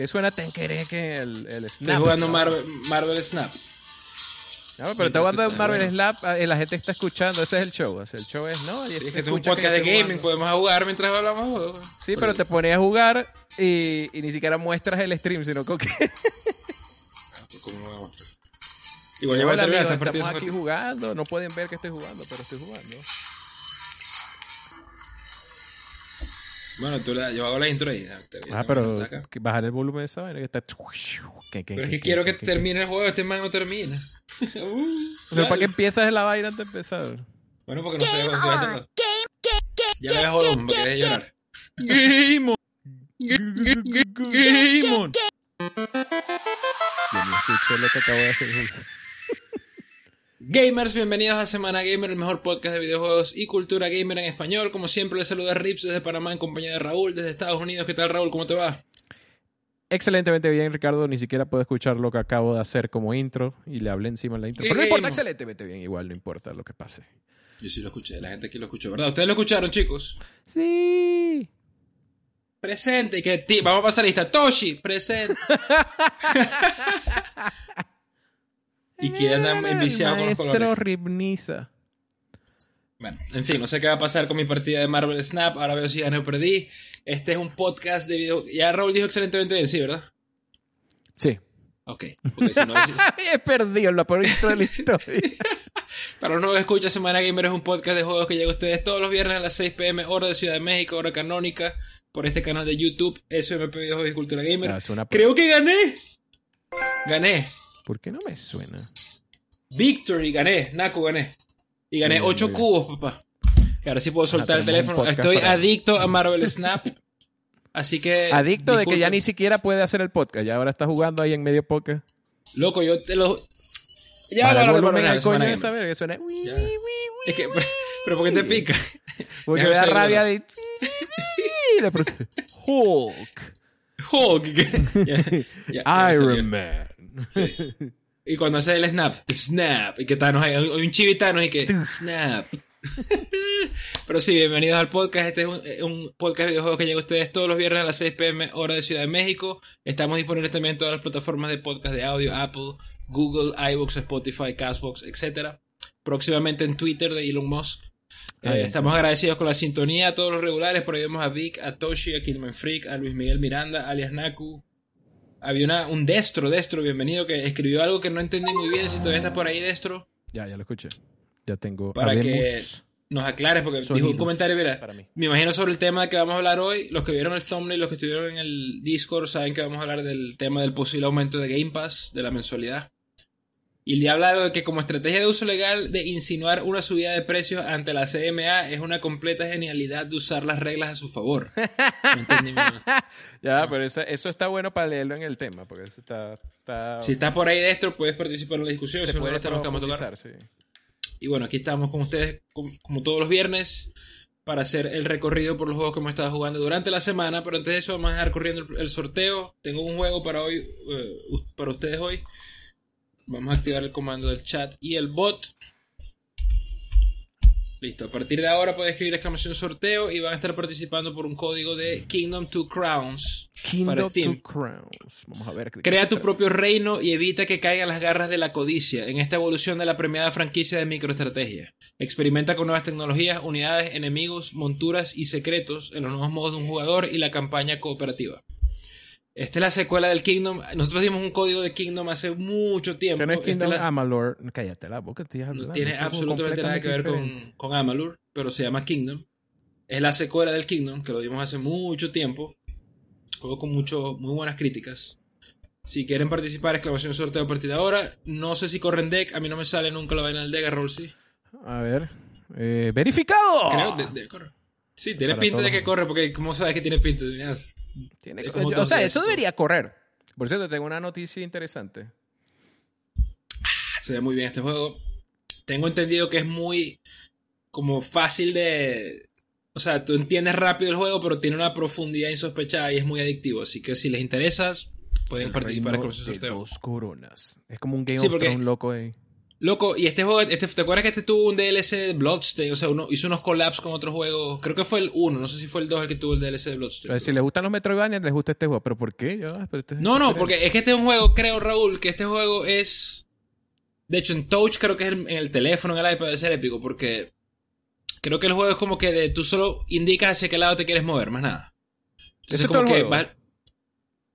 Que suena tenquere que el, el Estoy Snap. jugando Marvel, Marvel Snap. No, pero está jugando Marvel Snap, eh, la gente está escuchando, ese es el show. o sea, el show es, ¿no? Y Sí, es que es un podcast de estoy gaming, jugando. podemos jugar mientras hablamos juegos. Sí, pero te pones a jugar y, y ni siquiera muestras el stream, sino como que... ¿Cómo me voy a mostrar? Igual ya voy a Hola, terminar amigos, esta partida. estamos aquí jugando, no pueden ver que estoy jugando, pero estoy jugando. Bueno, tú la- yo hago la intro ahí. Ah, pero me que bajar el volumen de esa vaina que está... Pero es que quiero que termine el juego, este man no termina. Uh, O sea, ¿para qué empiezas la vaina antes de empezar? Bueno, porque no sé terminar. Ya le bajo volumen porque dejes de llorar. Game on. Game on. Yo ni escuché lo que acabo de hacer. Gamers, bienvenidos a Semana Gamer, el mejor podcast de videojuegos y cultura gamer en español. Como siempre, les saluda Rips desde Panamá en compañía de Raúl, desde Estados Unidos. ¿Qué tal, Raúl? ¿Cómo te va? Excelentemente bien, Ricardo. Ni siquiera puedo escuchar lo que acabo de hacer como intro y le hablé encima en la intro. Pero no importa, excelentemente bien. Igual no importa lo que pase. Yo sí lo escuché, la gente aquí lo escuchó, ¿verdad? ¿Ustedes lo escucharon, chicos? Sí. Presente, y que ti- vamos a pasar lista. Toshi, presente. y que andan enviciados con los Maestro colores. Ribniza. Bueno, en fin, no sé qué va a pasar con mi partida de Marvel Snap. Ahora veo si gané o perdí. Este es un podcast de video. Ya Raúl dijo excelentemente bien, sí, ¿verdad? Sí. Ok. Porque si no, si- He perdido la peor de la historia. para los nuevos escuchas, Semana Gamer es un podcast de juegos que llega a ustedes todos los viernes a las 6 pm, hora de Ciudad de México, hora canónica, por este canal de YouTube, SMP Videojuegos y Cultura Gamer. Ah, es una- Creo que gané. Gané. ¿Por qué no me suena? Victory, gané. Naco, gané. Y gané Muy bien, 8 muy bien. cubos, papá. Y ahora sí puedo soltar el teléfono. Estoy para- adicto a Marvel Snap. Así que. Adicto de que ya ni siquiera puede hacer el podcast. Ya ahora está jugando ahí en medio podcast. Loco, yo te lo. Ya Para de volumen al coño de saber que suena. Ya. Es que, pero, pero ¿por qué te pica? Porque me da rabia de. de pronto, Hulk. Hulk. Ya, ya. Iron Man. Y cuando hace el snap, snap, y que Thanos hay, hay un chivitanos y que snap. Pero sí, bienvenidos al podcast. Este es un, eh, un podcast de videojuegos que llega a ustedes todos los viernes a las 6 pm, hora de Ciudad de México. Estamos disponibles también en todas las plataformas de podcast de audio, Apple, Google, iVoox, Spotify, Castbox, etc. Próximamente en Twitter de Elon Musk. Eh, estamos agradecidos con la sintonía a todos los regulares. Por ahí vemos a Vic, a Toshi, a Killman Freak, a Luis Miguel Miranda, alias Naku. Había una, un Destro, Destro, bienvenido, que escribió algo que no entendí muy bien. Si todavía está por ahí, Destro, Ya, ya lo escuché. Ya tengo. Para que nos aclares, porque dijo un comentario, mira, para mí. me imagino sobre el tema que vamos a hablar hoy. Los que vieron el thumbnail, los que estuvieron en el Discord, saben que vamos a hablar del tema del posible aumento de Game Pass, de la mensualidad. Y le habla de que como estrategia de uso legal de insinuar una subida de precios ante la CMA es una completa genialidad de usar las reglas a su favor. No entendí. Ya, pero eso, eso está bueno para leerlo en el tema. Porque eso está. está Si estás por ahí dentro, puedes participar en la discusión. se eso puede a tocar. sí. Y bueno, aquí estamos con ustedes como, todos los viernes para hacer el recorrido por los juegos que hemos estado jugando durante la semana. Pero antes de eso vamos a dejar corriendo el, el sorteo. Tengo un juego para hoy, eh, para ustedes hoy. Vamos a activar el comando del chat y el bot. Listo, a partir de ahora pueden escribir exclamación sorteo y van a estar participando por un código de Kingdom Two Crowns para Kingdom Steam. Two Crowns. Vamos a ver. Crea tu trata. propio reino y evita que caigan las garras de la codicia en esta evolución de la premiada franquicia de microestrategia. Experimenta con nuevas tecnologías, unidades, enemigos, monturas y secretos en los nuevos modos de un jugador y la campaña cooperativa. Esta es la secuela del Kingdom. Nosotros dimos un código de Kingdom hace mucho tiempo. Que no es Esta Kingdom la- Amalur. Cállate la boca, estoy hablando. no tiene absolutamente nada que ver con, con Amalur, pero se llama Kingdom. Es la secuela del Kingdom, que lo dimos hace mucho tiempo. Juego con mucho, muy buenas críticas. Si quieren participar, exclamación sorteo a partir de ahora. No sé si corren deck, a mí no me sale nunca la vaina del deck, a Roll sí. A ver. Eh, ¡Verificado! Creo que corre. Sí, tiene pinta de que corre, porque ¿cómo sabes que tiene pinta? Mira, Tiene- o sea, eso debería correr. Por cierto, tengo una noticia interesante. Se ve muy bien este juego. Tengo entendido que es muy como fácil de... O sea, tú entiendes rápido el juego, pero tiene una profundidad insospechada y es muy adictivo. Así que si les interesas, pueden El participar en el de sorteo. dos coronas. Es como un Game Sí, of porque- Thrones loco ahí. Loco, y este juego, este, ¿te acuerdas que este tuvo un DLC de Bloodstain? O sea, uno hizo unos collabs con otros juegos. Creo que fue el 1, no sé si fue el 2 el que tuvo el DLC de Bloodstain. si les gustan los Metroidvania, les gusta este juego. ¿Pero por qué? Este no, no, porque es que este es un juego, creo, Raúl, que este juego es... De hecho, en Touch creo que es en el teléfono, en el iPad, debe ser épico, porque creo que el juego es como que de, tú solo indicas hacia qué lado te quieres mover, más nada. Entonces, como que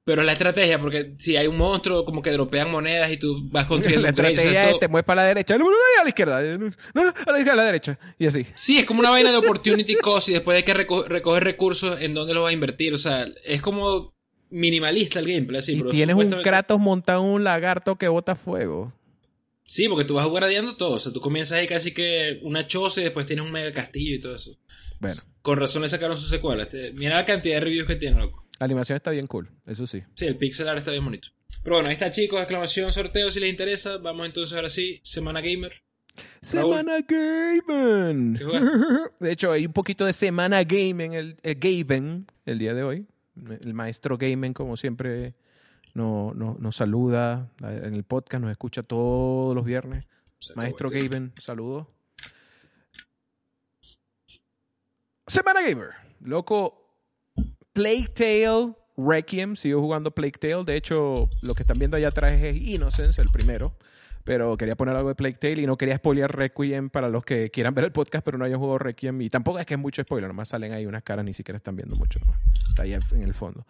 pero la estrategia, porque si hay un monstruo, como que dropean monedas y tú vas construyendo La estrategia es te mueves para la derecha, no, a la izquierda, no, no, a la izquierda, a la derecha, y así. Sí, es como una vaina de opportunity cost y después hay que recoger recursos en dónde lo vas a invertir. O sea, es como minimalista el gameplay, así. Y tienes un Kratos montado en un lagarto que bota fuego. Sí, porque tú vas guardiando todo. O sea, tú comienzas ahí casi que una choza y después tienes un mega castillo y todo eso. Bueno. Con razón le sacaron su secuela. Este, mira la cantidad de reviews que tiene, loco. La animación está bien cool, eso sí. Sí, el pixel art está bien bonito. Pero bueno, ahí está chicos, exclamación, sorteo si les interesa. Vamos entonces ahora sí, Semana Gamer. Semana Gamer. De hecho, hay un poquito de Semana Gaming, el, el el día de hoy. El maestro Gaming, como siempre, nos no, saluda en el podcast, nos escucha todos los viernes. maestro Gaben, saludos. Semana Gamer. Loco, Plague Tale Requiem, sigo jugando Plague Tale. De hecho, lo que están viendo allá atrás es Innocence, el primero. Pero quería poner algo de Plague Tale y no quería spoilear Requiem para los que quieran ver el podcast, pero no hayan jugado Requiem. Y tampoco es que es mucho spoiler, nomás salen ahí unas caras, ni siquiera están viendo mucho. Está ahí en el fondo.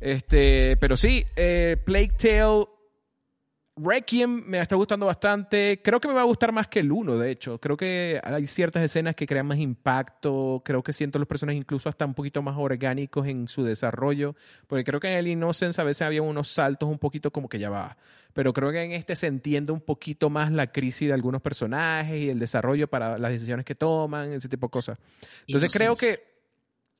Este, pero sí, eh, Plague Tale Requiem me está gustando bastante. Creo que me va a gustar más que el 1, de hecho. Creo que hay ciertas escenas que crean más impacto. Creo que siento los personajes incluso hasta un poquito más orgánicos en su desarrollo. Porque creo que en el Innocence a veces había unos saltos un poquito como que ya va. Pero creo que en este se entiende un poquito más la crisis de algunos personajes y el desarrollo para las decisiones que toman, ese tipo de cosas. Entonces creo que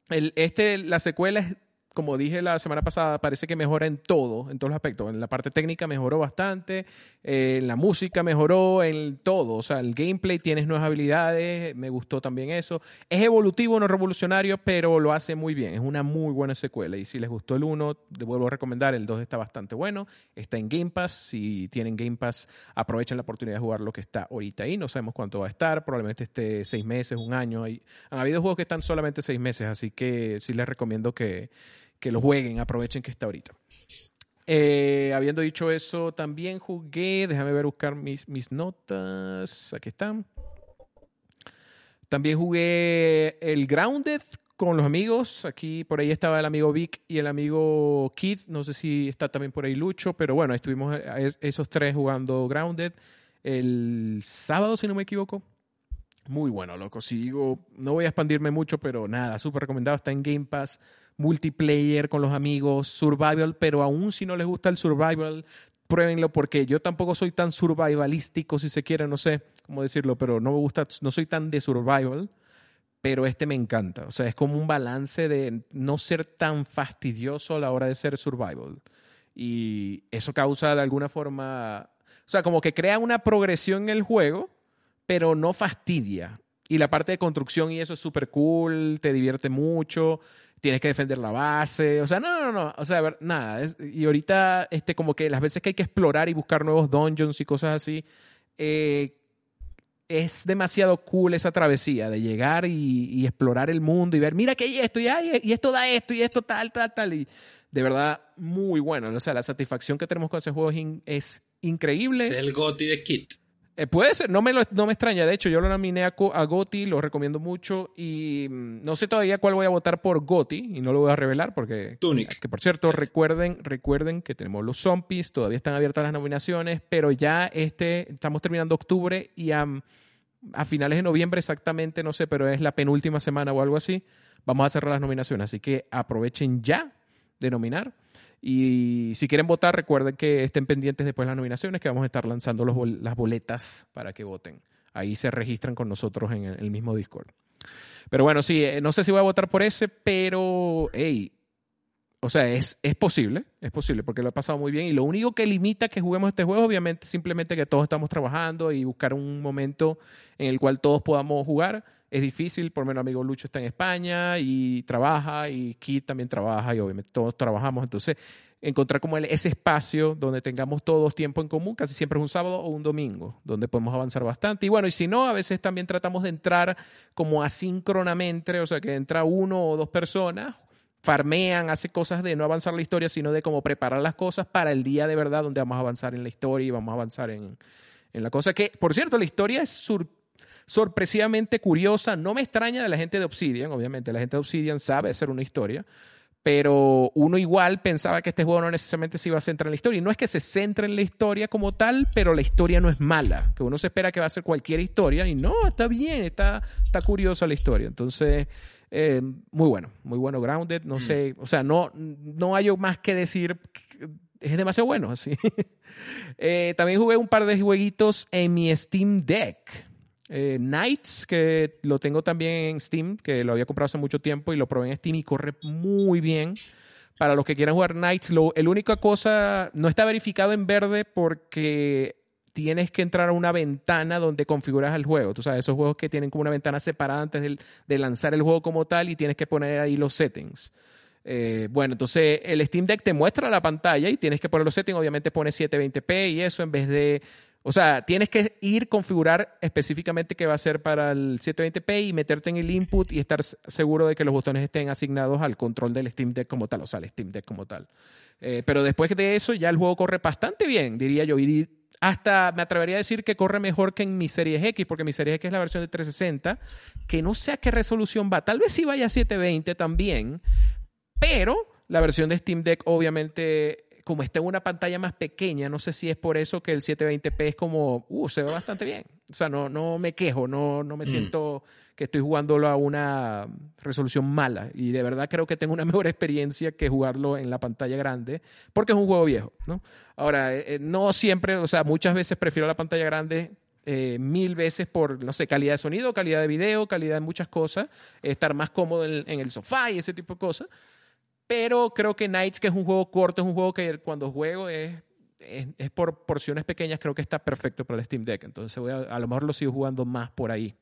el, este, la secuela es como dije la semana pasada, parece que mejora en todo, en todos los aspectos. En la parte técnica mejoró bastante, eh, en la música mejoró, en todo. O sea, el gameplay tienes nuevas habilidades, me gustó también eso. Es evolutivo, no revolucionario, pero lo hace muy bien. Es una muy buena secuela. Y si les gustó el 1, te vuelvo a recomendar, el 2 está bastante bueno. Está en Game Pass. Si tienen Game Pass, aprovechen la oportunidad de jugar lo que está ahorita ahí. No sabemos cuánto va a estar, probablemente esté seis meses, un año. Hay, han habido juegos que están solamente seis meses, así que sí les recomiendo que que lo jueguen, aprovechen que está ahorita. Eh, habiendo dicho eso, también jugué, déjame ver, buscar mis, mis notas, aquí están. También jugué el Grounded con los amigos. Aquí por ahí estaba el amigo Vic y el amigo Kid. No sé si está también por ahí Lucho, pero bueno, estuvimos eh, esos tres jugando Grounded el sábado, si no me equivoco. Muy bueno, loco. Si digo, no voy a expandirme mucho, pero nada, súper recomendado. Está en Game Pass multiplayer con los amigos, survival, pero aún si no les gusta el survival, pruébenlo porque yo tampoco soy tan survivalístico, si se quiere, no sé cómo decirlo, pero no me gusta, no soy tan de survival, pero este me encanta. O sea, es como un balance de no ser tan fastidioso a la hora de ser survival. Y eso causa de alguna forma, o sea, como que crea una progresión en el juego, pero no fastidia. Y la parte de construcción y eso es súper cool, te divierte mucho tienes que defender la base, o sea, no, no, no, o sea, ver, nada, y ahorita, este, como que las veces que hay que explorar y buscar nuevos dungeons y cosas así, eh, es demasiado cool esa travesía de llegar y, explorar el mundo y ver, mira que hay esto y, y esto da esto y esto tal, tal, tal, y de verdad muy bueno, o sea, la satisfacción que tenemos con ese juego es, increíble. Es el GOTI de Kit. Eh, puede ser, no me, no me extraña. De hecho, yo lo nominé a, a Goti, lo recomiendo mucho. Y mm, no sé todavía cuál voy a votar por Goti, y no lo voy a revelar porque. Tunic. Que por cierto, recuerden, recuerden que tenemos los zombies, todavía están abiertas las nominaciones, pero ya este, estamos terminando octubre y a, a finales de noviembre exactamente, no sé, pero es la penúltima semana o algo así, vamos a cerrar las nominaciones. Así que aprovechen ya de nominar. Y si quieren votar, recuerden que estén pendientes después de las nominaciones, que vamos a estar lanzando las boletas para que voten. Ahí se registran con nosotros en el, mismo Discord. Pero bueno, sí, eh, no sé si voy a votar por ese, pero, hey, o sea, es, es posible, es posible, porque lo he pasado muy bien. Y lo único que limita que juguemos este juego, obviamente, simplemente que todos estamos trabajando y buscar un momento en el cual todos podamos jugar es difícil, por lo menos amigo Lucho está en España y trabaja y Kit también trabaja y obviamente todos trabajamos, entonces encontrar como ese espacio donde tengamos todos tiempo en común, casi siempre es un sábado o un domingo, donde podemos avanzar bastante. Y bueno, y si no, a veces también tratamos de entrar como asíncronamente, o sea, que entra uno o dos personas, farmean, hace cosas de no avanzar la historia, sino de como preparar las cosas para el día de verdad donde vamos a avanzar en la historia y vamos a avanzar en, en la cosa que, por cierto, la historia es sorpresivamente curiosa. No me extraña de la gente de Obsidian, obviamente, la gente de Obsidian sabe hacer una historia, pero uno igual pensaba que este juego no necesariamente se iba a centrar en la historia. Y no es que se centre en la historia como tal, pero la historia no es mala, que uno se espera que va a ser cualquier historia y no, está bien, está, está curiosa la historia. Entonces, eh, muy bueno, muy bueno, Grounded, no mm. sé, o sea, no, no hay más que decir, es demasiado bueno, así. Eh, también jugué un par de jueguitos en mi Steam Deck. Eh, Knights, que lo tengo también en Steam, que lo había comprado hace mucho tiempo y lo probé en Steam y corre muy bien. Para los que quieran jugar Knights, lo, el única cosa, no está verificado en verde porque tienes que entrar a una ventana donde configuras el juego. Tú sabes, esos juegos que tienen como una ventana separada antes de, lanzar el juego como tal y tienes que poner ahí los settings. Eh, bueno, entonces el Steam Deck te muestra la pantalla y tienes que poner los settings. Obviamente pone 720p y eso en vez de o sea, tienes que ir configurar específicamente qué va a ser para el 720p y meterte en el input y estar seguro de que los botones estén asignados al control del Steam Deck como tal, o sea, al Steam Deck como tal. Eh, pero después de eso ya el juego corre bastante bien, diría yo. Y hasta me atrevería a decir que corre mejor que en mi Series X, porque mi Series X es la versión de 360, que no sé a qué resolución va. Tal vez sí vaya a 720 también, pero la versión de Steam Deck obviamente como está en una pantalla más pequeña, no sé si es por eso que el 720p es como, uh, se ve bastante bien. O sea, no, no me quejo, no, no me mm. siento que estoy jugándolo a una resolución mala. Y de verdad creo que tengo una mejor experiencia que jugarlo en la pantalla grande, porque es un juego viejo, ¿no? Ahora, eh, eh, no siempre, o sea, muchas veces prefiero la pantalla grande eh, mil veces por, no sé, calidad de sonido, calidad de video, calidad de muchas cosas, estar más cómodo en, en, el sofá y ese tipo de cosas. Pero creo que Knights, que es un juego corto, es un juego que cuando juego es, es, por porciones pequeñas, creo que está perfecto para el Steam Deck. Entonces voy a, lo mejor lo sigo jugando más por ahí.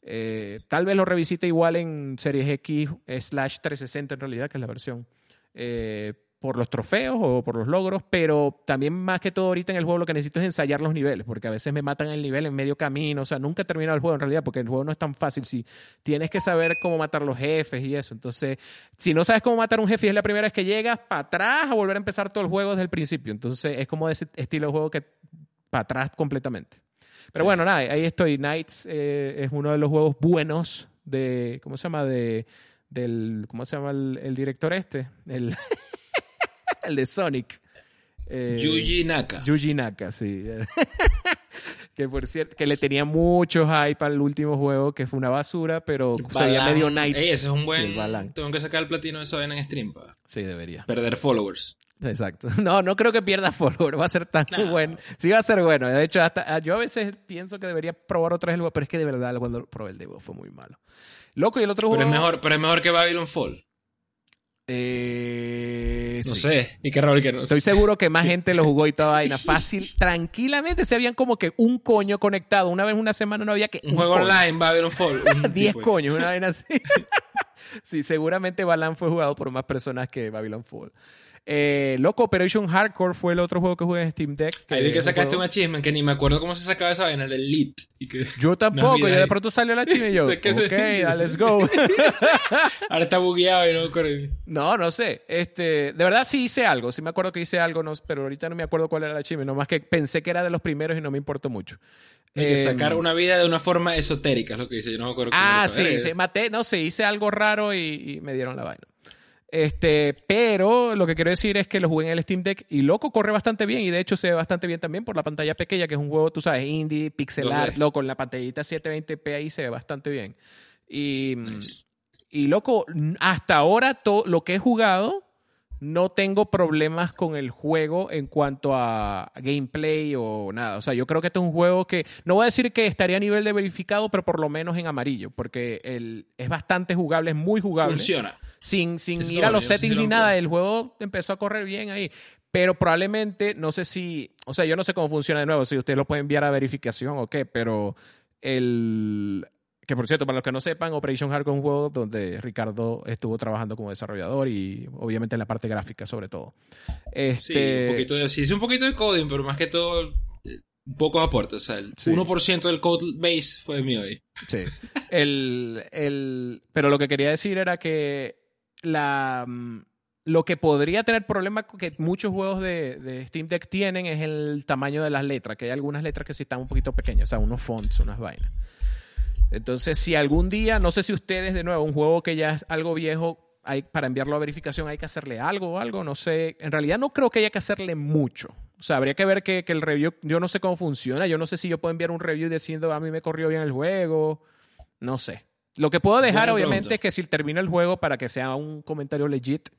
Eh, tal vez lo revisite igual en Series X slash 360 en realidad, que es la versión. Eh, por los trofeos o por los logros, pero también más que todo ahorita en el juego lo que necesito es ensayar los niveles, porque a veces me matan el nivel en medio camino, o sea, nunca he terminado el juego en realidad, porque el juego no es tan fácil, si tienes que saber cómo matar los jefes y eso, entonces, si no sabes cómo matar un jefe y es la primera vez que llegas, para atrás a volver a empezar todo el juego desde el principio, entonces es como ese estilo de juego que para atrás completamente. Pero bueno, nada, ahí estoy, Knights eh, es uno de los juegos buenos de, ¿cómo se llama? De, del, ¿cómo se llama el, el director este? El... el de Sonic. Eh, Yuji Naka. Yuji Naka, sí. que por cierto, que le tenía mucho hype al último juego, que fue una basura, pero sería medio night. ese es un buen. tengo que sacar el platino de eso en stream. Pa. Sí, debería. Perder followers. Exacto. No, no creo que pierda followers. Va a ser tan bueno. Sí, va a ser bueno. De hecho, hasta yo a veces pienso que debería probar otra vez el juego, pero es que de verdad cuando probé el demo fue muy malo. Loco, y el otro pero Es mejor, pero es mejor que Babylon Fall. Eh, no sé. Y qué raro que no Estoy seguro que más gente lo jugó y toda vaina. Fácil, tranquilamente se habían como que un coño conectado. Una vez una semana no había que. Un, juego online, Babylon Fall. Diez coños, una vaina así. sí, seguramente Balan fue jugado por más personas que Babylon Fall. Eh, loco, Operation Hardcore fue el otro juego que jugué en Steam Deck. Ahí vi que sacaste un achievement que ni me acuerdo cómo se sacaba esa vaina, el del. Y que yo tampoco, yo de pronto salió la achievement y yo, ok, let's go. Ahora está bugueado y no No, no sé. Este, de verdad sí hice algo, sí me acuerdo que hice algo, no, pero ahorita no me acuerdo cuál era el achievement, nomás que pensé que era de los primeros y no me importó mucho. que sacar em, una vida de una forma esotérica, es lo que dice, yo no me acuerdo. Ah, sí, sí, maté, no sé, hice algo raro y me dieron la vaina. Este, pero lo que quiero decir es que lo jugué en el Steam Deck y loco corre bastante bien y de hecho se ve bastante bien también por la pantalla pequeña, que es un juego, tú sabes, indie, pixel art, loco, en la pantallita 720p ahí se ve bastante bien. Y, y loco, hasta ahora todo lo que he jugado no tengo problemas con el juego en cuanto a gameplay o nada. O sea, yo creo que este es un juego que, no voy a decir que estaría a nivel de verificado, pero por lo menos en amarillo, porque el, es bastante jugable, es muy jugable. Funciona. Sin, sin ir a los settings ni nada, el juego empezó a correr bien ahí. Pero probablemente, no sé si, o sea, yo no sé cómo funciona de nuevo, si ustedes lo pueden enviar a verificación o qué, pero el, que por cierto, para los que no sepan, Operation Hardcore es un juego donde Ricardo estuvo trabajando como desarrollador y obviamente en la parte gráfica sobre todo. Este... Sí, un poquito de, sí, un poquito de coding, pero más que todo pocos aportes. O sea, el 1% del code base fue mío ahí. Sí. El, el, pero lo que quería decir era que mm, lo que podría tener problema que muchos juegos de, Steam Deck tienen es el tamaño de las letras, que hay algunas letras que sí están un poquito pequeñas, o sea, unos fonts, unas vainas. Entonces, si algún día, no sé si ustedes, de nuevo, un juego que ya es algo viejo, hay, para enviarlo a verificación hay que hacerle algo o algo, no sé. En realidad no creo que haya que hacerle mucho. O sea, habría que ver que, el review, yo no sé cómo funciona, yo no sé si yo puedo enviar un review diciendo a mí me corrió bien el juego, no sé. Lo que puedo dejar, obviamente, es que si termina el juego para que sea un comentario legit,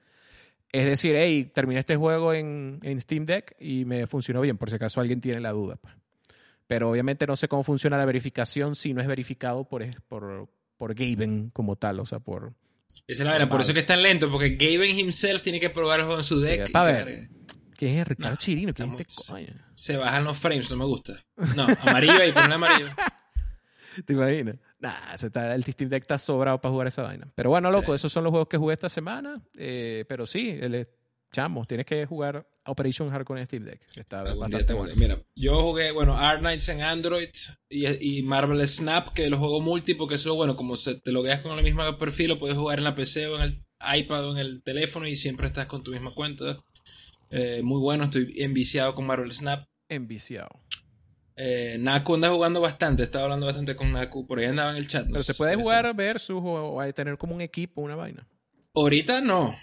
es decir, hey, terminé este juego en, Steam Deck y me funcionó bien, por si acaso alguien tiene la duda. Pues. Pero obviamente no sé cómo funciona la verificación si no es verificado por, por, por Gaben como tal, o sea, por... Esa es la verdad, por eso que es tan lento, porque Gaben himself tiene que probar el juego en su deck. a ver, ¿Qué es Ricardo Chirino? ¿Qué es este coño? Se bajan los frames, no me gusta. No, amarillo ahí, pero no amarillo. ¿Te imaginas? Nah, el Steam Deck está sobrado para jugar esa vaina. Pero bueno, loco, esos son los juegos que jugué esta semana. Eh, pero sí, el, chamo, tienes que jugar Operation Hardcore en Steam Deck. está bastante bueno. Mira, yo jugué, bueno, Art Knights en Android y, y, Marvel Snap, que los juego multi, porque eso, bueno, como se, te logueas con el mismo perfil, lo puedes jugar en la PC o en el iPad o en el teléfono y siempre estás con tu misma cuenta. Eh, muy bueno, estoy enviciado con Marvel Snap. Enviciado. Eh, Naku anda jugando bastante, estaba hablando bastante con Naku, por ahí andaba en el chat. Pero se puede jugar versus o, o tener como un equipo, una vaina. Ahorita no.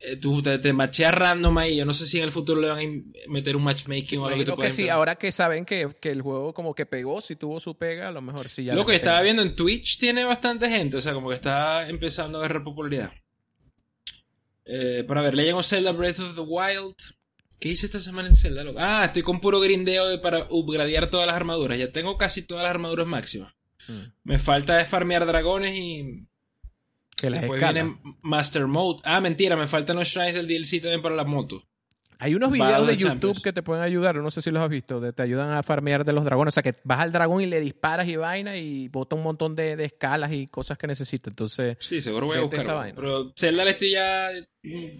Eh, tú te, te, macheas random ahí. Yo no sé si en el futuro le van a meter un matchmaking o algo que te que sí, ahora que saben que, que, el juego como que pegó, si tuvo su pega, a lo mejor sí ya. Lo que estaba viendo en Twitch tiene bastante gente, o sea, como que está empezando a agarrar popularidad. Eh, para ver, Legend of Zelda Breath of the Wild. ¿Qué hice esta semana en Zelda? Ah, estoy con puro grindeo de para upgradear todas las armaduras. Ya tengo casi todas las armaduras máximas. Mm. Me falta es farmear dragones y. Que Después viene Master Mode. Ah, mentira, me faltan los shrines del DLC también para la moto. Hay unos videos de YouTube que te pueden ayudar, no sé si los has visto, te ayudan a farmear de los dragones. O sea, que vas al dragón y le disparas y vaina y bota un montón de, escalas y cosas que necesita. Entonces, sí, seguro voy a buscar. Esa vaina. Pero Zelda le estoy ya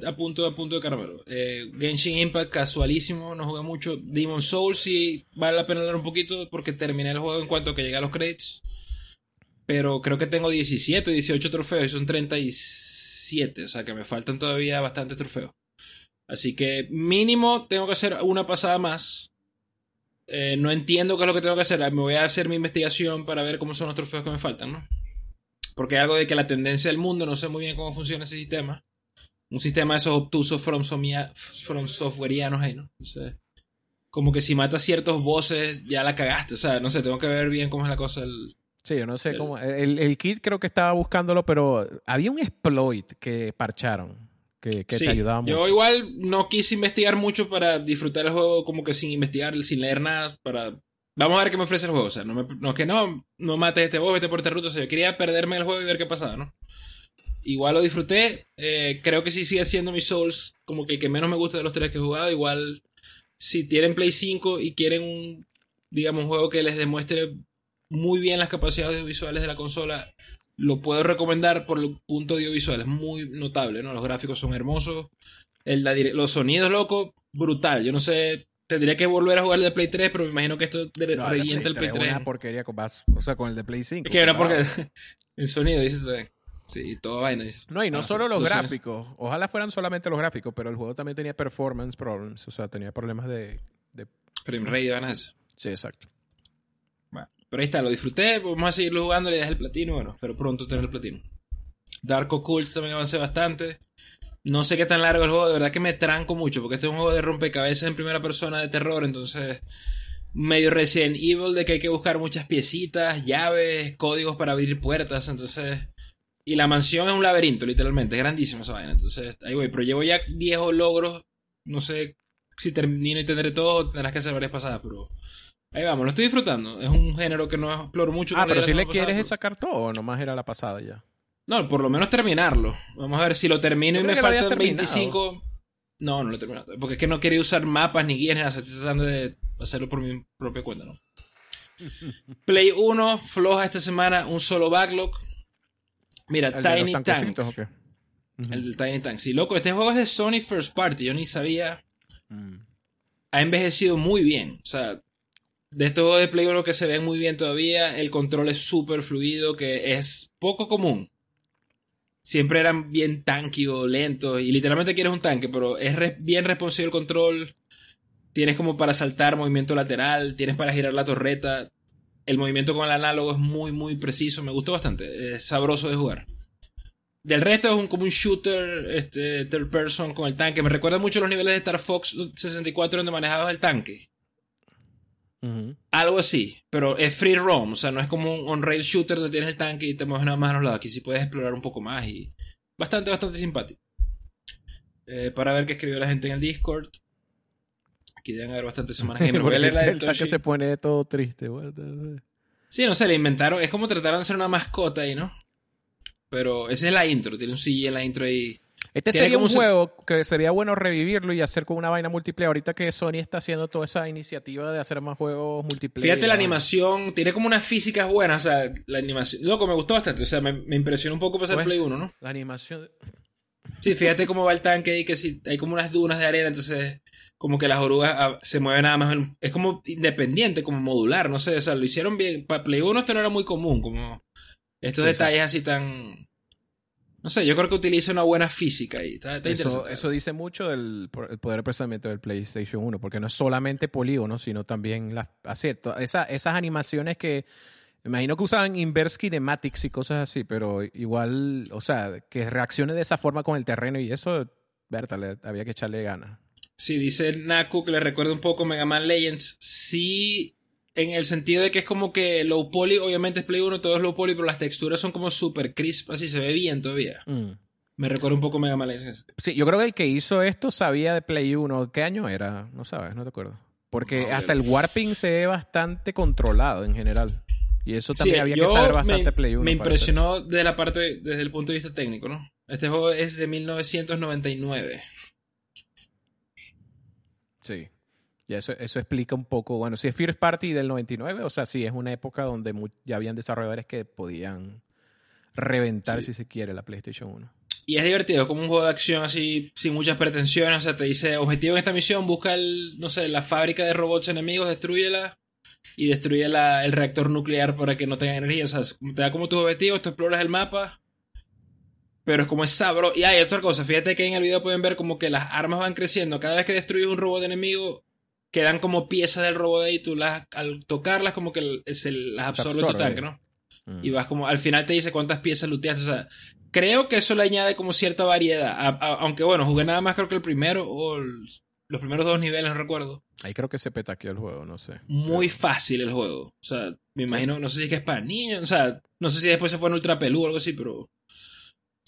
a punto, a punto de carmelo. Eh, Genshin Impact, casualísimo, no jugué mucho. Demon Souls sí vale la pena hablar un poquito porque terminé el juego en cuanto que llegué a los credits. Pero creo que tengo 17, 18 trofeos y son 37. O sea que me faltan todavía bastantes trofeos. Así que mínimo tengo que hacer una pasada más. Eh, no entiendo qué es lo que tengo que hacer. Me voy a hacer mi investigación para ver cómo son los trofeos que me faltan, ¿no? Porque hay algo de que la tendencia del mundo, no sé muy bien cómo funciona ese sistema. Un sistema de esos obtusos from, from softwareianos ahí, ¿no? como que si matas ciertos bosses, ya la cagaste. O sea, no sé, tengo que ver bien cómo es la cosa. sí, yo no sé cómo. El, el kit creo que estaba buscándolo, pero había un exploit que parcharon que, te ayudaba mucho. Yo igual no quise investigar mucho para disfrutar el juego como que sin investigar, sin leer nada, para... Vamos a ver qué me ofrece el juego, o sea, no, me, no que no, no mates este boss, vete por esta ruta, o sea, yo quería perderme el juego y ver qué pasaba, ¿no? Igual lo disfruté, eh, creo que sí sigue siendo mi Souls como que el que menos me gusta de los tres que he jugado, igual si tienen Play 5 y quieren un, digamos, un juego que les demuestre muy bien las capacidades visuales de la consola, lo puedo recomendar por el punto audiovisual, es muy notable, ¿no? Los gráficos son hermosos, el, los sonidos, loco, brutal. Yo no sé, tendría que volver a jugar el de Play 3, pero me imagino que esto revienta el Play 3. Es una porquería con o sea, con el de Play 5. Es que era porque el sonido, dices, sí, todo vaina. No, y no ah, solo los gráficos, ojalá fueran solamente los gráficos, pero el juego también tenía performance problems, o sea, tenía problemas de... de... Frame rate, van a Sí, exacto. Pero ahí está, lo disfruté, vamos a seguirlo jugando, le dejé el platino, bueno, pero pronto tener el platino. Dark Occult también avancé bastante. No sé qué tan largo el juego, de verdad que me tranco mucho, porque este es un juego de rompecabezas en primera persona de terror, entonces medio Resident Evil de que hay que buscar muchas piecitas, llaves, códigos para abrir puertas, entonces... Y la mansión es un laberinto, literalmente, es grandísima esa vaina, entonces ahí voy, pero llevo ya 10 logros, no sé si termino y tendré todo, tendrás que hacer varias pasadas, pero Ahí vamos, lo estoy disfrutando. Es un género que no exploro mucho. Ah, pero si le quieres sacar todo o nomás era la pasada ya. No, por lo menos terminarlo. Vamos a ver si lo termino y me faltan 25. No, no lo he terminado. Porque es que no quería usar mapas ni guías ni nada. Estoy tratando de hacerlo por mi propia cuenta, ¿no? Play 1, floja esta semana, un solo backlog. Mira, Tiny Tank. El Tiny Tank. Sí, loco, este juego es de Sony First Party. Yo ni sabía. Mm. Ha envejecido muy bien. O sea, de estos de Play 1 que se ven muy bien todavía, el control es súper fluido, que es poco común. Siempre eran bien tanky o lentos, y literalmente quieres un tanque, pero es bien responsivo el control. Tienes como para saltar movimiento lateral, tienes para girar la torreta. El movimiento con el análogo es muy, muy preciso. Me gustó bastante. Es sabroso de jugar. Del resto es un, como un shooter este, third person con el tanque. Me recuerda mucho los niveles de Star Fox 64 donde manejabas el tanque. Algo así, pero es free roam, o sea, no es como un on-rail shooter donde tienes el tanque y te mueves nada más a los lados. Aquí sí puedes explorar un poco más y bastante, bastante simpático. Eh, para ver qué escribió la gente en el Discord. Aquí deben haber bastantes semanas que me el tanque se pone todo triste. Sí, no sé, le inventaron, es como trataron de hacer una mascota ahí, ¿no? Pero esa es la intro, tiene un CG en la intro ahí este sería un juego que sería bueno revivirlo y hacer con una vaina multiplayer. Ahorita que Sony está haciendo toda esa iniciativa de hacer más juegos multiplayer. Fíjate la animación, tiene como unas físicas buenas. O sea, la animación. Loco, me gustó bastante. O sea, me, impresionó un poco pasar pues, Play 1, ¿no? La animación. Sí, fíjate cómo va el tanque y que si hay como unas dunas de arena, entonces como que las orugas ah, se mueven nada más. Es como independiente, como modular, no sé. O sea, lo hicieron bien. Para Play 1 esto no era muy común, como estos detalles así tan no sé, yo creo que utiliza una buena física está, eso, eso, dice mucho del poder de procesamiento del PlayStation 1, porque no es solamente polígono, sino también las, acierto, esa, esas animaciones que imagino que usaban inverse kinematics y cosas así, pero igual, o sea, que reaccione de esa forma con el terreno y eso, Berta, le, había que echarle ganas. Sí, dice Naku que le recuerda un poco Mega Man Legends. Sí, en el sentido de que es como que low poly, obviamente es Play 1, todo es low poly, pero las texturas son como super crisp, así se ve bien todavía. Mm. Me recuerda un poco Mega Man Sí, yo creo que el que hizo esto sabía de Play 1. ¿Qué año era? No sabes, no te acuerdo. Porque hasta el warping se ve bastante controlado en general. Y eso también había que saber bastante Play 1. Me impresionó de la parte, desde el punto de vista técnico, ¿no? Este juego es de 1999. Sí. Y eso, eso explica un poco, bueno, si es First Party del 99, o sea, sí, es una época donde ya habían desarrolladores que podían reventar, si se quiere, la PlayStation 1. Y es divertido, como un juego de acción así, sin muchas pretensiones. O sea, te dice, objetivo en esta misión, busca el, no sé, la fábrica de robots enemigos, destruyela y destruye el reactor nuclear para que no tenga energía. O sea, te da como tus objetivos, tú exploras el mapa. Pero es como es sabro. Y hay otra cosa, fíjate que en el video pueden ver como que las armas van creciendo. Cada vez que destruyes un robot enemigo, quedan como piezas del robot y tú las, al tocarlas como que se las absorbe, tu tanque, ¿no? Mm. Y vas como, al final te dice cuántas piezas looteaste, o sea, creo que eso le añade como cierta variedad, aunque bueno, jugué nada más creo que el primero o los primeros dos niveles, no recuerdo. Ahí creo que se peta aquí el juego, no sé. Muy fácil el juego, o sea, me imagino, no sé si es que es para niños, o sea, no sé si después se pone ultra pelú o algo así, pero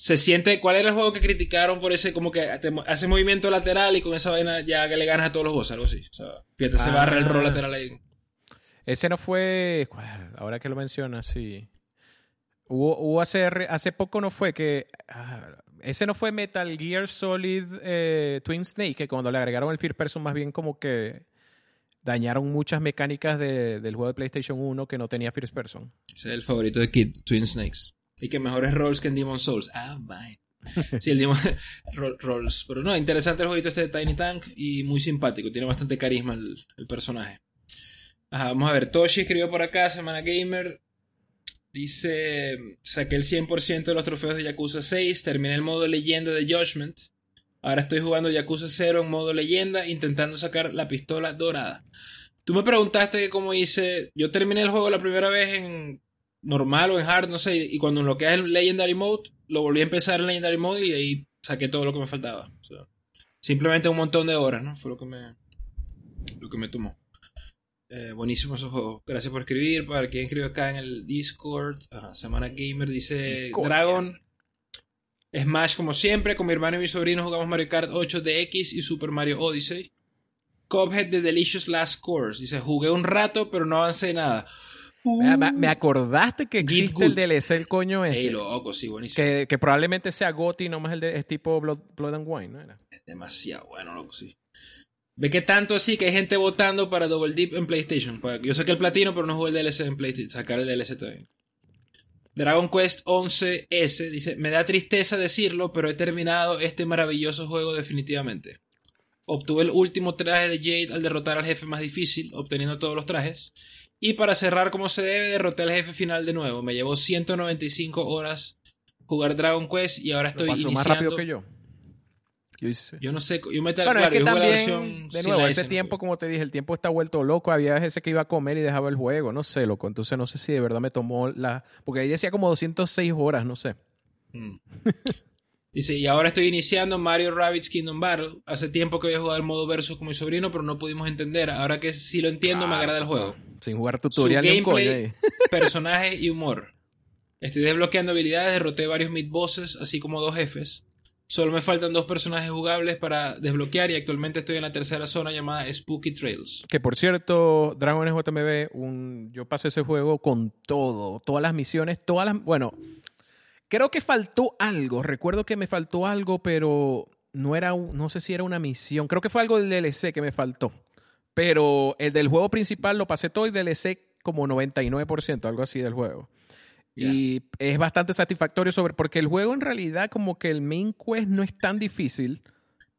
se siente. ¿Cuál era el juego que criticaron por ese, como que hace movimiento lateral y con esa vaina ya que le ganas a todos los boss, algo así? O sea, fíjate, se barra el rol ah. lateral ahí. Ese no fue. Ahora que lo mencionas, sí. Hubo, hubo hace, hace poco no fue que. Ah, ese no fue Metal Gear Solid eh, Twin Snake, que cuando le agregaron el First Person, más bien como que dañaron muchas mecánicas del juego de PlayStation 1 que no tenía First Person. Ese es el favorito de Kid, Twin Snakes. Y que mejores roles que en Demon Souls. Ah, bye. Sí, el Demon Rolls. Pero no, interesante el jueguito este de Tiny Tank y muy simpático. Tiene bastante carisma el, personaje. vamos a ver. Toshi escribió por acá, Semana Gamer. Dice: Saqué el 100% de los trofeos de Yakuza 6. Terminé el modo leyenda de Judgment. Ahora estoy jugando Yakuza 0 en modo leyenda, intentando sacar la pistola dorada. Tú me preguntaste cómo hice. Yo terminé el juego la primera vez en normal o en hard, no sé, y cuando lo que es el Legendary Mode, lo volví a empezar en Legendary Mode y ahí saqué todo lo que me faltaba. simplemente un montón de horas, ¿no? Fue lo que me, lo que me tomó. Eh, buenísimo esos juegos. Gracias por escribir. Para quien escribe acá en el Discord, Semana Gamer dice Dragon. Smash como siempre. Con mi hermano y mi sobrino jugamos Mario Kart 8 DX y Super Mario Odyssey. Cuphead de Delicious Last Course. Dice, jugué un rato pero no avancé nada. Me, acordaste que existe el DLC, el coño ese. Ey, loco, sí, buenísimo. Que, probablemente sea Gotti, nomás el de es tipo Blood, and Wine, ¿no Es demasiado bueno, loco, sí. Ve que tanto así que hay gente votando para Double Deep en PlayStation. Pues, yo sé que el platino, pero no juego el DLC en PlayStation. Sacar el DLC también. Dragon Quest 11S dice: Me da tristeza decirlo, pero he terminado este maravilloso juego definitivamente. Obtuve el último traje de Jade al derrotar al jefe más difícil, obteniendo todos los trajes. Y para cerrar como se debe, derroté al jefe final de nuevo. Me llevó 195 horas jugar Dragon Quest y ahora estoy iniciando... más rápido que yo. Yo, no sé, yo me bueno, es que también, de nuevo, ese tiempo, como te dije, el tiempo está vuelto loco. Había ese que iba a comer y dejaba el juego, no sé, loco. Entonces no sé si de verdad me tomó la... Porque ahí decía como 206 horas, no sé. Mm. Dice, y ahora estoy iniciando Mario Rabbids Kingdom Battle. Hace tiempo que había jugado el modo versus con mi sobrino, pero no pudimos entender. Ahora que sí lo entiendo, me agrada el juego. Sin jugar tutorial Su gameplay, personaje y humor. Estoy desbloqueando habilidades, derroté varios mid bosses, así como dos jefes. Solo me faltan dos personajes jugables para desbloquear y actualmente estoy en la tercera zona llamada Spooky Trails. Que por cierto, Dragon JMB, un, yo pasé ese juego con todo, todas las misiones, todas las... Bueno, creo que faltó algo, recuerdo que me faltó algo, pero no era, no sé si era una misión, creo que fue algo del DLC que me faltó. Pero el del juego principal lo pasé todo y DLC como 99%, algo así del juego. Y es bastante satisfactorio sobre, porque el juego en realidad como que el main quest no es tan difícil,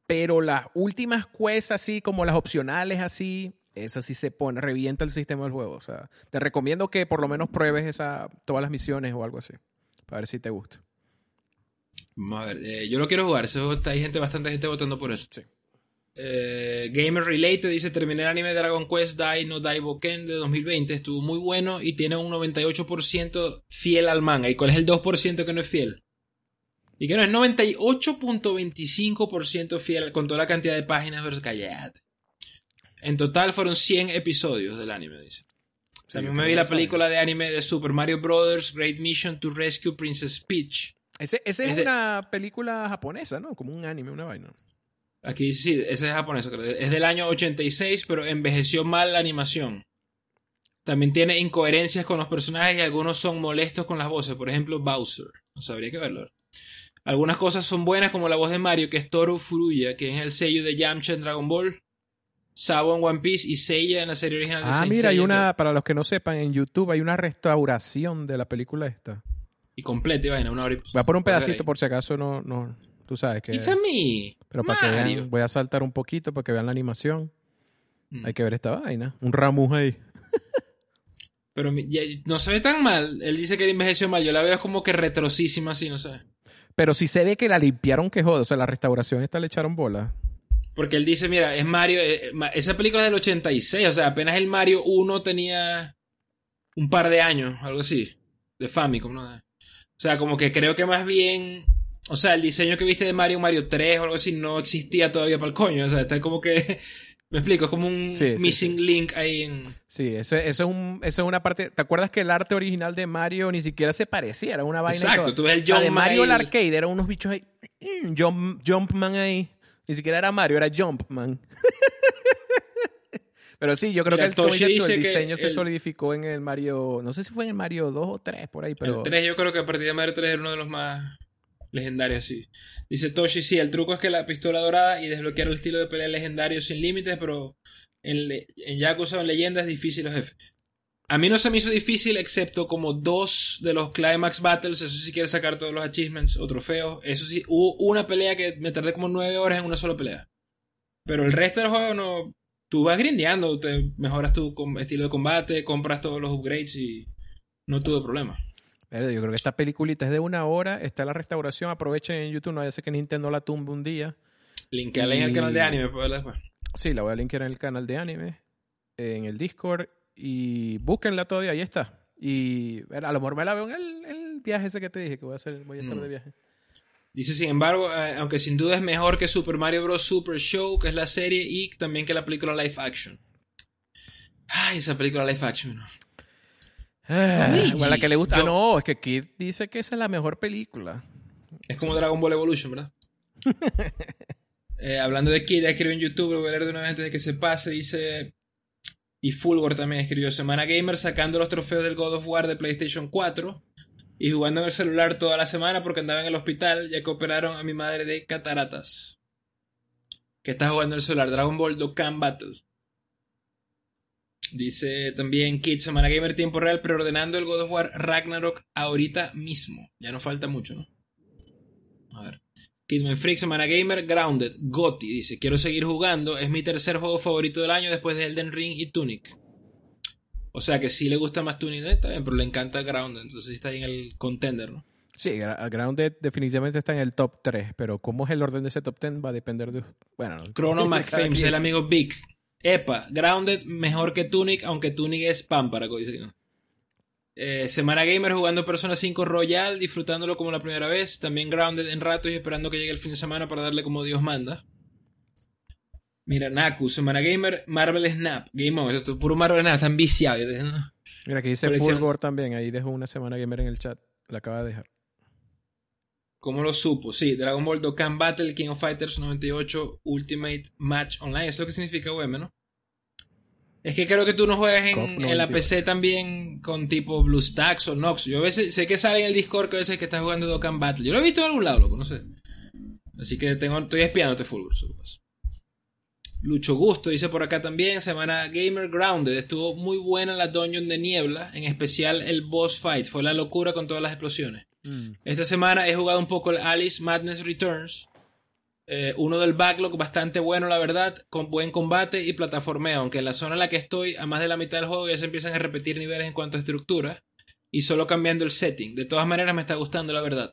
pero las últimas quests así como las opcionales así, esas sí se pone, revienta el sistema del juego. O sea, te recomiendo que por lo menos pruebes esa, todas las misiones o algo así, para ver si te gusta. a ver, eh, yo lo quiero jugar, eso, hay gente, bastante gente votando por él. Sí. Eh, Gamer Related dice: Terminé el anime Dragon Quest Dai no Dai Boken de 2020. Estuvo muy bueno y tiene un 98% fiel al manga. ¿Y cuál es el 2% que no es fiel? Y que no es 98.25% fiel con toda la cantidad de páginas. Pero callate. En total fueron 100 episodios del anime, dice. También me vi la película de anime de Super Mario Bros. Great Mission to Rescue Princess Peach. Ese, es, una película japonesa, ¿no? Como un anime, una vaina. Aquí sí, ese es japonés, es del año 86, pero envejeció mal la animación. También tiene incoherencias con los personajes y algunos son molestos con las voces. Por ejemplo, Bowser. No sabría que verlo. Algunas cosas son buenas, como la voz de Mario, que es Toru Furuya, que es el sello de Yamcha en Dragon Ball, Sabo en One Piece y Seiya en la serie original de Ah, mira, hay una, para los que no sepan, en YouTube hay una restauración de la película esta. Y completa, y vaina, una hora Voy a poner un pedacito por si acaso no, no, Tú sabes que. It's a me. Pero para que vean, voy a saltar un poquito para que vean la animación. Mm. Hay que ver esta vaina. Un Ramus ahí. Pero no se ve tan mal. Él dice que envejeció mal. Yo la veo como que retrosísima así, no sé. Pero sí se ve que la limpiaron que joder. O sea, la restauración esta le echaron bola. Porque él dice, mira, es Mario. Eh, esa película es del 86. O sea, apenas el Mario 1 tenía un par de años, algo así. De Famicom, ¿no? O sea, como que creo que más bien o sea, el diseño que viste de Mario Mario 3 o algo así no existía todavía para el coño. O sea, está como que. Me explico, es como un missing link ahí en. Sí, eso, eso, es un, eso es una parte. ¿Te acuerdas que el arte original de Mario ni siquiera se parecía? Era una vaina. Exacto, tú ves el Jump de Mario el arcade, eran unos bichos ahí. Mm, Jump, Jumpman ahí. Ni siquiera era Mario, era Jumpman. Pero sí, yo creo que el, el diseño se solidificó en el Mario. No sé si fue en el Mario 2 o 3 por ahí, pero. El 3, yo creo que a partir de Mario 3 era uno de los más Legendario, sí. Dice Toshi, sí, el truco es que la pistola dorada y desbloquear el estilo de pelea legendario sin límites, pero en, en Yakuza o en Leyenda es difícil los jefes. A mí no se me hizo difícil excepto como dos de los Climax Battles, eso sí quiere sacar todos los achievements o trofeos. Eso sí, hubo una pelea que me tardé como nueve horas en una sola pelea. Pero el resto del juego no... Tú vas grindeando, te mejoras tu estilo de combate, compras todos los upgrades y no tuve problema. Yo creo que esta peliculita es de una hora, está la restauración, aprovechen en YouTube, no vaya a ser que Nintendo la tumbe un día. Linkala en el canal de anime, pues, después. Sí, la voy a linkear en el canal de anime, en el Discord, y búsquenla todavía, ahí está. Y a lo mejor me la veo en el, viaje ese que te dije, que voy a, hacer, voy a estar mm. de viaje. Dice, sin embargo, eh, aunque sin duda es mejor que Super Mario Bros. Super Show, que es la serie, y también que la película live action. Ay, esa película live action. Ah, la que le gusta. no, es que Kid dice que esa es la mejor película. Es como Dragon Ball Evolution, ¿verdad? Eh, hablando de Kid, escribió en YouTube, lo voy a leer de una vez antes de que se pase. Dice. Y Fulgor también escribió: Semana Gamer sacando los trofeos del God of War de PlayStation 4 y jugando en el celular toda la semana porque andaba en el hospital ya que operaron a mi madre de cataratas. que está jugando el celular, Dragon Ball Dokkan Battle. Dice también Kid, Semana Gamer Tiempo Real, preordenando el God of War Ragnarok ahorita mismo. Ya no falta mucho, ¿no? A ver. Kidman Freak, Semana Gamer, Grounded, Gotti, dice, quiero seguir jugando, es mi tercer juego favorito del año después de Elden Ring y Tunic. O sea que sí le gusta más Tunic, está bien, pero le encanta Grounded, entonces está ahí en el contender, ¿no? Sí, Grounded definitivamente está en el top 3, pero cómo es el orden de ese top 10 va a depender de... Bueno, Chrono McFames, el amigo Big. Epa, Grounded mejor que Tunic, aunque Tunic es pámpara, dice que no. Eh, Semana Gamer jugando Persona 5 Royal, disfrutándolo como la primera vez. También Grounded en rato y esperando que llegue el fin de semana para darle como Dios manda. Mira, Naku, Semana Gamer, Marvel Snap. Game On, esto es puro Marvel Snap, están viciados. Mira, aquí dice Fulgor también. Ahí dejo una Semana Gamer en el chat. La acaba de dejar. ¿Cómo lo supo? Sí, Dragon Ball Dokkan Battle, King of Fighters 98, Ultimate Match Online. Eso es lo que significa UM, ¿no? Es que creo que tú no juegas en, la PC también con tipo BlueStacks o Nox. Yo a veces sé que sale en el Discord que a veces que estás jugando Dokkan Battle. Yo lo he visto en algún lado, loco, no sé. Así que tengo, estoy espiándote, Fulgur, Lucho Gusto dice por acá también, semana Gamer Grounded, estuvo muy buena la dungeon de niebla, en especial el boss fight, fue la locura con todas las explosiones. Mm. Esta semana he jugado un poco el Alice Madness Returns, eh, uno del backlog bastante bueno, la verdad, con buen combate y plataformeo, aunque en la zona en la que estoy, a más de la mitad del juego ya se empiezan a repetir niveles en cuanto a estructura, y solo cambiando el setting. De todas maneras me está gustando, la verdad.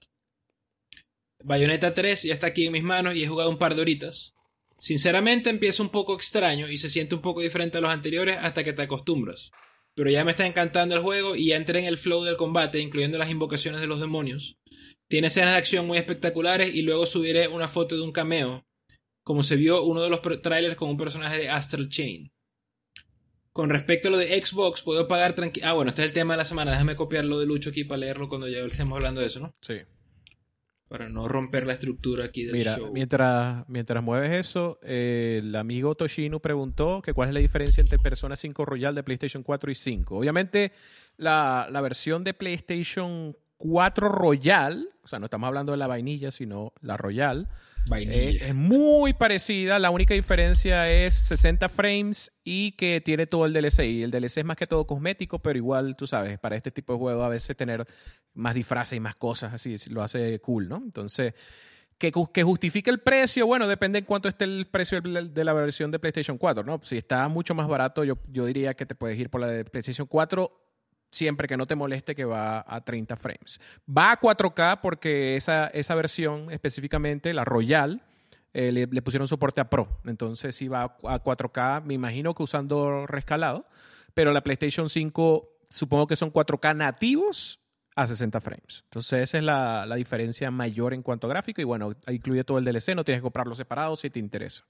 Bayonetta 3 ya está aquí en mis manos y he jugado un par de horitas. Sinceramente empieza un poco extraño y se siente un poco diferente a los anteriores hasta que te acostumbras. Pero ya me está encantando el juego y ya entré en el flow del combate, incluyendo las invocaciones de los demonios. Tiene escenas de acción muy espectaculares y luego subiré una foto de un cameo, como se vio uno de los trailers con un personaje de Astral Chain. Con respecto a lo de Xbox, puedo pagar tranquilo. Ah, bueno, este es el tema de la semana. Déjame copiarlo de Lucho aquí para leerlo cuando ya estemos hablando de eso, ¿no? Sí. Para no romper la estructura aquí del Mira, show. Mientras, mientras mueves eso, eh, el amigo Toshino preguntó que cuál es la diferencia entre Persona 5 Royal de PlayStation 4 y 5. Obviamente, la, la versión de PlayStation 4 Royal, o sea, no estamos hablando de la vainilla, sino la Royal, eh, es muy parecida. La única diferencia es 60 frames y que tiene todo el DLC. Y el DLC es más que todo cosmético, pero igual, tú sabes, para este tipo de juego a veces tener más disfraces y más cosas así lo hace cool, ¿no? Entonces, que, que justifique el precio, bueno, depende en cuánto esté el precio de la versión de PlayStation 4, ¿no? Si está mucho más barato, yo, yo diría que te puedes ir por la de PlayStation 4 siempre que no te moleste que va a 30 frames. Va a 4K porque esa, esa versión específicamente, la Royal, eh, le, pusieron soporte a Pro. Entonces sí va a 4K, me imagino que usando rescalado, pero la PlayStation 5 supongo que son 4K nativos a 60 frames. Entonces esa es la, la diferencia mayor en cuanto a gráfico y bueno, incluye todo el DLC, no tienes que comprarlo separado si te interesa.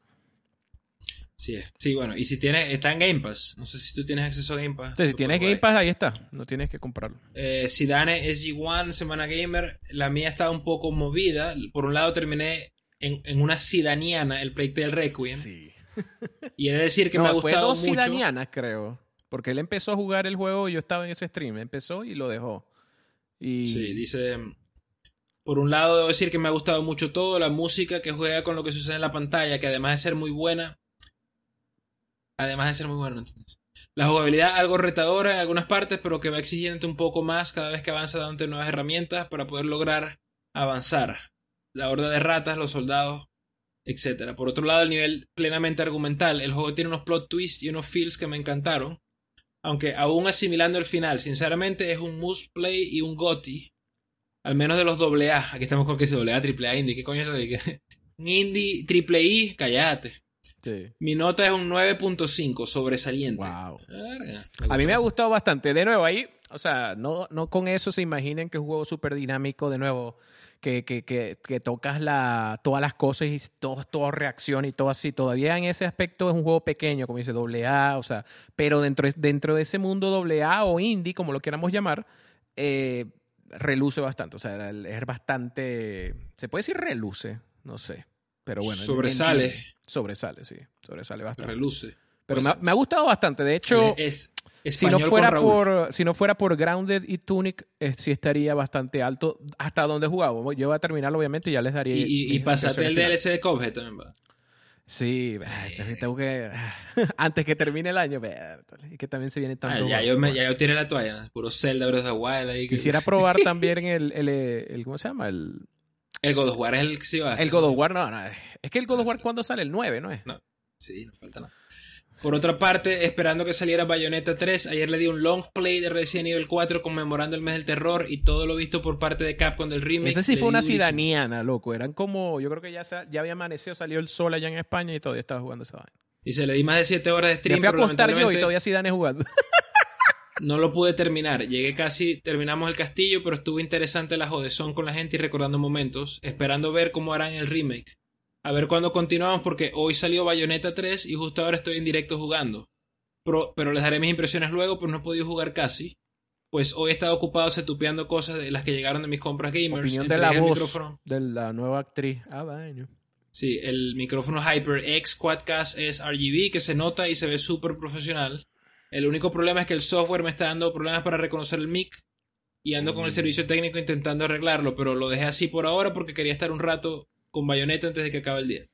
Sí, sí, bueno, y si tienes, está en Game Pass. No sé si tú tienes acceso a Game Pass. si tienes Game Pass, ahí está. No tienes que comprarlo. Eh, Dane SG1, Semana Gamer. La mía está un poco movida. Por un lado terminé en, en una Sidaniana, el Playtale Requiem. Sí. y he de decir que me ha gustado fue dos Sidanianas, creo. Porque él empezó a jugar el juego y yo estaba en ese stream. Empezó y lo dejó. Y... Sí, dice... Por un lado, debo decir que me ha gustado mucho todo, la música que juega con lo que sucede en la pantalla, que además de ser muy buena, Además de ser muy bueno. La jugabilidad algo retadora en algunas partes, pero que va exigiendo un poco más cada vez que avanza dándote nuevas herramientas para poder lograr avanzar. La horda de ratas, los soldados, etc. Por otro lado, el nivel plenamente argumental. El juego tiene unos plot twists y unos feels que me encantaron. Aunque aún asimilando el final, sinceramente es un must play y un GOTI. Al menos de los AA. Aquí estamos con que se AA, AAA indie. ¿Qué coño es eso? Indie triple I, Mi nota es un 9.5, sobresaliente. Wow. a mí me ha gustado bastante. De nuevo, ahí, o sea, no, no con eso se imaginen que es un juego súper dinámico, de nuevo, que, que, que, que, tocas la, todas las cosas y todo, todo reacción y todo así. Todavía en ese aspecto es un juego pequeño, como dice AA, o sea, pero dentro, dentro de ese mundo AA o indie, como lo queramos llamar, eh, reluce bastante. O sea, es bastante. ¿Se puede decir reluce? No sé. Pero bueno. Sobresale. sobresale, sí. Sobresale bastante. Reluce. Pero me ha, gustado bastante. De hecho, es, si, no fuera por, si no fuera por Grounded y Tunic, eh, sí estaría bastante alto hasta donde he jugado. Yo voy a terminar, obviamente, y ya les daría. Y, y, el DLC de Cuphead también va. Sí, tengo que. Antes que termine el año, y que también se viene ah, tanto. ya, yo me, ya yo tiré la toalla, puro Zelda Breath of the Wild ahí. Quisiera probar también el, el, el, ¿Cómo se llama? El. El God of War es el que se va. El God of War, no, no. Es que el God of War, ¿cuándo sale? El 9, ¿no es? No, sí, no falta nada. Por otra parte, esperando que saliera Bayonetta 3, ayer le di un long play de Resident Evil 4 conmemorando el mes del terror y todo lo visto por parte de Capcom del remake. Ese sí fue una cidaniana, loco. Eran como, yo creo que ya, ya había amanecido, salió el sol allá en España y todavía estaba jugando esa vaina. Y se le di más de 7 horas de stream. Me fui a acostar yo y todavía Zidane jugando. no lo pude terminar. Llegué casi, terminamos el castillo, pero estuvo interesante la jodezón con la gente y recordando momentos, esperando ver cómo harán el remake. A ver cuándo continuamos porque hoy salió Bayonetta 3 y justo ahora estoy en directo jugando. Pero, les daré mis impresiones luego, pero no he podido jugar casi. Pues hoy he estado ocupado setupeando cosas de las que llegaron de mis compras gamers. Opinión de la voz de la nueva actriz. Ah, bueno. Sí, el micrófono HyperX Quadcast es RGB que se nota y se ve súper profesional. El único problema es que el software me está dando problemas para reconocer el mic y ando con el mm. servicio técnico intentando arreglarlo, pero lo dejé así por ahora porque quería estar un rato con Bayonetta antes de que acabe el día.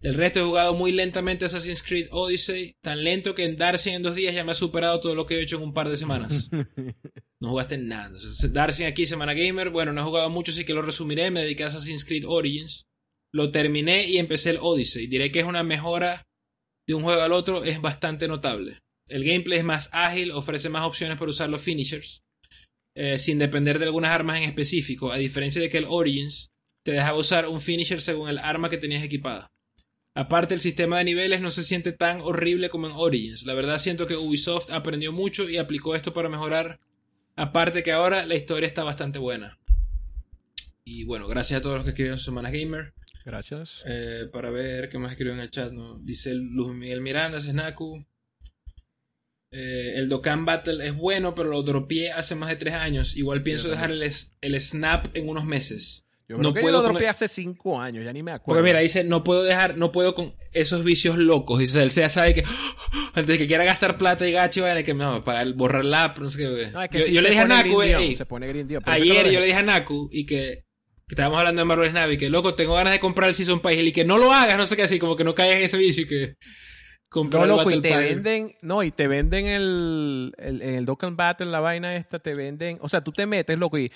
El resto he jugado muy lentamente Assassin's Creed Odyssey, tan lento que en Darcy en dos días ya me ha superado todo lo que he hecho en un par de semanas. No jugaste nada. Darcy aquí, Semana Gamer, bueno, no he jugado mucho, así que lo resumiré. Me dediqué a Assassin's Creed Origins. Lo terminé y empecé el Odyssey. Diré que es una mejora de un juego al otro, es bastante notable. El gameplay es más ágil, ofrece más opciones para usar los finishers, eh, sin depender de algunas armas en específico, a diferencia de que el Origins te dejaba usar un finisher según el arma que tenías equipada. Aparte, el sistema de niveles no se siente tan horrible como en Origins. La verdad siento que Ubisoft aprendió mucho y aplicó esto para mejorar. Aparte que ahora la historia está bastante buena. Y bueno, gracias a todos los que escribieron su Semana Gamer. Gracias. Eh, para ver qué más escribió en el chat. ¿no? Dice Luis Miguel Miranda, Snaku. Eh, el Dokkan Battle es bueno, pero lo dropeé hace más de tres años. Igual pienso dejar el, el Snap en unos meses. Yo no puedo lo dropeé hace cinco años, ya ni me acuerdo. Porque mira, dice, no puedo dejar, no puedo con esos vicios locos. Dice, él ya sabe que antes de que quiera gastar plata y gacho, vaya que no, para borrar la app, no sé qué. No, es que yo, le dije a Naku, se pone ayer yo le dije a Naku y que, que estábamos hablando de Marvel Snap y que loco, tengo ganas de comprar el Season Pass y que no lo hagas, no sé qué así, como que no caigas en ese vicio y que comprar no, loco, y te venden, no, y te venden el, el, el Dokkan Battle, la vaina esta, te venden, o sea, tú te metes, loco, y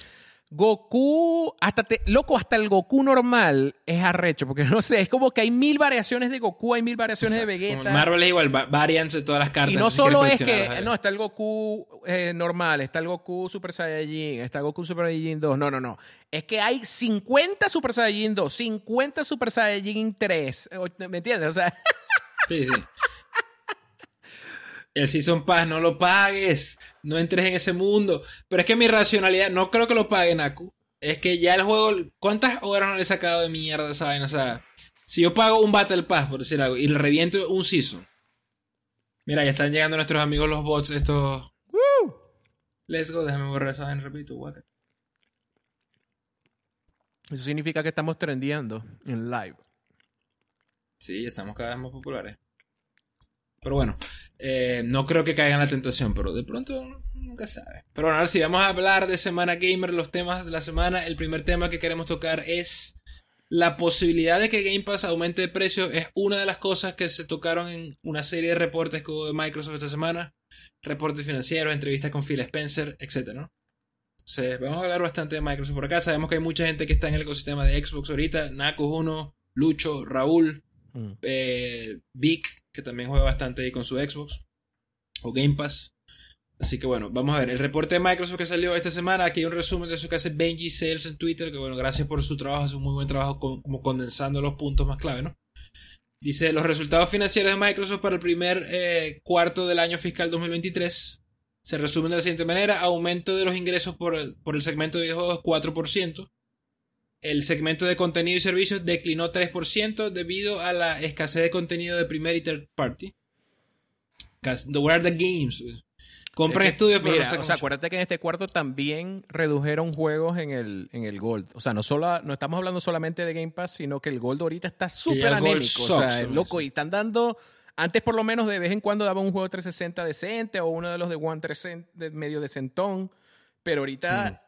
Goku, hasta te, loco, hasta el Goku normal es arrecho, porque no sé, es como que hay mil variaciones de Goku, hay mil variaciones de Vegeta. Marvel es igual, variants de todas las cartas. Y no solo es que, no, está el Goku eh, normal, está el Goku Super Saiyajin, está Goku Super Saiyajin 2, no, no, no. Es que hay 50 Super Saiyajin 2, 50 Super Saiyajin 3, ¿me entiendes? O sea... Sí, sí. El Season Pass no lo pagues. No entres en ese mundo. Pero es que mi racionalidad, no creo que lo pague Naku. Es que ya el juego, ¿cuántas horas no le he sacado de mierda esa vaina? O sea, si yo pago un Battle Pass, por decir algo, y le reviento un Season. Mira, ya están llegando nuestros amigos los bots, estos. ¡Woo! Let's go, déjame borrar esa vaina, repito, Eso significa que estamos trendeando en live. Sí, estamos cada vez más populares. Pero bueno, eh, no creo que caiga en la tentación, pero de pronto nunca sabe. Pero bueno, ahora sí, vamos a hablar de Semana Gamer, los temas de la semana. El primer tema que queremos tocar es la posibilidad de que Game Pass aumente de precio. Es una de las cosas que se tocaron en una serie de reportes que de Microsoft esta semana. Reportes financieros, entrevistas con Phil Spencer, etc. ¿no? vamos a hablar bastante de Microsoft por acá. Sabemos que hay mucha gente que está en el ecosistema de Xbox ahorita. Naku 1, Lucho, Raúl, mm. eh, Vic, que también juega bastante ahí con su Xbox o Game Pass. Así que bueno, vamos a ver. El reporte de Microsoft que salió esta semana, aquí hay un resumen de eso que hace Benji Sales en Twitter, que bueno, gracias por su trabajo, hace un muy buen trabajo como condensando los puntos más clave, ¿no? Dice, los resultados financieros de Microsoft para el primer eh, cuarto del año fiscal 2023 se resumen de la siguiente manera, aumento de los ingresos por por el segmento de videojuegos 4%, el segmento de contenido y servicios declinó 3% debido a la escasez de contenido de primer y third party. The Where the Games. Compren estudios, pero o sea, acuérdate que en este cuarto también redujeron juegos en el, en el Gold. O sea, no solo no estamos hablando solamente de Game Pass, sino que el Gold ahorita está súper anémico. o sea, loco. Y están dando. Antes, por lo menos, de vez en cuando daba un juego 360 decente o uno de los de One 360 de medio decentón. Pero ahorita.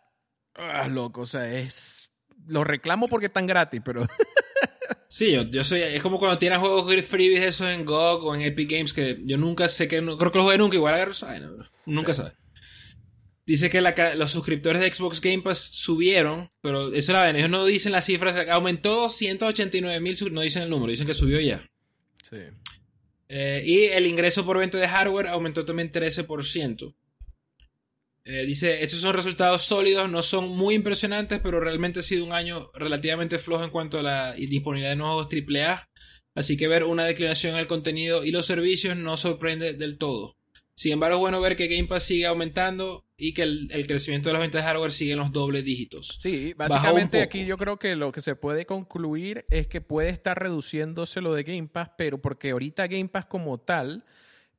Mm. Ah, loco, o sea, es lo reclamo porque están gratis, pero. Sí, yo, yo, soy. Es como cuando tienes juegos freebies esos en GOG o en Epic Games que yo nunca sé que. No, creo que los juegue nunca, igual agarro ¿no? Nunca sabe. Dice que la, los suscriptores de Xbox Game Pass subieron, pero eso la ven, ellos no dicen las cifras, aumentó 189 mil, no dicen el número, dicen que subió ya. Sí. Eh, y el ingreso por venta de hardware aumentó también 13%. Eh, dice, estos son resultados sólidos, no son muy impresionantes, pero realmente ha sido un año relativamente flojo en cuanto a la disponibilidad de nuevos AAA. Así que ver una declinación en el contenido y los servicios no sorprende del todo. Sin embargo, es bueno ver que Game Pass sigue aumentando y que el, crecimiento de las ventas de hardware sigue en los dobles dígitos. Sí, básicamente aquí yo creo que lo que se puede concluir es que puede estar reduciéndose lo de Game Pass, pero porque ahorita Game Pass como tal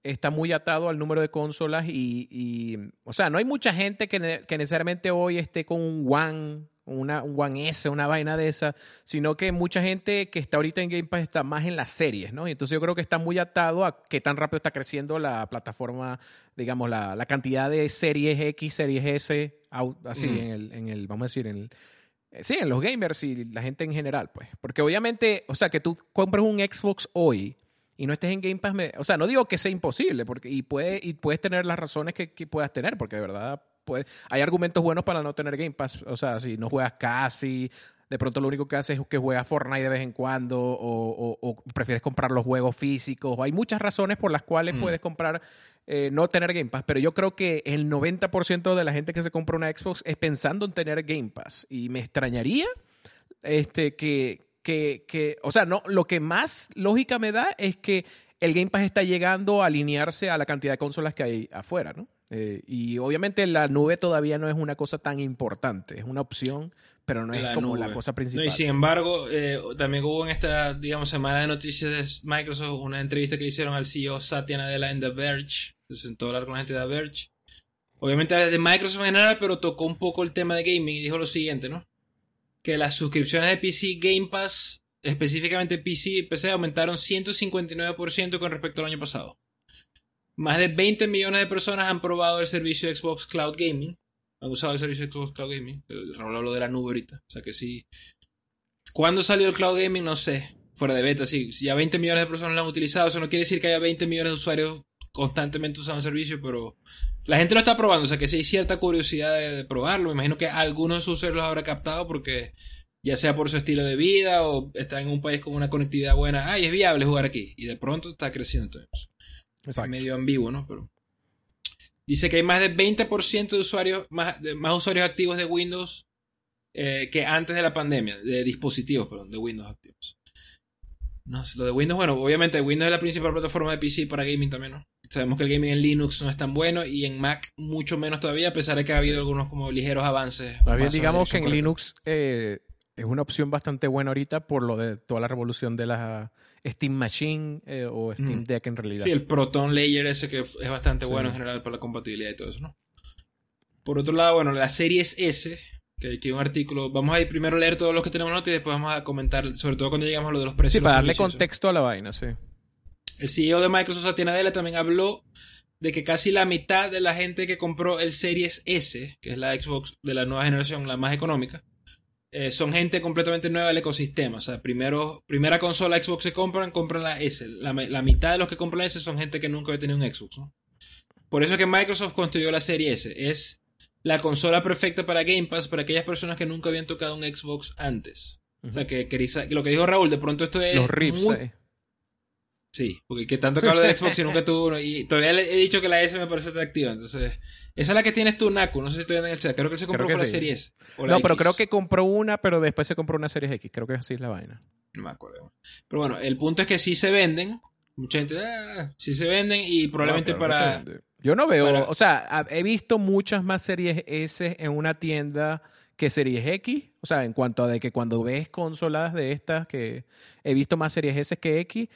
está muy atado al número de consolas y, o sea, no hay mucha gente que, que necesariamente hoy esté con un One una, un One S, una vaina de esa, sino que mucha gente que está ahorita en Game Pass está más en las series, ¿no? Y entonces yo creo que está muy atado a qué tan rápido está creciendo la plataforma, digamos, la, la cantidad de series X, series S, así, mm. en, el, en el, vamos a decir, en el, eh, sí, en los gamers y la gente en general, pues. Porque obviamente, o sea, que tú compres un Xbox hoy y no estés en Game Pass, o sea, no digo que sea imposible, porque y, puede, y puedes tener las razones que, que puedas tener, porque de verdad pues, hay argumentos buenos para no tener Game Pass. O sea, si no juegas casi, de pronto lo único que haces es que juegas Fortnite de vez en cuando o, prefieres comprar los juegos físicos. Hay muchas razones por las cuales mm. puedes comprar, eh, no tener Game Pass, pero yo creo que el 90% de la gente que se compra una Xbox es pensando en tener Game Pass. Y me extrañaría este, que, que, que, o sea, no, lo que más lógica me da es que el Game Pass está llegando a alinearse a la cantidad de consolas que hay afuera, ¿no? Eh, y obviamente la nube todavía no es una cosa tan importante, es una opción, pero no es como la cosa principal. y sin embargo, eh, también hubo en esta, digamos, semana de noticias de Microsoft una entrevista que le hicieron al CEO Satya Nadella en The Verge, se sentó a hablar con la gente de The Verge. Obviamente de Microsoft en general, pero tocó un poco el tema de gaming y dijo lo siguiente, ¿no? Que las suscripciones de PC Game Pass, específicamente PC y PC, aumentaron 159% con respecto al año pasado. Más de 20 millones de personas han probado el servicio Xbox Cloud Gaming. Han usado el servicio Xbox Cloud Gaming. Raúl habló de la nube ahorita. O sea que sí. ¿Cuándo salió el Cloud Gaming? No sé. Fuera de beta, sí. Ya 20 millones de personas lo han utilizado, eso no quiere decir que haya 20 millones de usuarios constantemente usando el servicio, pero la gente lo está probando. O sea que sí hay cierta curiosidad de, probarlo. Me imagino que algunos de sus usuarios los habrá captado porque ya sea por su estilo de vida o está en un país con una conectividad buena. Ay, es viable jugar aquí. Y de pronto está creciendo entonces. Medio ambiguo, ¿no? Pero dice que hay más del 20% de usuarios, más, más usuarios activos de Windows eh, que antes de la pandemia, de dispositivos, perdón, de Windows activos. No lo de Windows, bueno, obviamente Windows es la principal plataforma de PC para gaming también, ¿no? Sabemos que el gaming en Linux no es tan bueno y en Mac mucho menos todavía, a pesar de que ha habido algunos como ligeros avances. También digamos que en Linux eh, es una opción bastante buena ahorita por lo de toda la revolución de la Steam Machine eh, o Steam Deck en realidad. Sí, el Proton Layer ese que es bastante bueno en general para la compatibilidad y todo eso, ¿no? Por otro lado, bueno, la Series S, que hay un artículo, vamos a ir primero a leer todos los que tenemos nota y después vamos a comentar, sobre todo cuando llegamos a lo de los precios. Sí, para darle contexto a la vaina, sí. El CEO de Microsoft, Satya Nadella, también habló de que casi la mitad de la gente que compró el Series S, que es la Xbox de la nueva generación, la más económica, eh, son gente completamente nueva del ecosistema. O sea, primero, primera consola Xbox se compran, compran la S. La, mitad de los que compran la S son gente que nunca había tenido un Xbox. Por eso es que Microsoft construyó la serie S. Es la consola perfecta para Game Pass para aquellas personas que nunca habían tocado un Xbox antes. O sea, que, lo que dijo Raúl, de pronto esto es. Los rips, eh. Sí, porque que tanto que hablo de Xbox y nunca tuve uno. Y todavía le he dicho que la S me parece atractiva. Entonces, esa es la que tienes tú, Naku. No sé si estoy en el chat. Creo que él se compró la serie S. no, pero creo que compró una, pero después se compró una serie X. Creo que así es la vaina. No me acuerdo. Pero bueno, el punto es que sí se venden. Mucha gente, ah, sí se venden y probablemente para. Yo no veo, o sea, he visto muchas más series S en una tienda que series X. O sea, en cuanto a de que cuando ves consolas de estas, que he visto más series S que X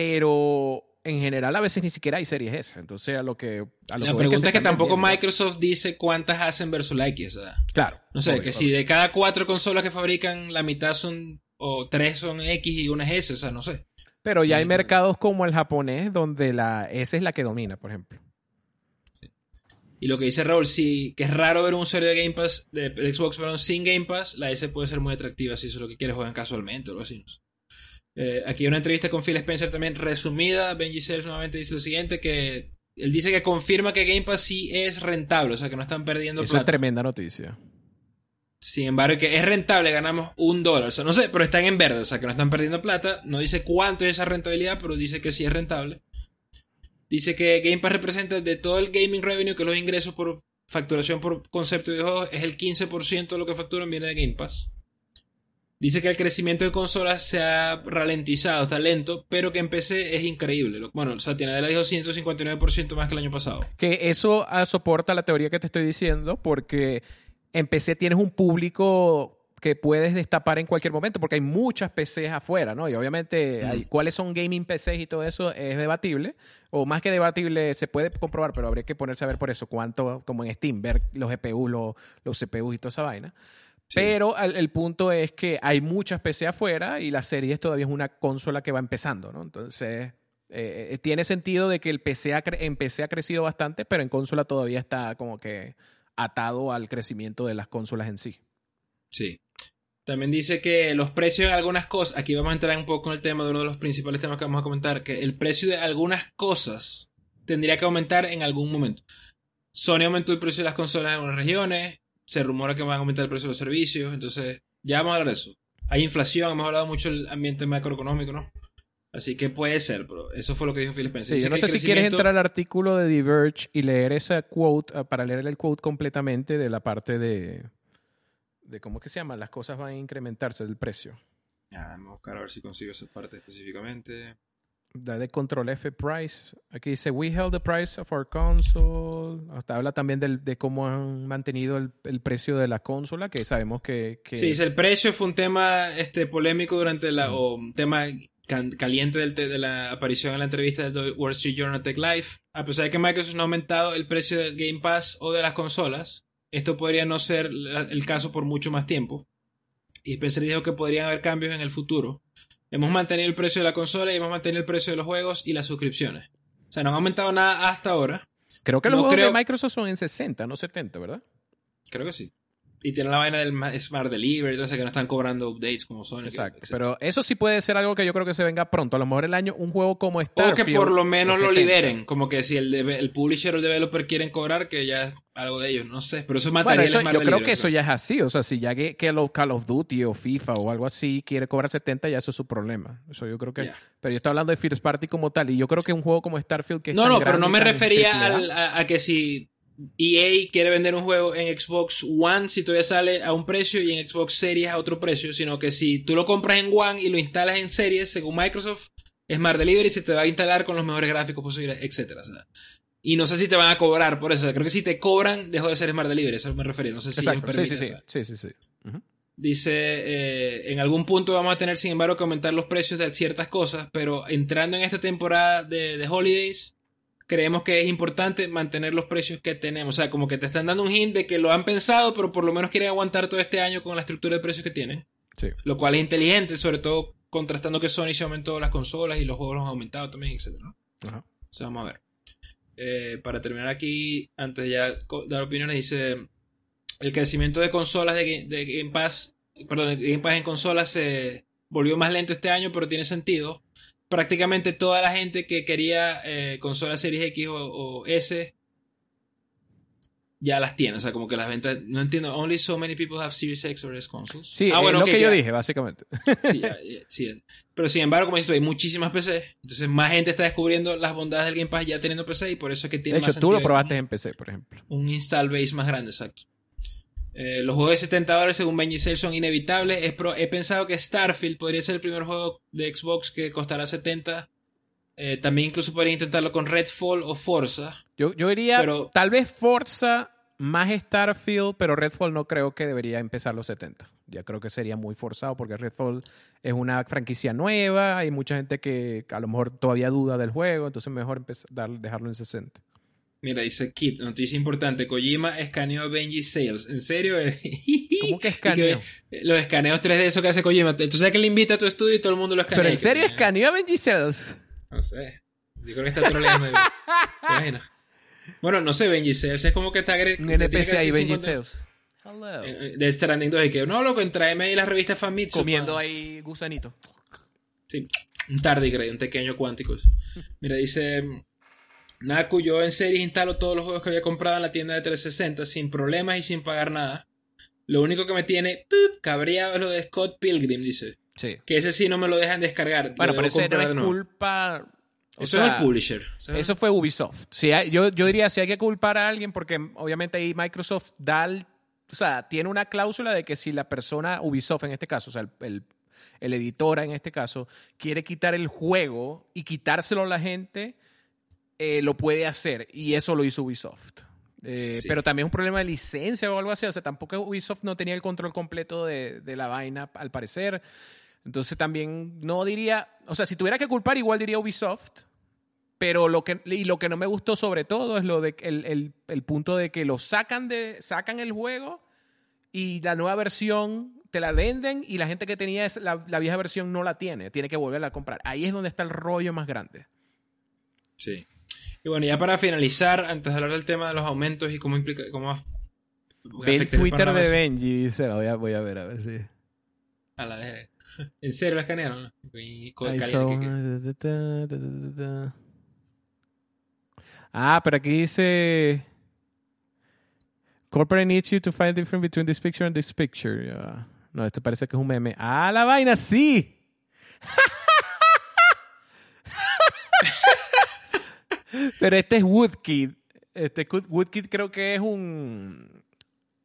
pero en general a veces ni siquiera hay series S. Entonces, a lo que. A la pregunta es que, tampoco Microsoft dice cuántas hacen versus la X. O sea, claro. No sé, que si de cada cuatro consolas que fabrican, la mitad son. o tres son X y una es S, o sea, no sé. Pero ya hay mercados como el japonés donde la S es la que domina, por ejemplo. Y lo que dice Raúl, sí, que es raro ver un usuario de Game Pass, de Xbox, perdón, sin Game Pass, la S puede ser muy atractiva si eso es lo que quieres jugar casualmente o algo así. Eh, aquí hay una entrevista con Phil Spencer también resumida. Benji Sales nuevamente dice lo siguiente, que él dice que confirma que Game Pass sí es rentable, o sea que no están perdiendo Eso plata. es tremenda noticia. Sin embargo, que es rentable, ganamos un dólar. O sea, no sé, pero están en verde, o sea que no están perdiendo plata. No dice cuánto es esa rentabilidad, pero dice que sí es rentable. Dice que Game Pass representa de todo el gaming revenue, que los ingresos por facturación por concepto de videojuegos, es el 15% de lo que facturan viene de Game Pass. Dice que el crecimiento de consolas se ha ralentizado, está lento, pero que en PC es increíble. Bueno, Satya Nadella dijo 159% más que el año pasado. Que eso ah, soporta la teoría que te estoy diciendo, porque en PC tienes un público que puedes destapar en cualquier momento, porque hay muchas PCs afuera, ¿no? Y obviamente, hay, cuáles son gaming PCs y todo eso es debatible, o más que debatible, se puede comprobar, pero habría que ponerse a ver por eso, cuánto, como en Steam, ver los GPU, los, los CPUs y toda esa vaina. Pero el, el, punto es que hay muchas PC afuera y la serie todavía es una consola que va empezando, ¿no? Entonces, eh, tiene sentido de que el PC ha en PC ha crecido bastante, pero en consola todavía está como que atado al crecimiento de las consolas en sí. Sí. También dice que los precios de algunas cosas, aquí vamos a entrar un poco en el tema de uno de los principales temas que vamos a comentar, que el precio de algunas cosas tendría que aumentar en algún momento. Sony aumentó el precio de las consolas en algunas regiones, se rumora que van a aumentar el precio de los servicios, entonces ya vamos a hablar de eso. Hay inflación, hemos hablado mucho del ambiente macroeconómico, ¿no? Así que puede ser, pero eso fue lo que dijo Phil Spencer. Sí, yo no sé si quieres entrar al artículo de Diverge y leer esa quote, uh, para leer el quote completamente de la parte de, de cómo es que se llama, las cosas van a incrementarse del precio. Ya, vamos a buscar a ver si consigo esa parte específicamente. Da de control F price. Aquí dice, we held the price of our console. Hasta habla también del, de cómo han mantenido el, el, precio de la consola, que sabemos que... que... Sí, dice, el precio fue un tema este, polémico durante la... Mm. o un tema caliente del de la aparición en la entrevista del Wall Street Journal Tech Live. A pesar de que Microsoft no ha aumentado el precio del Game Pass o de las consolas, esto podría no ser el caso por mucho más tiempo. Y Spencer dijo que podrían haber cambios en el futuro. Hemos mantenido el precio de la consola y hemos mantenido el precio de los juegos y las suscripciones. O sea, no han aumentado nada hasta ahora. Creo que los no juegos creo... de Microsoft son en 60, no 70, ¿verdad? Creo que sí. Y tienen la vaina del Smart Delivery, entonces que no están cobrando updates como son. Exacto. Pero eso sí puede ser algo que yo creo que se venga pronto. A lo mejor el año, un juego como Starfield. O que por lo menos lo liberen. Como que si el, el publisher o el developer quieren cobrar, que ya es algo de ellos. No sé. Pero eso es bueno, eso, Yo creo que eso ya es así. O sea, si ya que, que los Call of Duty o FIFA o algo así quiere cobrar 70, ya eso es su problema. Eso yo creo que. Yeah. Pero yo estoy hablando de First Party como tal. Y yo creo que un juego como Starfield que es No, tan no, pero no me refería al- a, a que si EA quiere vender un juego en Xbox One, si todavía sale a un precio y en Xbox Series a otro precio, sino que si tú lo compras en One y lo instalas en Series, según Microsoft, Smart Delivery se te va a instalar con los mejores gráficos posibles, etcétera. O sea, y no sé si te van a cobrar por eso. Creo que si te cobran, dejó de ser Smart Delivery. Eso me refería. No sé si Exacto. ellos Sí, sí, permiten sí. sí, sí, sí. Dice, eh, en algún punto vamos a tener, sin embargo, que aumentar los precios de ciertas cosas, pero entrando en esta temporada de, de holidays, creemos que es importante mantener los precios que tenemos. O sea, como que te están dando un hint de que lo han pensado, pero por lo menos quieren aguantar todo este año con la estructura de precios que tienen. Sí. Lo cual es inteligente, sobre todo contrastando que Sony se aumentó las consolas y los juegos los han aumentado también, etc. Ajá. O sea, vamos a ver. Eh, para terminar aquí, antes de ya dar opiniones, dice el crecimiento de consolas de, de Game Pass, perdón, de Game Pass en consolas se volvió más lento este año, pero tiene sentido. Prácticamente toda la gente que quería eh, consolas Series X o, o S ya las tiene. O sea, como que las ventas. No entiendo. Only so many people have Series X or S consoles. Sí, Ah, es bueno, lo que yo ya. dije, básicamente. Sí, ya, ya, sí. Pero sin embargo, como dices hay muchísimas PC. Entonces, más gente está descubriendo las bondades del Game Pass ya teniendo PC y por eso es que De tiene hecho, más tú lo probaste en PC, por ejemplo. un install base más grande, exacto. Eh, los juegos de 70 dólares, según Sale, son inevitables. He pensado que Starfield podría ser el primer juego de Xbox que costará 70. Eh, también incluso podría intentarlo con Redfall o Forza. Yo, yo diría, Pero- tal vez Forza más Starfield, pero Redfall no creo que debería empezar los 70. Ya creo que sería muy forzado porque Redfall es una franquicia nueva, hay mucha gente que a lo mejor todavía duda del juego, entonces mejor empezar, dejarlo en 60. Mira, dice Kit, noticia importante. Kojima escaneó a Benji Sales. ¿En serio? ¿Cómo que escaneó? los escaneos 3D, eso que hace Kojima. Tú sabes que le invita a tu estudio y todo el mundo lo escanea. Pero en serio escaneó a Benji Sales. No sé. Yo creo que está troleando. ¿Te imaginas? Bueno, no sé, Benji Sales es como que está... Un NPC ahí, Benji 50 Sales. Hello. eh, De Stranding 2 y que no, loco, tráeme ahí la revista Famitsu. Comiendo pa". ahí gusanito. Sí, un tardigrade, un pequeño cuántico. Mira, dice... Naku, yo en serie instalo todos los juegos que había comprado en la tienda de 360 sin problemas y sin pagar nada. Lo único que me tiene cabreado es lo de Scott Pilgrim, dice. Sí. Que ese sí no me lo dejan descargar. Bueno, pero ese no es culpa. o Eso sea, es el publisher. Eso es- Eso fue Ubisoft. Si hay- yo, yo diría, si hay que culpar a alguien, porque obviamente ahí Microsoft da, el- o sea, tiene una cláusula de que si la persona, Ubisoft en este caso, o sea, el, el, el editora en este caso, quiere quitar el juego y quitárselo a la gente, eh, lo puede hacer. Y eso lo hizo Ubisoft. Eh, Sí. Pero también es un problema de licencia o algo así. O sea, tampoco Ubisoft no tenía el control completo de, de la vaina, al parecer. Entonces también no diría, o sea, si tuviera que culpar, igual diría Ubisoft. Pero lo que, y lo que no me gustó sobre todo es lo de el, el, el punto de que lo sacan de, sacan el juego y la nueva versión te la venden y la gente que tenía es- la, la vieja versión no la tiene, tiene que volverla a comprar. Ahí es donde está el rollo más grande. Sí. Y bueno, ya para finalizar, antes de hablar del tema de los aumentos y cómo implica, cómo afecta el Twitter de. Benji, dice, voy a, voy a ver, a ver si. A la vez. ¿En serio lo escanearon? Ah, pero aquí dice. Corporate needs you to find the difference between this picture and this picture. Ya. No, esto parece que es un meme. ¡Ah, la vaina! ¡Sí! pero este es Woodkid. Este Wood- Woodkid creo que es un.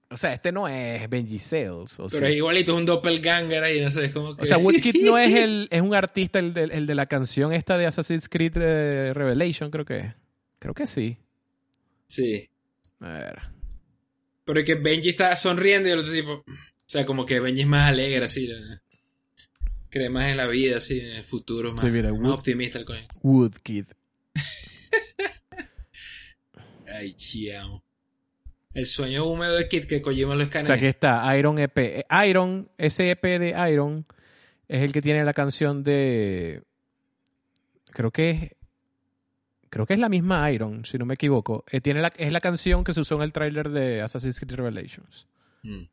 O sea, este no es Benji Sales. O Pero sea, es igualito, es un doppelganger ahí, no sé, es como que... o sea, Woodkid no es el, es un artista, el de, el de la canción esta de Assassin's Creed eh, Revelation, creo que es. Creo que sí. Sí. A ver. Pero es que Benji está sonriendo y el otro tipo... O sea, como que Benji es más alegre, así. ¿no? Cree más en la vida, así, en el futuro, más, Sí, mira, más Wood- optimista el coño. Woodkid. Ay, chiao. El sueño húmedo de Kid que Kojima lo O escanea. sea, aquí está Iron EP. Eh, Iron, ese EP de Iron es el que tiene la canción de. Creo que es. Creo que es la misma Iron, si no me equivoco. Eh, tiene la, es la canción que se usó en el tráiler de Assassin's Creed Revelations. Mm.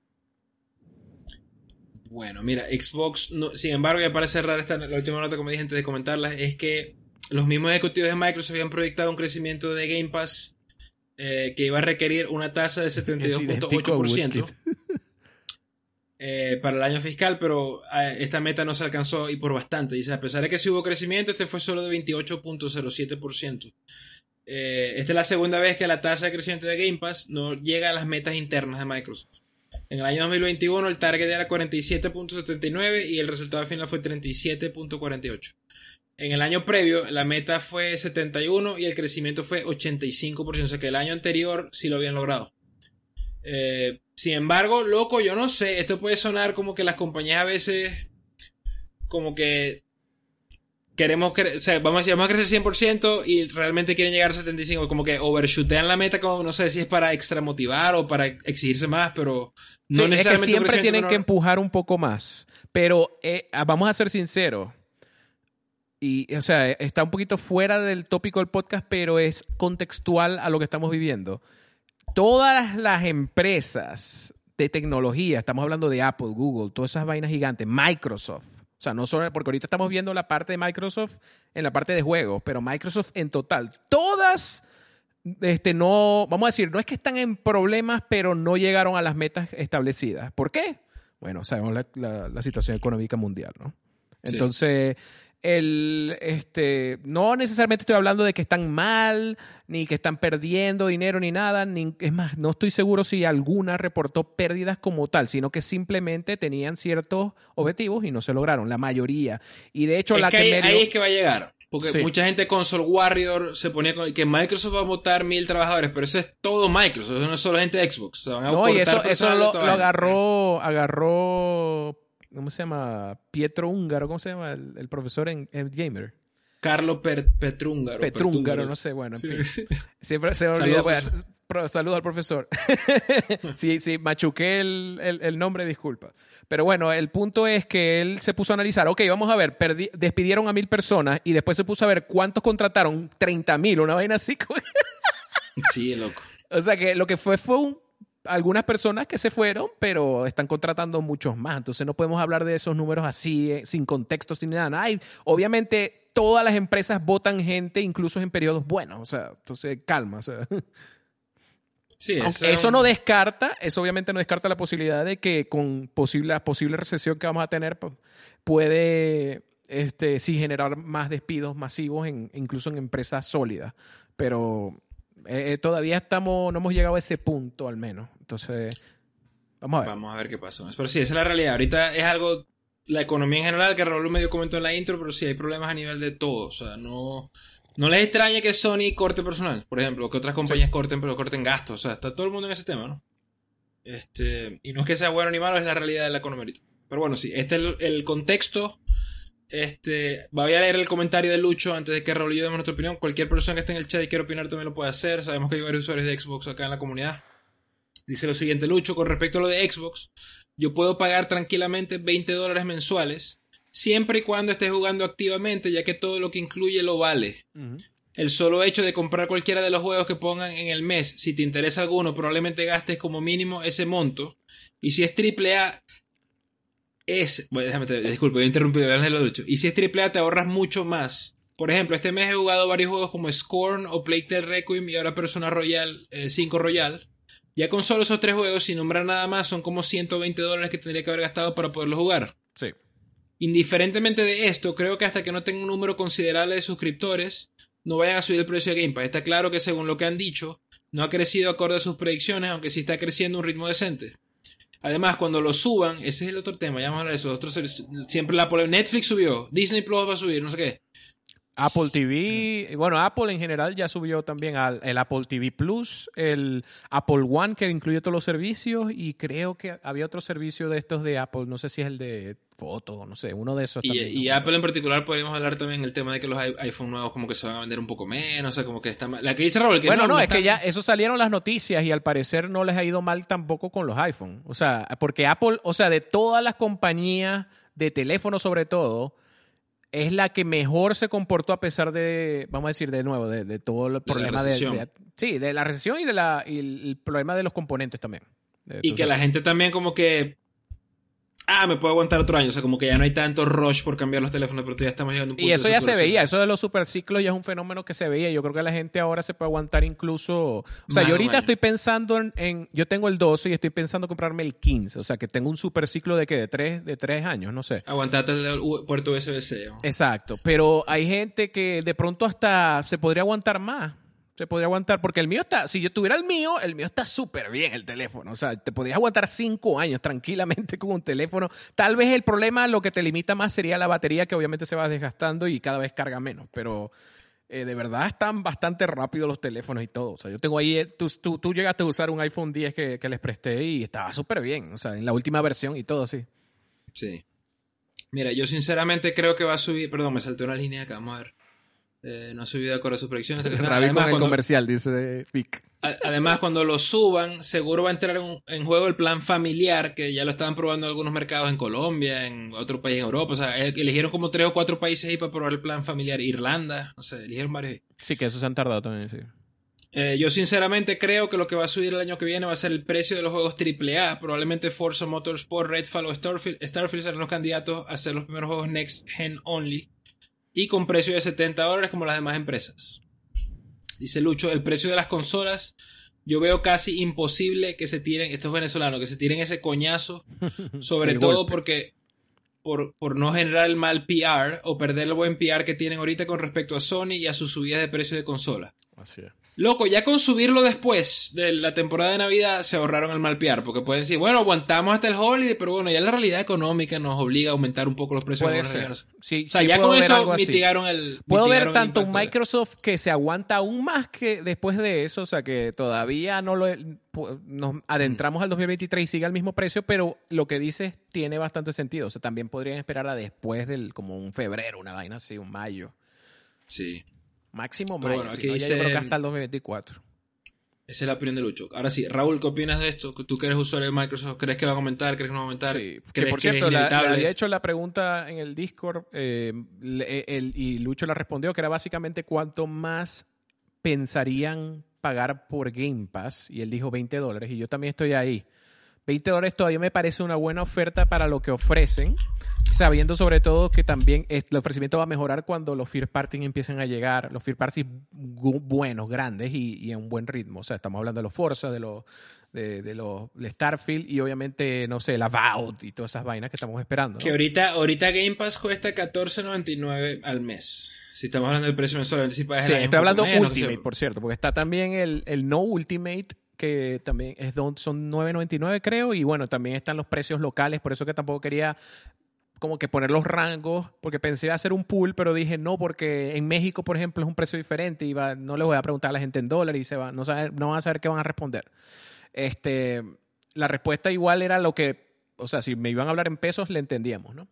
Bueno, mira, Xbox, no- sin embargo, ya para cerrar esta, la última nota me dije antes de comentarla, es que los mismos ejecutivos de Microsoft habían proyectado un crecimiento de Game Pass eh, que iba a requerir una tasa de Es idéntico a 72.8% Woodkid. eh, para el año fiscal, pero eh, esta meta no se alcanzó y por bastante. Dice, a pesar de que sí hubo crecimiento, este fue solo de 28.07%. Eh, esta es la segunda vez que la tasa de crecimiento de Game Pass no llega a las metas internas de Microsoft. En el año 2021 el target era 47.79 y el resultado final fue 37.48. En el año previo la meta fue 71 y el crecimiento fue 85%, o sea que el año anterior sí lo habían logrado. Eh, sin embargo, loco, yo no sé, esto puede sonar como que las compañías a veces como que queremos o sea, vamos a decir, vamos a crecer 100% y realmente quieren llegar a 75, como que overshootean la meta como no sé si es para extra motivar o para exigirse más, pero no Sí, es que necesariamente siempre tienen que empujar un poco más. Pero eh, vamos a ser sinceros. Y, o sea, está un poquito fuera del tópico del podcast, pero es contextual a lo que estamos viviendo. Todas las empresas de tecnología, estamos hablando de Apple, Google, todas esas vainas gigantes, Microsoft. O sea, no solo, porque ahorita estamos viendo la parte de Microsoft en la parte de juegos, pero Microsoft en total, todas este, no, vamos a decir, no es que están en problemas, pero no llegaron a las metas establecidas. ¿Por qué? Bueno, sabemos la, la- la situación económica mundial, ¿no? Sí. El, este, no necesariamente estoy hablando de que están mal, ni que están perdiendo dinero, ni nada. Ni, es más, no estoy seguro si alguna reportó pérdidas como tal, sino que simplemente tenían ciertos objetivos y no se lograron, la mayoría. Y de hecho, Es la que que, ahí, medio- ahí es que va a llegar. Porque Sí. mucha gente Console Warrior se ponía con que Microsoft va a votar mil trabajadores, pero eso es todo Microsoft, eso no es solo gente de Xbox. O sea, van a No, y eso, eso lo, lo agarró, agarró, ¿cómo se llama? Pietro Húngaro, ¿cómo se llama? El, el profesor en, en Gamer. Carlos Per- Petrúngaro. Petrúngaro, no sé, bueno, en Sí, fin. Siempre se me Saludos, olvida. pues, pro- Saludos al profesor. sí, sí, machuqué el, el- el nombre, disculpa. Pero bueno, el punto es que él se puso a analizar, ok, vamos a ver, perdi- despidieron a mil personas y después se puso a ver cuántos contrataron, 30 mil, una vaina así. Sí, loco. o sea que lo que fue fue un algunas personas que se fueron, pero están contratando muchos más. Entonces no podemos hablar de esos números así, eh, sin contexto, sin nada. Hay, obviamente, todas las empresas votan gente, incluso en periodos buenos. O sea, entonces calma. O sea. Sí, eso no descarta, eso obviamente no descarta la posibilidad de que con posible, la posible recesión que vamos a tener, puede este, sí generar más despidos masivos, en, incluso en empresas sólidas. Pero eh, eh, todavía estamos, no hemos llegado a ese punto al menos. Entonces, vamos a ver. Vamos a ver qué pasó. Pero sí, esa es la realidad. Ahorita es algo, la economía en general, que Raúl medio comentó en la intro, pero sí hay problemas a nivel de todo. O sea, no, no les extraña que Sony corte personal, por ejemplo, que otras compañías corten, pero corten gastos. O sea, está todo el mundo en ese tema, ¿no? Este, y no es que sea bueno ni malo, es la realidad de la economía. Pero bueno, sí, este es el, el contexto. Este, voy a leer el comentario de Lucho antes de que Raúl y yo demos nuestra opinión. Cualquier persona que esté en el chat y quiera opinar también lo puede hacer. Sabemos que hay varios usuarios de Xbox acá en la comunidad. Dice lo siguiente, Lucho, con respecto a lo de Xbox, yo puedo pagar tranquilamente 20 dólares mensuales, siempre y cuando esté jugando activamente, ya que todo lo que incluye lo vale. El solo hecho de comprar cualquiera de los juegos que pongan en el mes, si te interesa alguno, probablemente gastes como mínimo ese monto. Y si es triple A, es... Bueno, déjame, te, disculpe, voy a interrumpir, voy a leerlo, Lucho. Y si es triple A, te ahorras mucho más. Por ejemplo, este mes he jugado varios juegos como Scorn o Plague Tale Requiem y ahora Persona Royal, eh, 5 Royal. Ya con solo esos tres juegos, sin nombrar nada más, son como 120 dólares que tendría que haber gastado para poderlo jugar. Sí. Indiferentemente de esto, creo que hasta que no tenga un número considerable de suscriptores, no vayan a subir el precio de Game Pass. Está claro que según lo que han dicho, no ha crecido acorde a sus predicciones, aunque sí está creciendo a un ritmo decente. Además, cuando lo suban, ese es el otro tema, ya vamos a hablar de eso. servicios- siempre la Netflix subió, Disney Plus va a subir, no sé qué. Apple TV, y bueno, Apple en general ya subió también al, el Apple TV Plus, el Apple One que incluye todos los servicios y creo que había otro servicio de estos de Apple, no sé si es el de fotos, no sé, uno de esos Y, también. y ¿no? Apple en particular podríamos hablar también el tema de que los iPhone nuevos como que se van a vender un poco menos, o sea, como que está mal. La que dice Raúl, que Bueno, no, es que ya eso salieron las noticias y al parecer no les ha ido mal tampoco con los iPhone. O sea, porque Apple, o sea, de todas las compañías de teléfono sobre todo, es la que mejor se comportó a pesar de, vamos a decir de nuevo, de, de todo el problema de, recesión. de- sí, de la recesión y de la y el, problema de los componentes también. Y que la gente también como que... Ah, me puedo aguantar otro año. O sea, como que ya no hay tanto rush por cambiar los teléfonos, pero ya estamos llegando a un punto Y eso de ya se veía, eso de los superciclos ya es un fenómeno que se veía. Yo creo que la gente ahora se puede aguantar incluso. O sea, yo ahorita estoy pensando en, en- Yo tengo el 12 y estoy pensando comprarme el 15. O sea, que tengo un superciclo de que de tres, de tres años, no sé. Aguantate el puerto USB-C. Exacto. Pero hay gente que de pronto hasta se podría aguantar más. Se podría aguantar, porque el mío está, si yo tuviera el mío, el mío está súper bien el teléfono. O sea, te podrías aguantar cinco años tranquilamente con un teléfono. Tal vez el problema, lo que te limita más sería la batería, que obviamente se va desgastando y cada vez carga menos. Pero eh, de verdad están bastante rápidos los teléfonos y todo. O sea, yo tengo ahí, eh, tú, tú, tú llegaste a usar un iPhone 10 que, que les presté y estaba súper bien. O sea, en la última versión y todo así. Sí. Mira, yo sinceramente creo que va a subir... Perdón, me salté una línea acá, vamos a. Eh, no ha subido de acuerdo a sus predicciones. Ravi con Además, el cuando- comercial, dice Vic. A- Además, cuando lo suban, seguro va a entrar en, en juego el plan familiar, que ya lo estaban probando en algunos mercados en Colombia, en otro país en Europa. O sea, eh, eligieron como tres o cuatro países ahí para probar el plan familiar. Irlanda, no sé, eligieron varios. ahí. Sí, que eso se han tardado también, sí. Eh, yo sinceramente creo que lo que va a subir el año que viene va a ser el precio de los juegos AAA. Probablemente Forza Motorsport, Redfall o Starfield, Starfield serán los candidatos a ser los primeros juegos Next Gen Only. Y con precio de 70 dólares como las demás empresas. Dice Lucho, el precio de las consolas, yo veo casi imposible que se tiren, estos venezolanos, que se tiren ese coñazo, sobre todo golpe. porque por, por no generar el mal PR o perder el buen PR que tienen ahorita con respecto a Sony y a su subida de precio de consola. Así es. Loco, ya con subirlo después de la temporada de Navidad se ahorraron el mal PR, porque pueden decir, bueno, aguantamos hasta el holiday, pero bueno, ya la realidad económica nos obliga a aumentar un poco los precios. Puede de algunos ser. Sí, O sea, sí ya con eso algo así. mitigaron el. Puedo ver mitigaron tanto un Microsoft que se aguanta aún más que después de eso, o sea que todavía no lo nos adentramos al 2023 y sigue al mismo precio, pero lo que dices tiene bastante sentido, o sea, también podrían esperar a después del como un febrero, una vaina así, un mayo, Sí, máximo mayo, bueno, si aquí ya dice- yo creo que hasta el 2024. esa es la opinión de Lucho. Ahora sí, Raúl, ¿qué opinas de esto? Tú que eres usuario de Microsoft, ¿crees que va a aumentar? ¿Crees que no va a aumentar? Sí, que ¿Crees por que cierto, es la- le había hecho la pregunta en el Discord eh, le- el- y Lucho la respondió, que era básicamente cuánto más pensarían pagar por Game Pass y él dijo 20 dólares y yo también estoy ahí. 20 dólares todavía me parece una buena oferta para lo que ofrecen, sabiendo sobre todo que también el ofrecimiento va a mejorar cuando los first party empiecen a llegar, los first parties buenos, grandes y, y, en un buen ritmo. O sea, estamos hablando de los Forza, de los de, los Starfield y obviamente, no sé, la Vault y todas esas vainas que estamos esperando. Que ahorita, ahorita Game Pass cuesta 14.99 al mes. Si estamos hablando del precio mensual, si Sí, estoy hablando Ultimate, por cierto, porque está también el, el No Ultimate que también es son 9.99 creo y bueno, también están los precios locales, por eso que tampoco quería como que poner los rangos, porque pensé hacer un pool, pero dije no, porque en México, por ejemplo, es un precio diferente y no le voy a preguntar a la gente en dólares y no van a saber qué van a responder. Este, la respuesta igual era lo que, o sea, si me iban a hablar en pesos, le entendíamos, ¿no?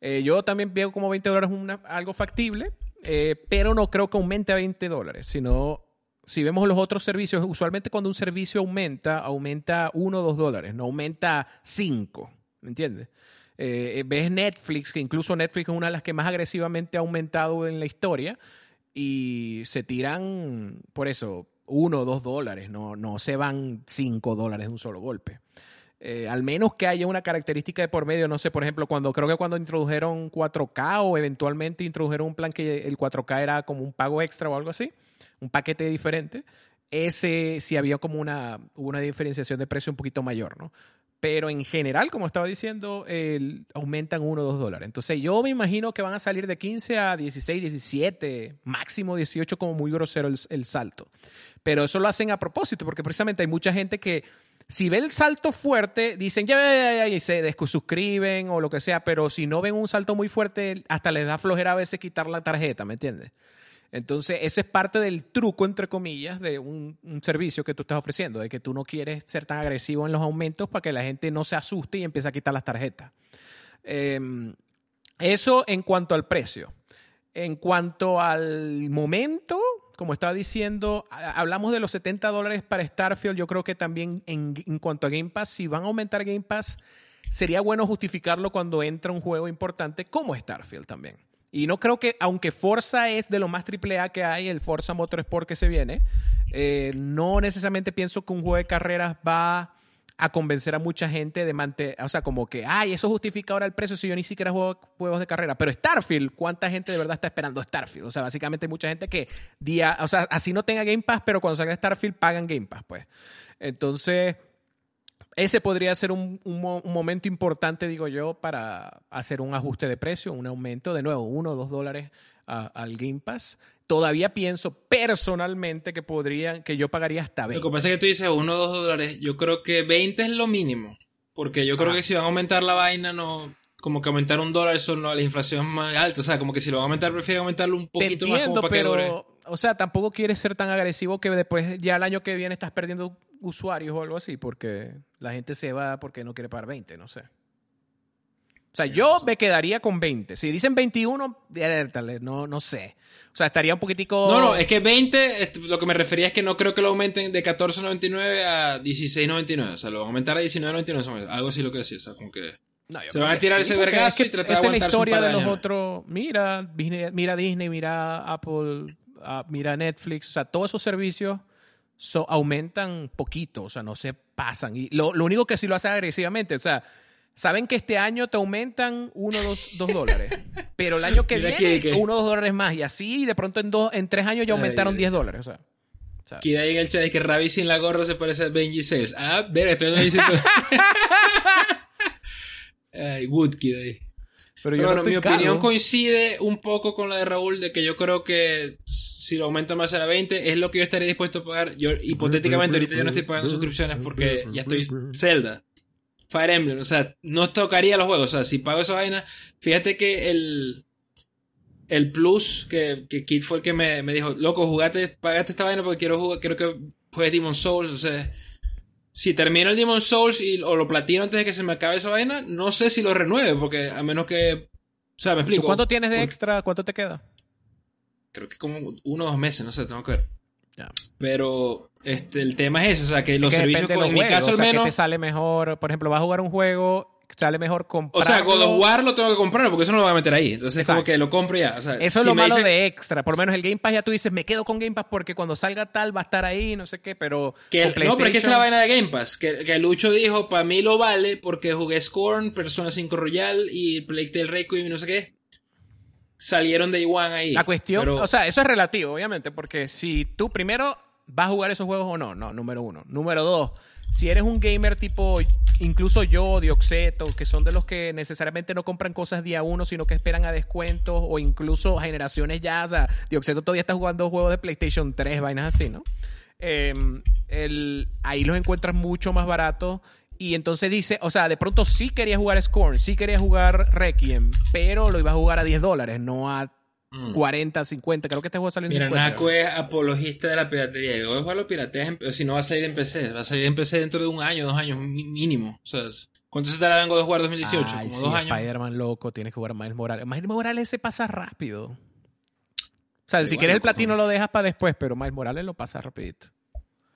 Eh, yo también veo como 20 dólares una, algo factible, eh, pero no creo que aumente a 20 dólares, sino si vemos los otros servicios, usualmente cuando un servicio aumenta, aumenta 1 o 2 dólares, no aumenta 5, ¿me entiendes? Eh, ves Netflix, que incluso Netflix es una de las que más agresivamente ha aumentado en la historia, y se tiran, por eso, 1 o 2 dólares, no, no se van 5 dólares de un solo golpe. Eh, al menos que haya una característica de por medio, no sé, por ejemplo, cuando creo que cuando introdujeron 4K o eventualmente introdujeron un plan que el 4K era como un pago extra o algo así, un paquete diferente, ese sí había como una, una diferenciación de precio un poquito mayor, ¿no? Pero en general, como estaba diciendo, el, aumentan 1 o 2 dólares. Entonces yo me imagino que van a salir de 15 a 16, 17, máximo 18 como muy grosero el, el salto. Pero eso lo hacen a propósito, porque precisamente hay mucha gente que si ve el salto fuerte, dicen ya, ya, ya, y se suscriben o lo que sea, pero si no ven un salto muy fuerte, hasta les da flojera a veces quitar la tarjeta, ¿me entiendes? Entonces, ese es parte del truco, entre comillas, de un, servicio que tú estás ofreciendo, de que tú no quieres ser tan agresivo en los aumentos para que la gente no se asuste y empiece a quitar las tarjetas. Em, eso en cuanto al precio. En cuanto al momento, como estaba diciendo, hablamos de los 70 dólares para Starfield. Yo creo que también en, en, cuanto a Game Pass, si van a aumentar Game Pass, sería bueno justificarlo cuando entra un juego importante como Starfield también. Y no creo que, aunque Forza es de lo más triple A que hay, el Forza Motorsport que se viene, eh, no necesariamente pienso que un juego de carreras va a convencer a mucha gente de mantener, o sea, como que, ay, eso justifica ahora el precio si yo ni siquiera juego juegos de carrera. Pero Starfield, ¿cuánta gente de verdad está esperando Starfield? O sea, básicamente hay mucha gente que, día, o sea, así no tenga Game Pass, pero cuando salga Starfield pagan Game Pass, pues. Entonces, ese podría ser un, momento importante, digo yo, para hacer un ajuste de precio, un aumento, de nuevo, uno o dos dólares al Game Pass. Todavía pienso personalmente que podrían, que yo pagaría hasta 20. Lo que pasa es que tú dices uno o dos dólares. Yo creo que 20 es lo mínimo. Porque yo creo que si van a aumentar la vaina, no. Como que aumentar un dólar, eso no, la inflación es más alta. O sea, como que si lo van a aumentar, prefiero aumentarlo un poquito más como para pero, O sea, tampoco quieres ser tan agresivo que después, ya el año que viene, estás perdiendo usuarios o algo así, porque la gente se va porque no quiere pagar 20, no sé. O sea, yo me quedaría con 20. Si dicen 21, no, no sé. O sea, estaría un poquitico... No, no, es que 20, lo que me refería es que no creo que lo aumenten de 14.99 a 16.99. O sea, lo van a aumentar a 19.99. Algo así lo que decía. O sea, como que... se van a tirar ese vergazo y tratar de aguantar la historia de los otros. Mira, mira Disney, mira Apple, ah, mira Netflix. O sea, todos esos servicios aumentan poquito, o sea, no se pasan. Y lo, único que sí lo hacen agresivamente, o sea, saben que este año te aumentan uno o dos, dólares, pero el año que viene uno o dos dólares más, y así de pronto en, dos, en tres años ya aumentaron diez dólares, o sea. Queda ahí en el chat de que Ravi sin la gorra se parece a Benji Sales. Ah, ver, estoy diciendo. Ay, Wood ahí. Pero, bueno, mi opinión coincide un poco con la de Raúl de que yo creo que si lo aumenta más a la 20 es lo que yo estaría dispuesto a pagar. Yo hipotéticamente ahorita yo no estoy pagando suscripciones porque ya estoy Zelda. Fire Emblem, o sea, no tocaría los juegos, o sea, si pago esa vaina, fíjate que el el plus que, que Kit fue el que me, me dijo, loco, jugate, pagate esta vaina porque quiero jugar, quiero que juegues Demon Souls, o sea, si termino el Demon Souls y, o lo platino antes de que se me acabe esa vaina, no sé si lo renueve, porque a menos que. O sea, me explico. ¿Cuánto tienes de extra? ¿Cuánto te queda? Creo que como uno o dos meses, no sé, tengo que ver. Pero este, el tema es ese, o sea, que los servicios, en mi caso al menos. Que te sale mejor, por ejemplo, vas a jugar un juego, sale mejor comprar. O sea, God of War lo tengo que comprar porque eso no lo voy a meter ahí. Entonces, como que lo compro ya. eso es lo malo de extra. Por lo menos el Game Pass ya tú dices, me quedo con Game Pass porque cuando salga tal va a estar ahí, no sé qué, pero. Que, no, pero es que esa es la vaina de Game Pass. Que, que Lucho dijo, para mí lo vale porque jugué Scorn, Persona 5 Royal y Plague Tale Requiem y no sé qué. Salieron de Iwan ahí. La cuestión, o sea, eso es relativo, obviamente, porque si tú primero vas a jugar esos juegos o no, no, número uno. Número dos si eres un gamer tipo, incluso yo, Dioxeto, que son de los que necesariamente no compran cosas día uno, sino que esperan a descuentos o incluso generaciones ya, o sea, Dioxeto todavía está jugando juegos de PlayStation 3, vainas así, ¿no? Em, ahí los encuentras mucho más baratos. Y entonces dice, o sea, de pronto sí quería jugar Scorn, sí quería jugar Requiem, pero lo iba a jugar a 10 dólares, no a 40, mm. 50. Creo que este juego salió en Mira, 50. Naco es apologista de la piratería. Yo voy a jugar los pirateas, si no va a salir en PC. Va a salir en PC dentro de un año, dos años mínimo. O sea, ¿cuánto se estará vengo de jugar 2018? Como dos años. Spider-Man loco, tienes que jugar Miles Morales. Miles Morales se pasa rápido. O sea, si quieres el platino lo dejas para después, pero Miles Morales lo pasa rapidito.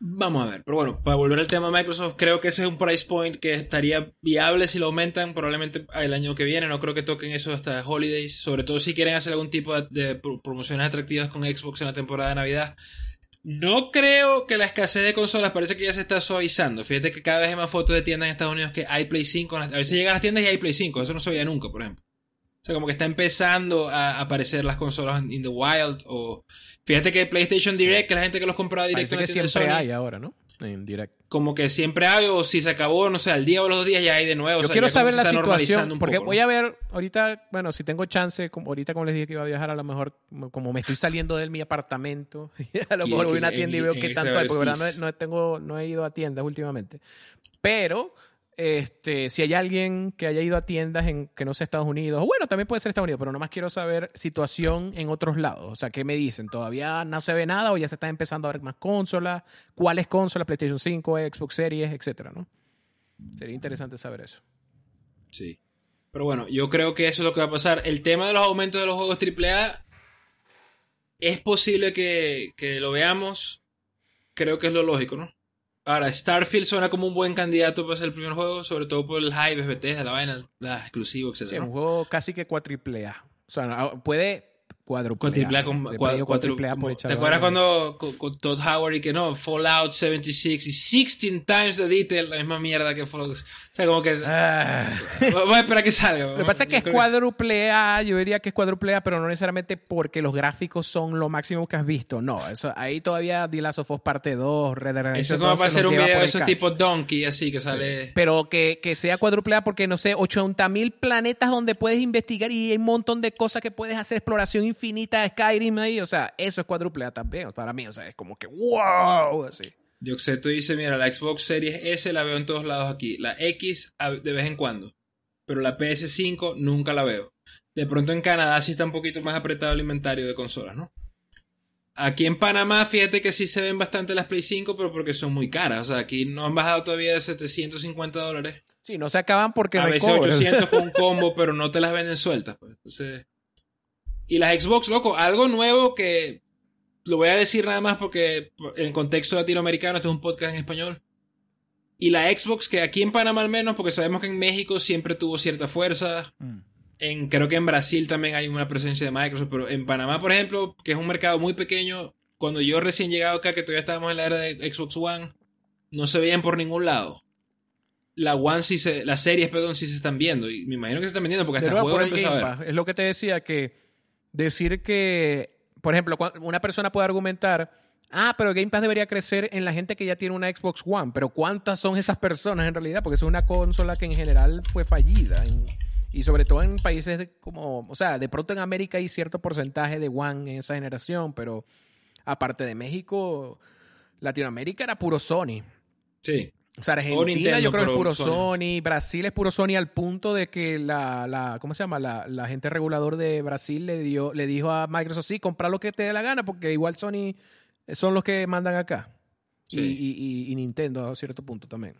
Vamos a ver, pero bueno, para volver al tema de Microsoft, creo que ese es un price point que estaría viable si lo aumentan probablemente el año que viene. No creo que toquen eso hasta holidays, sobre todo si quieren hacer algún tipo de, promociones atractivas con Xbox en la temporada de Navidad. No creo que la escasez de consolas parece que ya se está suavizando. Fíjate que cada vez hay más fotos de tiendas en Estados Unidos que hay Play 5. A veces llegan las tiendas y hay Play 5. Eso no se veía nunca, por ejemplo. Sea, como que está empezando a aparecer las consolas in the wild o Fíjate que PlayStation Direct, que la gente que los compraba directo que siempre hay ahora, ¿no? En Direct. Como que siempre hay, o si se acabó, no sé, al día o los dos días ya hay de nuevo. Yo quiero saber la situación, porque voy a ver ahorita, bueno, si tengo chance, como, ahorita como les dije que iba a viajar, a lo mejor, como me estoy saliendo de mi apartamento, a lo mejor voy a una tienda y veo qué tanto hay, porque verdad no, tengo, no he ido a tiendas últimamente. Pero este, si hay alguien que haya ido a tiendas en que no sea Estados Unidos, bueno, también puede ser Estados Unidos, pero nomás quiero saber situación en otros lados. O sea, ¿qué me dicen? ¿Todavía no se ve nada o ya se está empezando a ver más consolas? ¿Cuáles consolas? PlayStation 5, Xbox Series, etcétera, ¿no? Sería interesante saber eso. Sí. Pero bueno, yo creo que eso es lo que va a pasar. El tema de los aumentos de los juegos AAA es posible que, que lo veamos. Creo que es lo lógico, ¿no? Ahora, Starfield suena como un buen candidato para ser el primer juego, sobre todo por el hype, de la vaina, la exclusivo, etc. Sí, un juego casi que cuatriple A. O sea, puede cuádruple con, ¿Te acuerdas cuando con, Todd Howard y que no? Fallout 76 y 16 times the detail, la misma mierda que Fallout. Sea, como que. Ah. Voy a esperar que salga. Lo que pasa es que es cuádruple A, yo diría que es cuádruple A, pero no necesariamente porque los gráficos son lo máximo que has visto. No, eso, ahí todavía The Last of Us parte 2, Red Dead Eso como va a ser un video de esos tipo Donkey, así que sale. Pero que, que sea cuádruple A porque, no sé, 80 mil planetas donde puedes investigar y hay un montón de cosas que puedes hacer, exploración infinita, Skyrim ahí, o sea, eso es cuádruple A también, para mí, o sea, es como que wow, así. Dioxeto dice, mira, la Xbox Series S la veo en todos lados aquí, la X de vez en cuando, pero la PS5 nunca la veo. De pronto en Canadá sí está un poquito más apretado el inventario de consolas, ¿no? Aquí en Panamá, fíjate que sí se ven bastante las Play 5, pero porque son muy caras. O sea, aquí no han bajado todavía de 750 dólares. Sí, no se acaban porque A veces 800 con un combo, pero no te las venden sueltas. Pues. Entonces, y las Xbox, loco, algo nuevo que lo voy a decir nada más porque en el contexto latinoamericano, este es un podcast en español. Y la Xbox, que aquí en Panamá al menos, porque sabemos que en México siempre tuvo cierta fuerza. Mm. En, creo que en Brasil también hay una presencia de Microsoft, pero en Panamá, por ejemplo, que es un mercado muy pequeño, cuando yo recién llegado acá, que todavía estábamos en la era de Xbox One, no se veían por ningún lado. La One sí se, las series, perdón, sí se están viendo. Y me imagino que se están vendiendo porque hasta juegos empezó a ver. Es lo que te decía que decir que, por ejemplo, una persona puede argumentar, ah, pero Game Pass debería crecer en la gente que ya tiene una Xbox One, pero ¿cuántas son esas personas en realidad? Porque es una consola que en general fue fallida. y sobre todo en países como, o sea, de pronto en América hay cierto porcentaje de One en esa generación, pero aparte de México, Latinoamérica era puro Sony. Sí. O sea, Argentina yo creo que es puro Sony. Brasil es puro Sony al punto de que la, la ¿cómo se llama? La, la, gente regulador de Brasil le dio, le dijo a Microsoft, sí, compra lo que te dé la gana, porque igual Sony son los que mandan acá. Y, y, Nintendo a cierto punto también.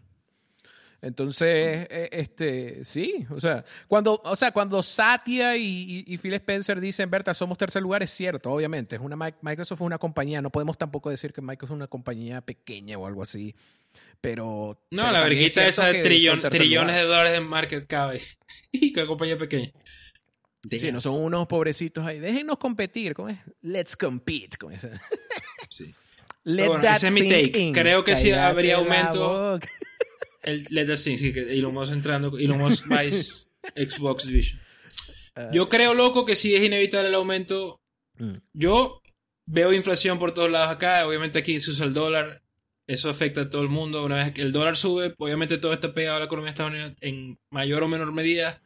Entonces, eh, este, sí, o sea, cuando, o sea, cuando Satya y, y, Phil Spencer dicen, Berta, somos tercer lugar, es cierto, obviamente. Es una, Microsoft es una compañía, no podemos tampoco decir que Microsoft es una compañía pequeña o algo así. Pero. No, la vergüenza esa de trillones de dólares en market cap y que compañía pequeña. Sí, no son unos pobrecitos ahí. Déjenos competir. ¿Cómo es? Let's compete. Con esa. sí. Let that ese es mi take. Creo que sí habría aumento. El Let That Sink, sí, que Elon Musk entrando. Elon Musk Vice Xbox Division. Ah. Yo creo, loco, que sí es inevitable el aumento. Mm. Yo veo inflación por todos lados acá. Obviamente aquí se usa el dólar. Eso afecta a todo el mundo. Una vez que el dólar sube, obviamente todo está pegado a la economía de Estados Unidos en mayor o menor medida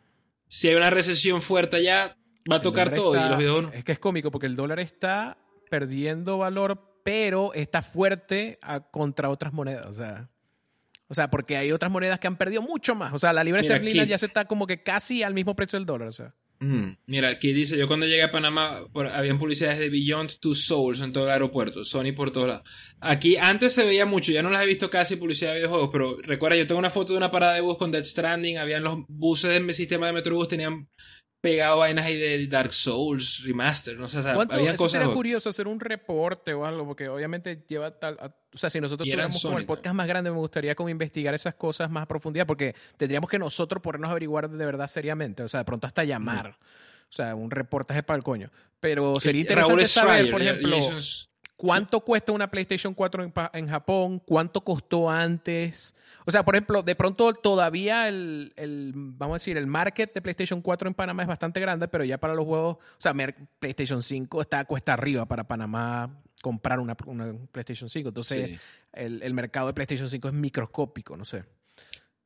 si hay una recesión fuerte allá, va a tocar todo. y los Es que es cómico porque el dólar está perdiendo valor, pero está fuerte contra otras monedas. O sea, o sea, porque hay otras monedas que han perdido mucho más. O sea, la libra esterlina ya se está como que casi al mismo precio del dólar. O sea. Mira, aquí dice, yo cuando llegué a Panamá, habían publicidades de Beyond Two Souls en todo el aeropuerto, Sony por todos lados. Aquí antes se veía mucho, ya no las he visto casi publicidad de videojuegos, pero recuerda, yo tengo una foto de una parada de bus con Dead Stranding, habían los buses del sistema de Metrobús, tenían pegado vainas ahí de Dark Souls, Remaster, no sé, o sea, había cosas... Sería curioso hacer un reporte o algo, porque obviamente lleva tal... o sea, si nosotros tuviéramos como el podcast más grande, me gustaría como investigar esas cosas más a profundidad, porque tendríamos que nosotros ponernos a averiguar de verdad seriamente, o sea, de pronto hasta llamar. O sea, un reportaje para el coño. Pero sería interesante saber, por ejemplo, cuánto cuesta una PlayStation 4 en, Japón, cuánto costó antes. O sea, por ejemplo, de pronto todavía el, vamos a decir, el market de PlayStation 4 en Panamá es bastante grande, pero ya para los juegos, o sea, PlayStation 5 está cuesta arriba para Panamá comprar una, PlayStation 5. Entonces, el, el mercado de PlayStation 5 es microscópico, no sé.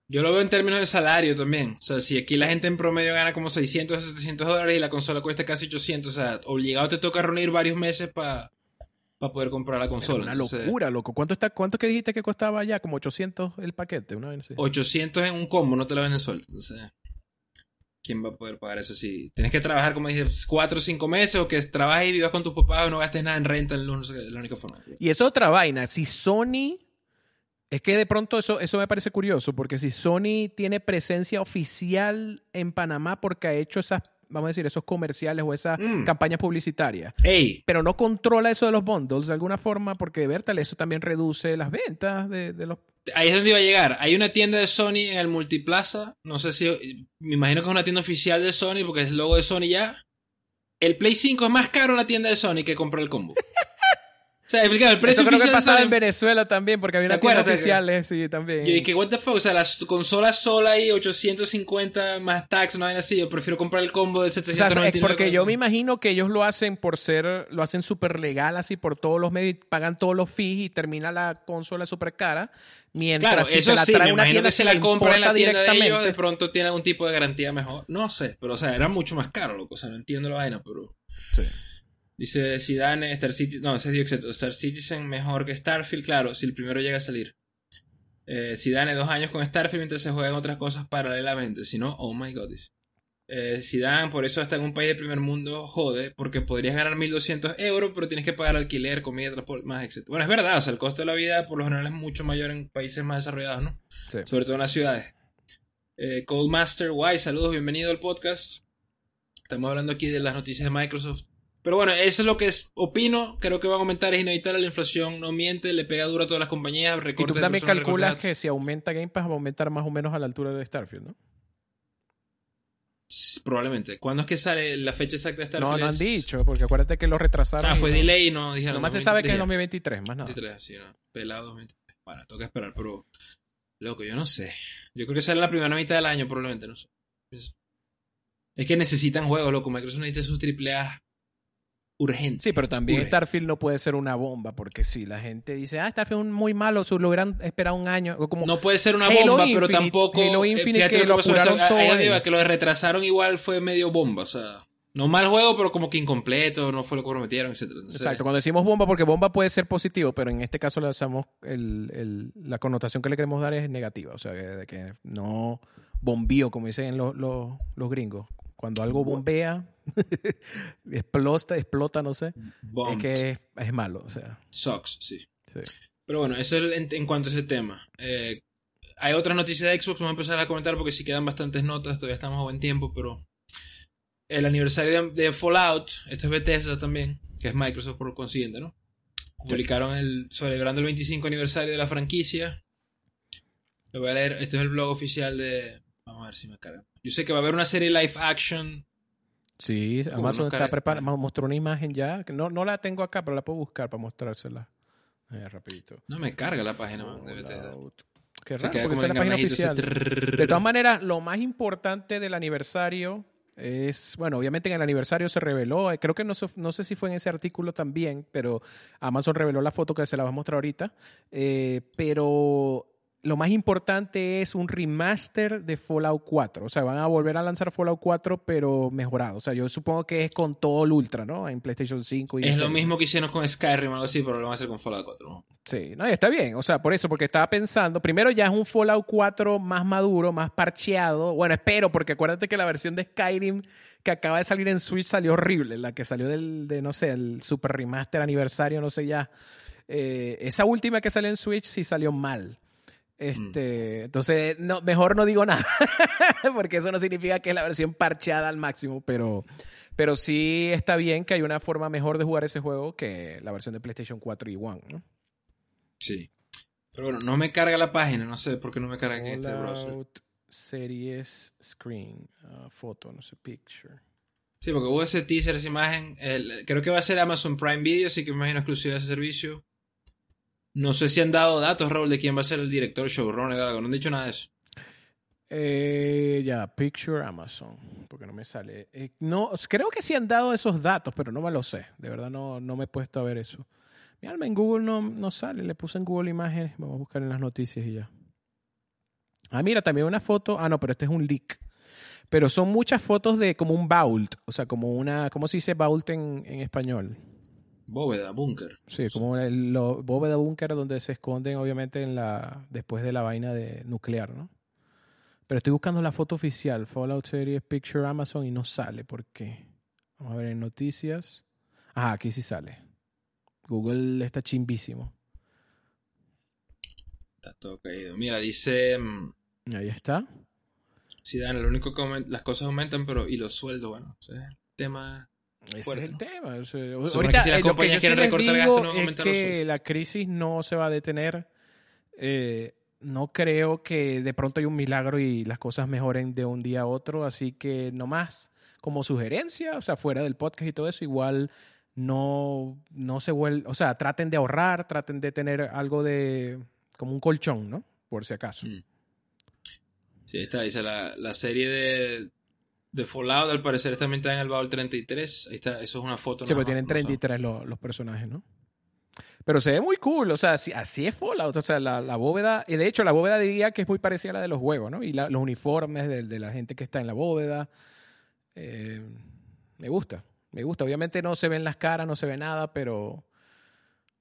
Yo lo veo en términos de salario también. O sea, si aquí la gente en promedio gana como 600 o 700 dólares y la consola cuesta casi 800, o sea, obligado te toca reunir varios meses para poder comprar la consola. una locura, loco. ¿Cuánto está cuánto que dijiste que costaba ya? Como 800 el paquete, una vez 800 en un combo, no te lo venden suelto. Entonces, ¿quién va a poder pagar eso si tienes que trabajar, como dije, 4 o 5 meses o que trabajes y vivas con tus papás o no gastes nada en renta en la única forma? Y es otra vaina. Si Sony es que de pronto eso, eso me parece curioso, porque si Sony tiene presencia oficial en Panamá porque ha hecho esas, vamos a decir, esos comerciales o esas mm. campañas publicitarias, pero no controla eso de los bundles de alguna forma, porque Bertal, eso también reduce las ventas de, los... Ahí es donde iba a llegar. Hay una tienda de Sony en el Multiplaza, no sé si, me imagino que es una tienda oficial de Sony, porque es el logo de Sony ya. El Play 5 es más caro en la tienda de Sony que comprar el combo. O sea, el precio Eso creo que pasaba en Venezuela también, porque había una tienda oficial, sí, también. Y que, what the fuck, o sea, las consolas sola ahí, 850 más tax, no hay así, yo prefiero comprar el combo del 799. O sea, porque yo me imagino que ellos lo hacen por ser, lo hacen súper legal, así, por todos los medios, pagan todos los fees y termina la consola súper cara. Mientras claro, si eso se la trae una tienda, que se la compra en la tienda de ellos, de pronto tiene algún tipo de garantía mejor. No sé, pero o sea, era mucho más caro, loco, o sea, no entiendo la vaina, pero... Sí. Dice Zidane, Star Citizen, no, ese es Star Citizen mejor que Starfield, claro, si el primero llega a salir. Eh, Zidane dos años con Starfield mientras se juegan otras cosas paralelamente, si no, oh my god. Eh, Zidane, por eso hasta en un país de primer mundo jode, porque podrías ganar 1200 euros, pero tienes que pagar alquiler, comida, transporte, más, etc. Bueno, es verdad, o sea, el costo de la vida por lo general es mucho mayor en países más desarrollados, ¿no? Sí. Sobre todo en las ciudades. Eh, Coldmaster Y, saludos, bienvenido al podcast. Estamos hablando aquí de las noticias de Microsoft. Pero bueno, eso es lo que opino. Creo que va a aumentar, es inevitable. La inflación no miente, le pega duro a todas las compañías. Y tú también calculas que si aumenta Game Pass va a aumentar más o menos a la altura de Starfield, ¿no? probablemente. ¿Cuándo es que sale la fecha exacta de Starfield? No, no han dicho, porque acuérdate que lo retrasaron. Ah, fue delay y no dijeron. Nomás se sabe que es 2023, más nada. 2023, sí, no. Pelado 2023. Bueno, toca esperar, pero. Loco, yo no sé. Yo creo que sale la primera mitad del año, probablemente, no sé. Es que necesitan juegos, loco. Microsoft necesita sus AAA urgente. Sí, pero también Starfield no puede ser una bomba, porque si la gente dice, ah, Starfield es muy malo, lo hubieran esperado un año. Como no puede ser una bomba, pero tampoco. Halo eh, Infinite que, lo, que lo retrasaron igual fue medio bomba, o sea. No mal juego, pero como que incompleto, no fue lo que prometieron, etc. Exacto, cuando decimos bomba, porque bomba puede ser positivo, pero en este caso le hacemos el, la connotación que le queremos dar es negativa, o sea, de que no bombío, como dicen los, los gringos. Cuando algo bombea, explota, explota, no sé, es que es, malo, o sea. Sucks, sí. Pero bueno, eso es en, cuanto a ese tema. Eh, hay otras noticias de Xbox, vamos a empezar a comentar porque sí quedan bastantes notas, todavía estamos a buen tiempo, pero el aniversario de, Fallout, esto es Bethesda también, que es Microsoft por consiguiente, ¿no? Publicaron el, celebrando el 25 aniversario de la franquicia. Lo voy a leer, este es el blog oficial de... Vamos a ver si me carga. Yo sé que va a haber una serie live action. Sí, Amazon está preparando, mostró una imagen ya, no, no la tengo acá, pero la puedo buscar para mostrársela. Eh, rapidito. No me carga la página de Bethesda. Qué raro, porque es la página oficial. De todas maneras, lo más importante del aniversario es, bueno, obviamente en el aniversario se reveló, eh, creo que no, no, sé si fue en ese artículo también, pero Amazon reveló la foto que se la va a mostrar ahorita, eh, pero lo más importante es un remaster de Fallout 4. O sea, van a volver a lanzar Fallout 4, pero mejorado. O sea, yo supongo que es con todo el Ultra, ¿no? En PlayStation 5. Y es lo mismo que hicieron con Skyrim o algo así, pero lo van a hacer con Fallout 4. ¿no? Sí, no, está bien. O sea, por eso, porque estaba pensando, primero ya es un Fallout 4 más maduro, más parcheado. Bueno, espero, porque acuérdate que la versión de Skyrim que acaba de salir en Switch salió horrible. La que salió del, de, no sé, el Super Remaster aniversario, no sé ya. Eh, esa última que salió en Switch sí salió mal. Este, entonces, no, mejor no digo nada, porque eso no significa que es la versión parcheada al máximo, pero, pero sí está bien que hay una forma mejor de jugar ese juego que la versión de PlayStation 4 y One, ¿no? Sí. Pero bueno, no me carga la página, no sé por qué no me carga en este browser. Series, screen, uh, foto, no sé, picture. Sí, porque hubo ese teaser, esa imagen. creo que va a ser Amazon Prime Video, así que me imagino exclusiva de ese servicio. No sé si han dado datos, Raúl, de quién va a ser el director, showrunner, algo. No han dicho nada de eso. Eh, ya, Picture Amazon, porque no me sale. Eh, no, creo que sí han dado esos datos, pero no me lo sé. De verdad no, no me he puesto a ver eso. Mi alma en Google no, no sale. Le puse en Google imágenes. Vamos a buscar en las noticias y ya. Ah, mira, también una foto. Ah, no, pero este es un leak. Pero son muchas fotos de como un vault. O sea, como una. ¿Cómo se dice vault en, en español? Bóveda, búnker. Sí, como el bóveda, búnker donde se esconden obviamente en la después de la vaina de nuclear, ¿no? Pero estoy buscando la foto oficial, Fallout Series Picture Amazon y no sale. ¿Por qué? Vamos a ver en noticias. Ah, aquí sí sale. Google está chimbísimo. Está todo caído. Mira, dice... Mm, Ahí está. Sí, Dan, lo único que las cosas aumentan, pero... Y los sueldos, bueno, tema ese es el tema. ahorita, si lo que yo les digo es que la crisis no se va a detener. Eh, no creo que de pronto hay un milagro y las cosas mejoren de un día a otro. Así que nomás como sugerencia, o sea, fuera del podcast y todo eso, igual no, no se vuelve, o sea, traten de ahorrar, traten de tener algo de, como un colchón, ¿no? Por si acaso. Mm. Sí, está, dice la, la serie de, de Fallout, al parecer también está en el baúl 33. Ahí está, eso es una foto. Sí, pero tienen 33 los, personajes, ¿no? Pero se ve muy cool, o sea, así, así es Fallout, o sea, la, la, bóveda, y de hecho la bóveda diría que es muy parecida a la de los juegos, ¿no? Y los uniformes de, la gente que está en la bóveda. Eh, me gusta, me gusta. Obviamente no se ven las caras, no se ve nada, pero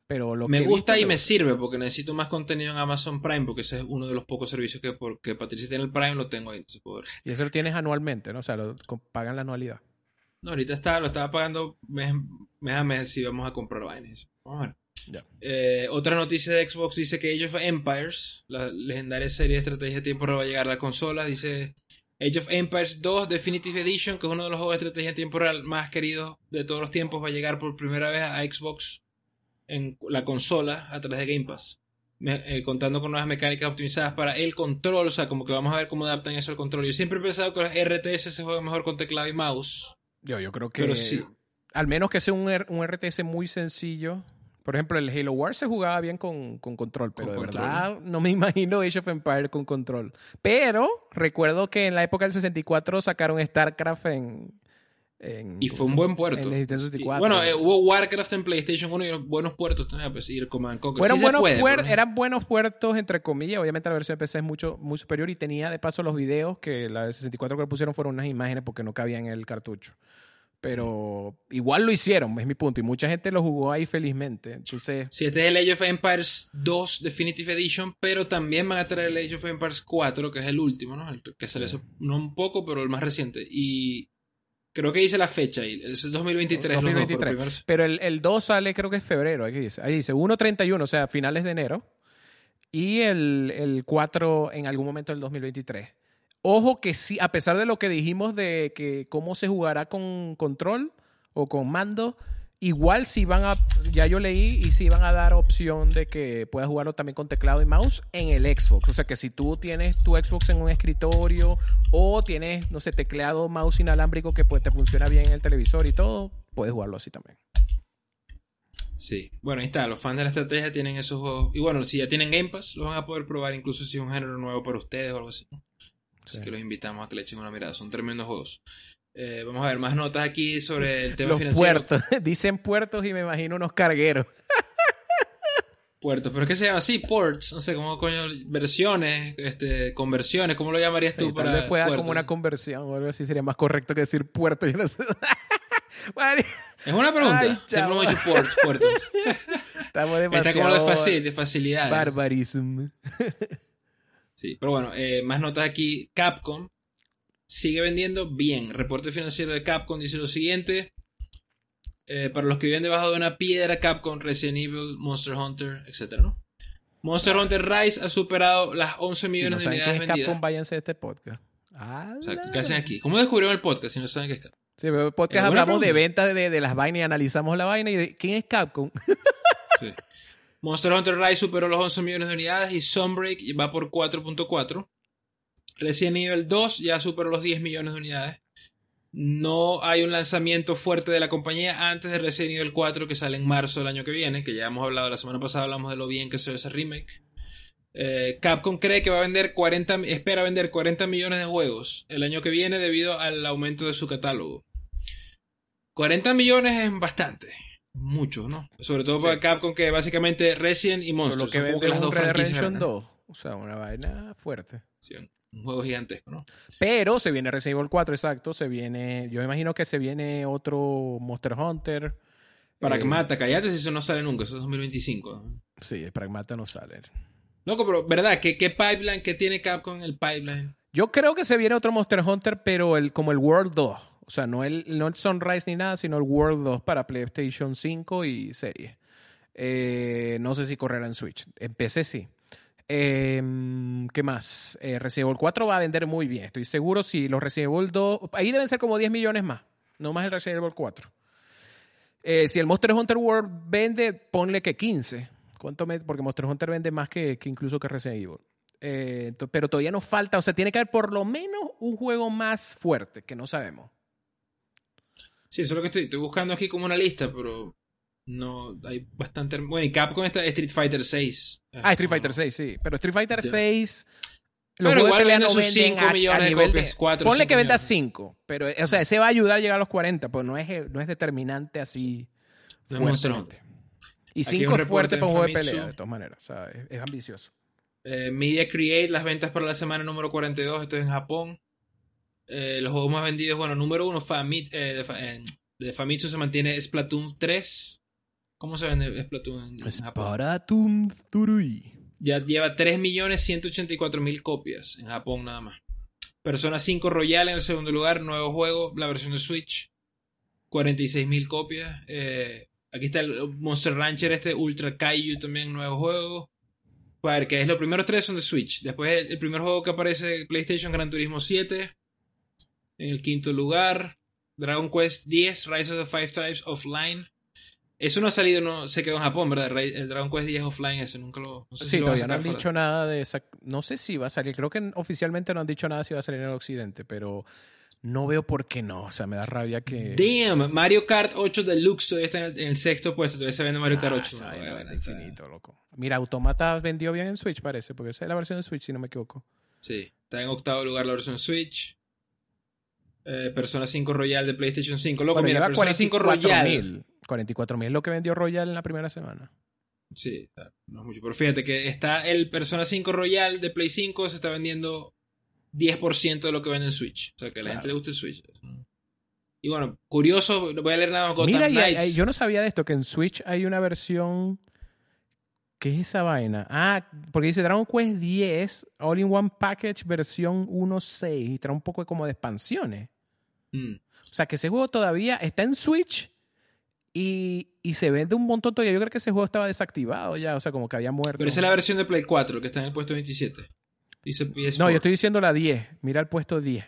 pero lo me gusta y me sirve porque necesito más contenido en Amazon Prime porque ese es uno de los pocos servicios que porque Patricia tiene el Prime lo tengo ahí. Y eso lo tienes anualmente, ¿no? O sea, lo pagan la anualidad. No, ahorita está, lo estaba pagando mes, mes a mes si vamos a comprar vainas. Vamos a ver. Eh, otra noticia de Xbox dice que Age of Empires, la legendaria serie de estrategia de tiempo real va a llegar a la consola. Dice Age of Empires 2 Definitive Edition, que es uno de los juegos de estrategia de tiempo real más queridos de todos los tiempos, va a llegar por primera vez a Xbox en la consola a través de Game Pass. Eh, contando con nuevas mecánicas optimizadas para el control, o sea, como que vamos a ver cómo adaptan eso al control. Yo siempre he pensado que los RTS se juegan mejor con teclado y mouse. Yo, yo creo que. Pero sí. Al menos que sea un, un RTS muy sencillo. Por ejemplo, el Halo War se jugaba bien con, control, pero de verdad no me imagino Age of Empire con control. Pero recuerdo que en la época del 64 sacaron StarCraft en, y fue un buen puerto. bueno, eh, hubo Warcraft en PlayStation 1 y buenos puertos tenía, pues, ir Command Fueron buenos eran buenos puertos, entre comillas. Obviamente la versión de PC es mucho, muy superior y tenía de paso los videos que la de 64 que le pusieron fueron unas imágenes porque no cabían en el cartucho. Pero igual lo hicieron, es mi punto. Y mucha gente lo jugó ahí felizmente. Entonces... Sí, este es el Age of Empires 2 Definitive Edition, pero también van a traer el Age of Empires 4, que es el último, ¿no? El que sale no un poco, pero el más reciente. Y Creo que dice la fecha ahí. Es el 2023. 2023. pero el, el, 2 sale creo que es febrero. Ahí dice, ahí dice 1.31, o sea, finales de enero. y el, el 4 en algún momento del 2023. Ojo que sí, a pesar de lo que dijimos de que cómo se jugará con control o con mando, igual si van a, ya yo leí, y si van a dar opción de que puedas jugarlo también con teclado y mouse en el Xbox. O sea que si tú tienes tu Xbox en un escritorio o tienes, no sé, teclado, mouse inalámbrico que pues, te funciona bien en el televisor y todo, puedes jugarlo así también. Sí, bueno, ahí está, los fans de la estrategia tienen esos juegos. Y bueno, si ya tienen Game Pass, los van a poder probar incluso si es un género nuevo para ustedes o algo así. Así que los invitamos a que le echen una mirada, son tremendos juegos. Eh, vamos a ver más notas aquí sobre el tema Los financiero. puertos, dicen puertos y me imagino unos cargueros. Puertos, pero que se llama así, ports, no sé cómo coño, versiones, este, conversiones, ¿cómo lo llamarías Sí, tú tal para vez pueda como una conversión o algo así, sería más correcto que decir puerto. Yo no sé. Bueno, Es una pregunta, Ay, siempre hemos dicho ports, puertos. estamos Está demasiado como de, facil, de facilidad. barbarism. Sí, pero bueno, eh, más notas aquí. Capcom sigue vendiendo bien. Reporte financiero de Capcom dice lo siguiente. Eh, para los que viven debajo de una piedra, Capcom, Resident Evil, Monster Hunter, etc. ¿no? Monster Hunter Rise ha superado las 11 Si no millones de unidades es vendidas. Capcom, váyanse de este podcast. ¿Qué hacen aquí? ¿Cómo descubrieron el podcast si no saben qué es Capcom? Sí, pero el podcast hablamos de ventas de, de las vainas y analizamos la vaina y de quién es Capcom. Sí. Monster Hunter Rise superó los 11 millones de unidades y Sunbreak va por 4.4. Resident Evil 2 ya superó los 10 millones de unidades. No hay un lanzamiento fuerte de la compañía antes de Resident Evil 4 que sale en marzo del año que viene, que ya hemos hablado la semana pasada, hablamos de lo bien que se ve ese remake. Eh, Capcom cree que va a vender 40, mi- espera vender 40 millones de juegos el año que viene debido al aumento de su catálogo. 40 millones es bastante, mucho, ¿no? Sobre todo para Capcom que básicamente Resident y Monster Lo que vende que las dos Redemption grandes. 2. O sea, una vaina fuerte. Sí, un juego gigantesco, ¿no? Pero se viene Resident Evil 4, exacto. Se viene, yo me imagino que se viene otro Monster Hunter. Para Eh, cállate si eso no sale nunca, eso es 2025. ¿no? Sí, el Pragmata no sale. Loco, pero ¿verdad? ¿Qué, qué pipeline? ¿Qué tiene Capcom en el pipeline? Yo creo que se viene otro Monster Hunter, pero el, como el World 2. O sea, no el, no el Sunrise ni nada, sino el World 2 para PlayStation 5 y serie. Eh, no sé si correrá en Switch. En PC sí. Eh, ¿Qué más? Eh, Resident Evil 4 va a vender muy bien. Estoy seguro si los Resident Evil 2... Ahí deben ser como 10 millones más. No más el Resident Evil 4. Eh, si el Monster Hunter World vende, ponle que 15. ¿Cuánto me- porque Monster Hunter vende más que, que incluso que Resident Evil. Eh, pero todavía nos falta, o sea, tiene que haber por lo menos un juego más fuerte que no sabemos. Sí, eso es lo que estoy, estoy buscando aquí como una lista, pero no hay bastante. Bueno, y Capcom está Street Fighter 6. Ah, Street Fighter 6, sí. Pero Street Fighter Ya. 6. Pero juegos de igual pelea vende no sus venden 5 millones de nivel copias, 4, Ponle 5 que venda millones. 5. Pero, o sea, ese va a ayudar a llegar a los 40, pues no es, no es determinante así. No fuertemente. Y Aquí 5 un es fuerte para un juego de pelea, de todas maneras. O sea, es, es ambicioso. Eh, Media Create, las ventas para la semana número 42, esto es en Japón. Eh, los juegos más vendidos, bueno, número uno, Famit, eh, de, eh, de Famitsu se mantiene Splatoon 3. ¿Cómo se vende Splatoon en, en Japón? Ya lleva 3.184.000 copias en Japón nada más. Persona 5 Royal en el segundo lugar, nuevo juego, la versión de Switch. 46.000 copias. Eh, aquí está el Monster Rancher, este Ultra Kaiju también, nuevo juego. A ver, que es los primeros tres son de Switch. Después el, primer juego que aparece PlayStation Gran Turismo 7. En el quinto lugar, Dragon Quest 10, Rise of the Five Tribes Offline. Eso no ha salido, no se quedó en Japón, ¿verdad? El Dragon Quest 10 offline, eso nunca lo. No sé sí, todavía no han dicho nada de esa. No sé si va a salir. Creo que oficialmente no han dicho nada si va a salir en el occidente, pero no veo por qué no. O sea, me da rabia que. Damn, Mario Kart 8 Deluxe todavía está en el, sexto puesto. Todavía se vende Mario Kart 8. Sabe, bueno, infinito, loco. Mira, Automata vendió bien en Switch, parece, porque esa es la versión de Switch, si no me equivoco. Sí, está en octavo lugar la versión Switch. Eh, Persona 5 Royal de PlayStation 5. Loco, bueno, mira, Persona 5 Royal. 44.000 es lo que vendió Royal en la primera semana. Sí, no es mucho. Pero fíjate que está el Persona 5 Royal de Play 5 se está vendiendo 10% de lo que vende en Switch. O sea, que a la gente le gusta el Switch. Y bueno, curioso, no voy a leer nada más. Mira, y eh, hay, yo no sabía de esto, que en Switch hay una versión... ¿Qué es esa vaina? Ah, porque dice Dragon Quest 10 All in One Package versión 1.6 y trae un poco como de expansiones. Mm. O sea, que ese juego todavía está en Switch y, y se vende un montón todavía. Yo creo que ese juego estaba desactivado ya, o sea, como que había muerto. Pero esa es la versión de Play 4, que está en el puesto 27. Dice PS4. No, yo estoy diciendo la 10. Mira el puesto 10.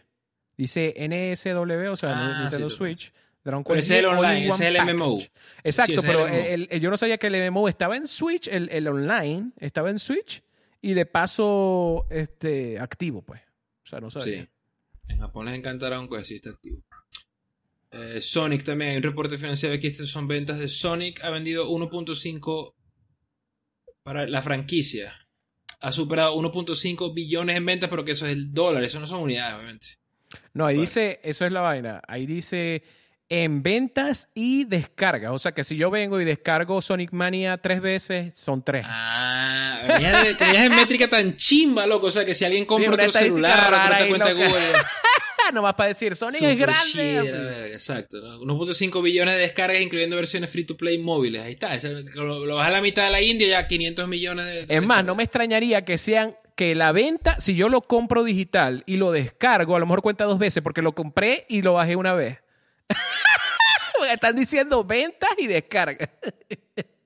Dice NSW, o sea, Ah, Nintendo sí, Switch. Dragon Pero Quest ese es el 10 online, ese es el MMO. Exacto, Sí, pero el MMO. el- el- yo no sabía que el MMO estaba en Switch, el, el online estaba en Switch y de paso este, activo, pues. O sea, no sabía. Sí. En Japón les encantará Dragon Quest, sí está activo. Eh, Sonic también, hay un reporte financiero aquí, estas son ventas de Sonic, ha vendido 1.5 para la franquicia. Ha superado 1.5 billones en ventas, pero que eso es el dólar, eso no son unidades, obviamente. No, ahí dice, eso es la vaina. Ahí dice en ventas y descargas. O sea que si yo vengo y descargo Sonic Mania tres veces, son tres. Ah, venías en métrica tan chimba, loco. O sea, que si alguien compra Sí, una otro celular o ahí, cuenta loca. Google. Ah, nomás para decir, Sonic es grande. la verga, exacto. ¿no? 1.5 billones de descargas, incluyendo versiones free to play móviles. Ahí está. lo, lo vas a la mitad de la India, ya 500 millones de. de Es más, no me extrañaría que sean que la venta, si yo lo compro digital y lo descargo, a lo mejor cuenta dos veces porque lo compré y lo bajé una vez. Están diciendo ventas y descargas.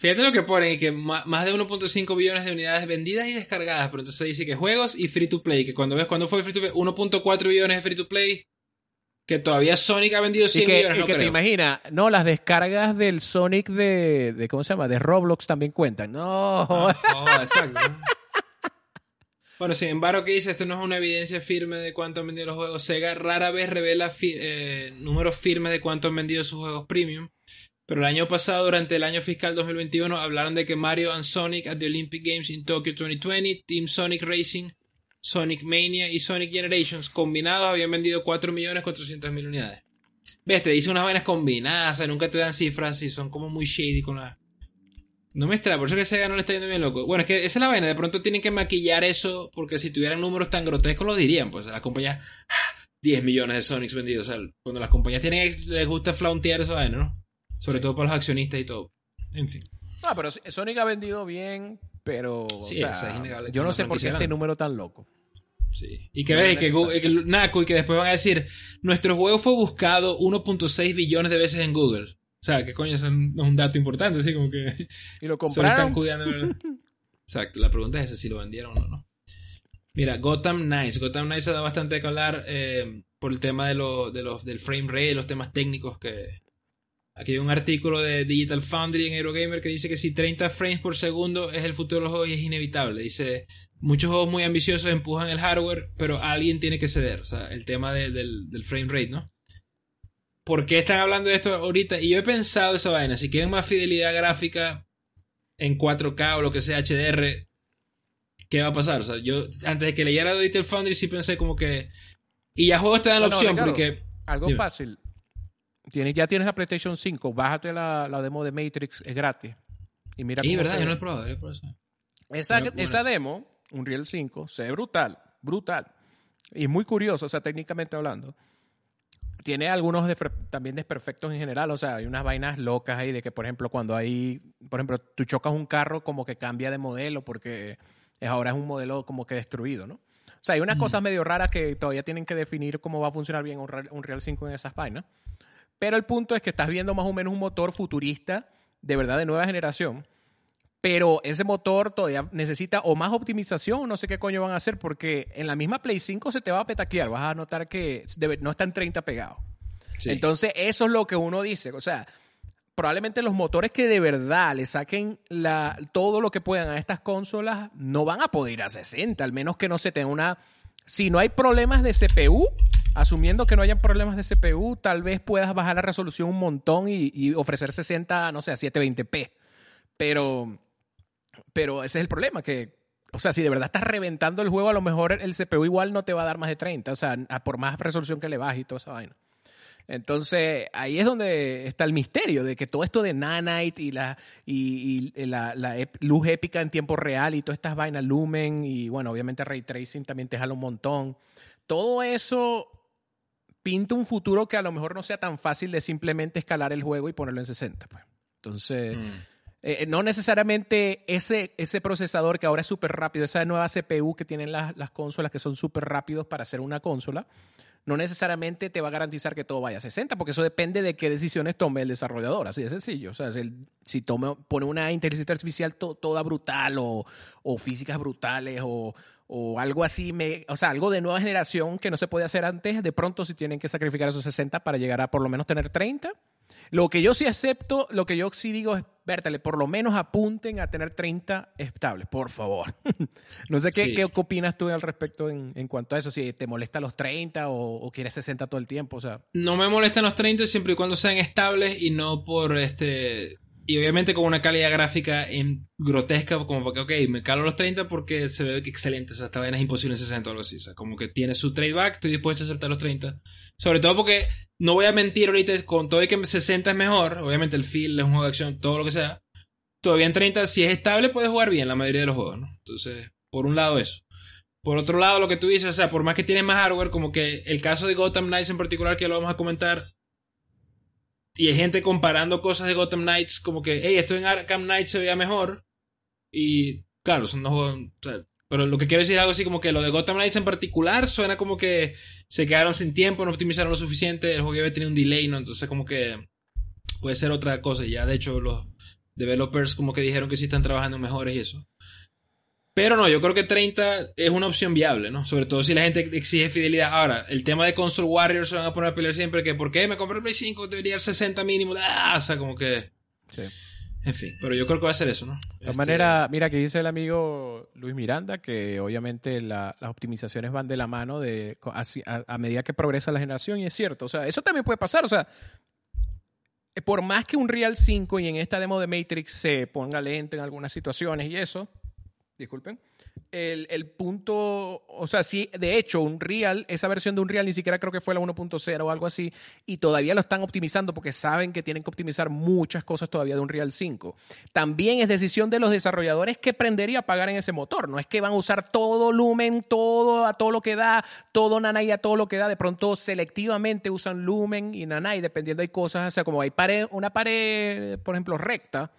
Fíjate lo que ponen, que más de 1.5 billones de unidades vendidas y descargadas. Pero entonces dice que juegos y free to play. Que cuando ves cuando fue free to play, 1.4 billones de free to play. Que todavía Sonic ha vendido 100 Y que, millones, y no que te creo. imaginas, no, las descargas del Sonic de, de, ¿cómo se llama? De Roblox también cuentan. No, Ah, oh, exacto. Bueno, sin embargo, que dice, esto no es una evidencia firme de cuánto han vendido los juegos. Sega rara vez revela fi- eh, números firmes de cuánto han vendido sus juegos premium. Pero el año pasado, durante el año fiscal 2021, hablaron de que Mario and Sonic at the Olympic Games in Tokyo 2020, Team Sonic Racing, Sonic Mania y Sonic Generations combinados habían vendido 4.400.000 unidades. Ves, te dice unas vainas combinadas, o sea, nunca te dan cifras y son como muy shady con las... No me extraña, por eso que Sega no le está yendo bien loco. Bueno, es que esa es la vaina, de pronto tienen que maquillar eso, porque si tuvieran números tan grotescos lo dirían, pues las compañías, ¡ah! 10 millones de Sonics vendidos, o sea, cuando las compañías tienen, les gusta flauntear esa vaina, ¿no? Sobre todo para los accionistas y todo. En fin. no, pero Sonic ha vendido bien, pero Sí, o sea, es innegable yo no sé por qué este número tan loco. Sí. Y que No ves, que, y que Naco, y que después van a decir, nuestro juego fue buscado 1.6 billones de veces en Google. O sea, que coño, eso es un dato importante, así como que... Y lo Solo están compraron. cuidando. Exacto, la pregunta es esa, si lo vendieron o no. Mira, Gotham Knights. Gotham Knights ha dado bastante que hablar eh, por el tema de lo, de los, del frame rate, los temas técnicos que... Aquí hay un artículo de Digital Foundry en Eurogamer que dice que si 30 frames por segundo es el futuro de los juegos y es inevitable. Dice, muchos juegos muy ambiciosos empujan el hardware, pero alguien tiene que ceder. O sea, el tema de- del, del frame rate, ¿no? ¿Por qué están hablando de esto ahorita? Y yo he pensado esa vaina. Si quieren más fidelidad gráfica en 4K o lo que sea HDR, ¿qué va a pasar? O sea, yo antes de que leyera Digital Foundry sí pensé como que... Y ya juegos te dan la opción Ricardo, porque... Algo Dime. fácil. Tienes, ya tienes la PlayStation 5, bájate la, la demo de Matrix, es gratis. Y mira Sí, verdad, yo no he probado. yo he probado. Esa, esa demo, Unreal 5, se ve brutal, brutal. Y muy curioso, o sea, técnicamente hablando. Tiene algunos también desperfectos en general, o sea, hay unas vainas locas ahí de que, por ejemplo, cuando hay, por ejemplo, tú chocas un carro como que cambia de modelo porque es, ahora es un modelo como que destruido, ¿no? O sea, hay unas cosas medio raras que todavía tienen que definir cómo va a funcionar bien Unreal, Unreal 5 en esas vainas. Pero el punto es que estás viendo más o menos un motor futurista, de verdad, de nueva generación. Pero ese motor todavía necesita o más optimización o no sé qué coño van a hacer porque en la misma Play 5 se te va a petaquear. Vas a notar que debe- no está en 30 pegado. Sí. Entonces, eso es lo que uno dice. O sea, probablemente los motores que de verdad le saquen la, todo lo que puedan a estas consolas no van a poder ir a 60, al menos que no se tenga una... Si no hay problemas de CPU, asumiendo que no hayan problemas de CPU, tal vez puedas bajar la resolución un montón y, ofrecer 60, no sé, a 720p. Pero, pero ese es el problema, que, o sea, si de verdad estás reventando el juego, a lo mejor el CPU igual no te va a dar más de 30, o sea, por más resolución que le bajes y toda esa vaina. Entonces, ahí es donde está el misterio de que todo esto de Nanite y la, y, y la, luz épica en tiempo real y todas estas vainas, Lumen y bueno, obviamente Ray Tracing también te jala un montón. Todo eso pinta un futuro que a lo mejor no sea tan fácil de simplemente escalar el juego y ponerlo en 60. Pues. Entonces, Mm. eh, no necesariamente ese, ese procesador que ahora es súper rápido, esa nueva CPU que tienen las, las consolas que son súper rápidos para hacer una consola, no necesariamente te va a garantizar que todo vaya a 60, porque eso depende de qué decisiones tome el desarrollador, así de sencillo. O sea, si, tome, pone una inteligencia artificial toda brutal o, o físicas brutales o, o algo así, me, o sea, algo de nueva generación que no se puede hacer antes, de pronto si tienen que sacrificar esos 60 para llegar a por lo menos tener 30. Lo que yo sí acepto, lo que yo sí digo es, vértale, por lo menos apunten a tener 30 estables, por favor. no sé qué, qué, opinas tú al respecto en, en, cuanto a eso, si te molesta los 30 o, quieres 60 todo el tiempo, o sea. No me molestan los 30 siempre y cuando sean estables y no por este... Y obviamente con una calidad gráfica en grotesca, como porque, ok, me calo los 30 porque se ve que excelente, o sea, esta vaina es imposible en 60 o algo así, o sea, como que tiene su tradeback, estoy dispuesto a aceptar los 30. Sobre todo porque no voy a mentir ahorita, con todo y que 60 es mejor, obviamente el feel es un juego de acción, todo lo que sea. Todavía en 30, si es estable, puedes jugar bien la mayoría de los juegos. Entonces, por un lado eso. Por otro lado, lo que tú dices, o sea, por más que tienes más hardware, como que el caso de Gotham Knights en particular, que lo vamos a comentar, y hay gente comparando cosas de Gotham Knights, como que, hey, esto en Arkham Knights se veía mejor. Y claro, son dos juegos, pero lo que quiero decir es algo así como que lo de Gotham Knights en particular suena como que se quedaron sin tiempo, no optimizaron lo suficiente, el juego ya tenido un delay, ¿no? Entonces como que puede ser otra cosa. Y ya de hecho los developers como que dijeron que sí están trabajando mejores y eso. Pero no, yo creo que 30 es una opción viable, ¿no? Sobre todo si la gente exige fidelidad. Ahora, el tema de Console Warriors se van a poner a pelear siempre que ¿por qué me compré el Play 5? Debería ser 60 mínimo. Ah, o sea, como que... Sí. En fin, pero yo creo que va a ser eso, ¿no? De todas manera, mira que dice el amigo Luis Miranda que obviamente las optimizaciones van de la mano de a, medida que progresa la generación y es cierto, o sea, eso también puede pasar, o sea, eh, por más que un Real 5 y en esta demo de Matrix se ponga lento en algunas situaciones y eso, disculpen, el, el, punto, o sea, sí, de hecho, un Real, esa versión de un Real ni siquiera creo que fue la 1.0 o algo así, y todavía lo están optimizando porque saben que tienen que optimizar muchas cosas todavía de un Real 5. También es decisión de los desarrolladores que prender y apagar en ese motor, no es que van a usar todo lumen, todo a todo lo que da, todo nanay a todo lo que da, de pronto selectivamente usan lumen y nanay, dependiendo hay cosas, o sea, como hay pared, una pared, por ejemplo, recta,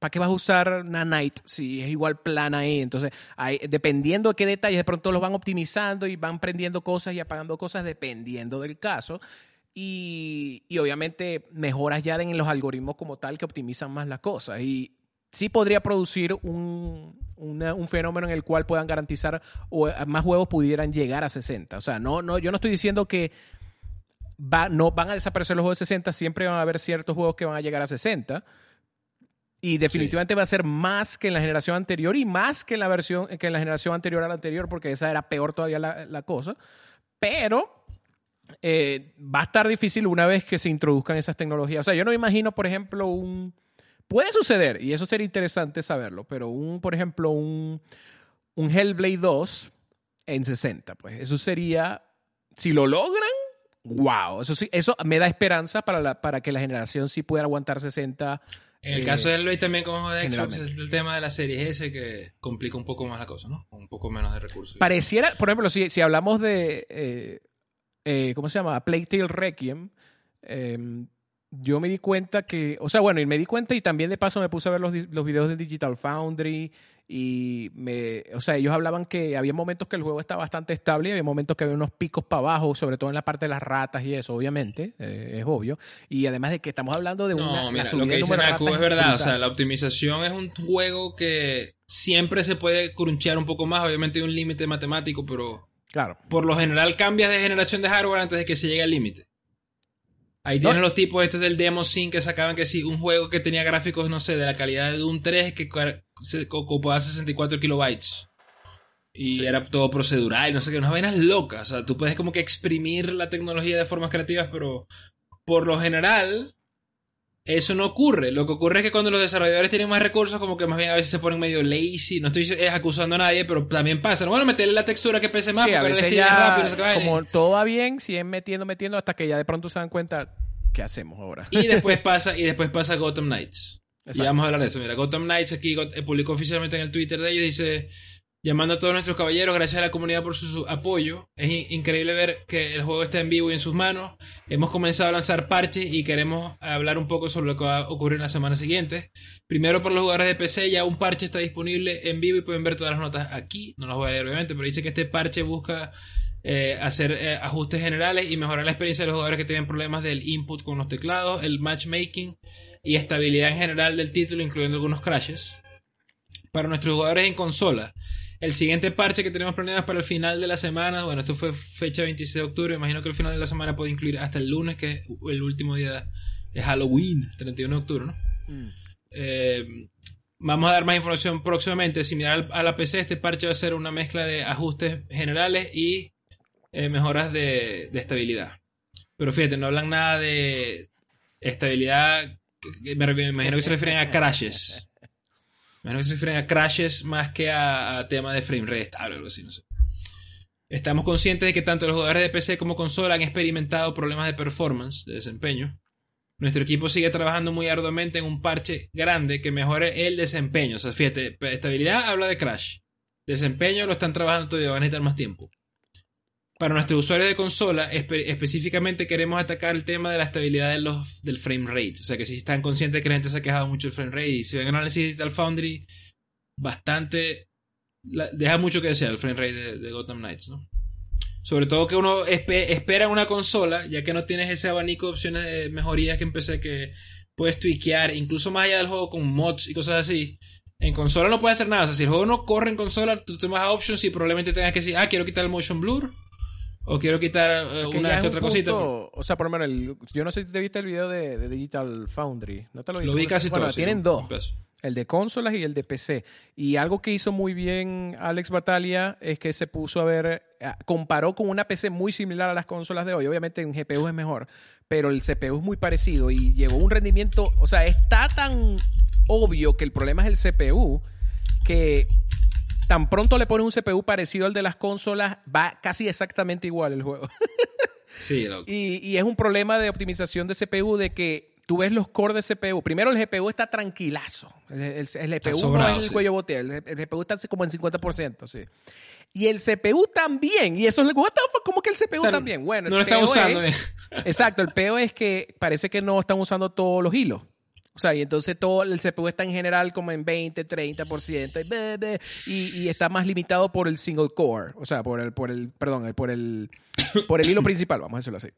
¿Para qué vas a usar Nanite si es igual plana ahí? Entonces, dependiendo de qué detalles, de pronto los van optimizando y van prendiendo cosas y apagando cosas dependiendo del caso. Y, obviamente mejoras ya en los algoritmos como tal que optimizan más las cosas. Y sí podría producir un, fenómeno en el cual puedan garantizar o más huevos pudieran llegar a 60. O sea, no, no, yo no estoy diciendo que va, no van a desaparecer los juegos de 60, siempre van a haber ciertos juegos que van a llegar a 60 y definitivamente va a ser más que en la generación anterior y más que en la versión que en la generación anterior a la anterior, porque esa era peor todavía la, cosa. Pero eh, va a estar difícil una vez que se introduzcan esas tecnologías. O sea, yo no me imagino, por ejemplo, un. Puede suceder, y eso sería interesante saberlo, pero un, por ejemplo, un, un Hellblade 2 en 60. Pues eso sería. Si lo logran, wow. Eso sí, eso me da esperanza para, la, para que la generación sí pueda aguantar 60 en el caso de Luis también como de Xbox es el tema de la serie S que complica un poco más la cosa, ¿no? Un poco menos de recursos. Pareciera, por ejemplo, si, si hablamos de, eh, eh, ¿cómo se llama? Playtale Requiem, em, yo me di cuenta que, o sea, bueno, y me di cuenta y también de paso me puse a ver los, los videos de Digital Foundry y me, o sea, ellos hablaban que había momentos que el juego estaba bastante estable y había momentos que había unos picos para abajo, sobre todo en la parte de las ratas y eso, obviamente, eh, es obvio. Y además de que estamos hablando de una no, mira, lo que dice Naku es verdad, o sea, la optimización es un juego que siempre se puede crunchear un poco más, obviamente hay un límite matemático, pero claro. por lo general cambias de generación de hardware antes de que se llegue al límite. Ahí tienen los tipos estos del Demo Sync que sacaban que sí, un juego que tenía gráficos, no sé, de la calidad de Doom 3 que se ocupaba 64 kilobytes. Y era todo procedural, no sé qué, unas vainas locas. O sea, tú puedes como que exprimir la tecnología de formas creativas, pero por lo general, eso no ocurre. Lo que ocurre es que cuando los desarrolladores tienen más recursos, como que más bien a veces se ponen medio lazy. No estoy acusando a nadie, pero también pasa. Bueno, meterle la textura que pese más, sí, a veces ya, rápido, no sé Como todo va bien, siguen metiendo, metiendo, hasta que ya de pronto se dan cuenta, ¿qué hacemos ahora? Y después pasa, y después pasa Gotham Knights. Y vamos a hablar de eso. Mira, Gotham Knights aquí eh, publicó oficialmente en el Twitter de ellos, dice llamando a todos nuestros caballeros, gracias a la comunidad por su apoyo. Es increíble ver que el juego está en vivo y en sus manos. Hemos comenzado a lanzar parches y queremos hablar un poco sobre lo que va a ocurrir en la semana siguiente. Primero, por los jugadores de PC, ya un parche está disponible en vivo y pueden ver todas las notas aquí. No las voy a leer, obviamente, pero dice que este parche busca eh, hacer eh, ajustes generales y mejorar la experiencia de los jugadores que tienen problemas del input con los teclados, el matchmaking y estabilidad en general del título, incluyendo algunos crashes. Para nuestros jugadores en consola, el siguiente parche que tenemos planeado es para el final de la semana. Bueno, esto fue fecha 26 de octubre. Imagino que el final de la semana puede incluir hasta el lunes, que es el último día de Halloween, 31 de octubre, ¿no? Mm. Eh, vamos a dar más información próximamente. Similar a la PC, este parche va a ser una mezcla de ajustes generales y eh, mejoras de, estabilidad. Pero fíjate, no hablan nada de estabilidad. Me, imagino que se refieren a crashes. Me imagino que se refieren a crashes más que a, tema de frame rate estable o algo así, no sé. Estamos conscientes de que tanto los jugadores de PC como consola han experimentado problemas de performance, de desempeño. Nuestro equipo sigue trabajando muy arduamente en un parche grande que mejore el desempeño. O sea, fíjate, estabilidad habla de crash. Desempeño lo están trabajando todavía, van a necesitar más tiempo. Para nuestros usuarios de consola, específicamente queremos atacar el tema de la estabilidad de del frame rate. O sea, que si están conscientes de que la gente se ha quejado mucho del frame rate y si ven análisis Digital Foundry, bastante. deja mucho que desear el frame rate de, de Gotham Knights, ¿no? Sobre todo que uno espera una consola, ya que no tienes ese abanico de opciones de mejorías que empecé que puedes tweakear, incluso más allá del juego con mods y cosas así. En consola no puedes hacer nada. O sea, si el juego no corre en consola, tú te vas a options y probablemente tengas que decir, ah, quiero quitar el motion blur. O quiero quitar eh, una que otra cosita. O sea, por lo menos, yo no sé si te viste el video de, Digital Foundry. No te lo, lo vi casi bueno, todo. Tienen dos el de consolas y el de PC. Y algo que hizo muy bien Alex Batalia es que se puso a ver, eh, comparó con una PC muy similar a las consolas de hoy. Obviamente en GPU es mejor, pero el CPU es muy parecido y llegó un rendimiento, o sea, está tan obvio que el problema es el CPU que tan pronto le pones un CPU parecido al de las consolas, va casi exactamente igual el juego. Sí, y, y, es un problema de optimización de CPU de que tú ves los cores de CPU. Primero, el GPU está tranquilazo. El, GPU no es el cuello bote. El, GPU está como en 50%, sí. Y el CPU también. Y eso es what ¿cómo que el CPU también? Bueno, no lo están usando. exacto, el peor es que parece que no están usando todos los hilos. O sea, y entonces todo el CPU está en general como en 20, 30%, y, y está más limitado por el single core, o sea, por el, por el, perdón, por el, por el hilo principal, vamos a decirlo así.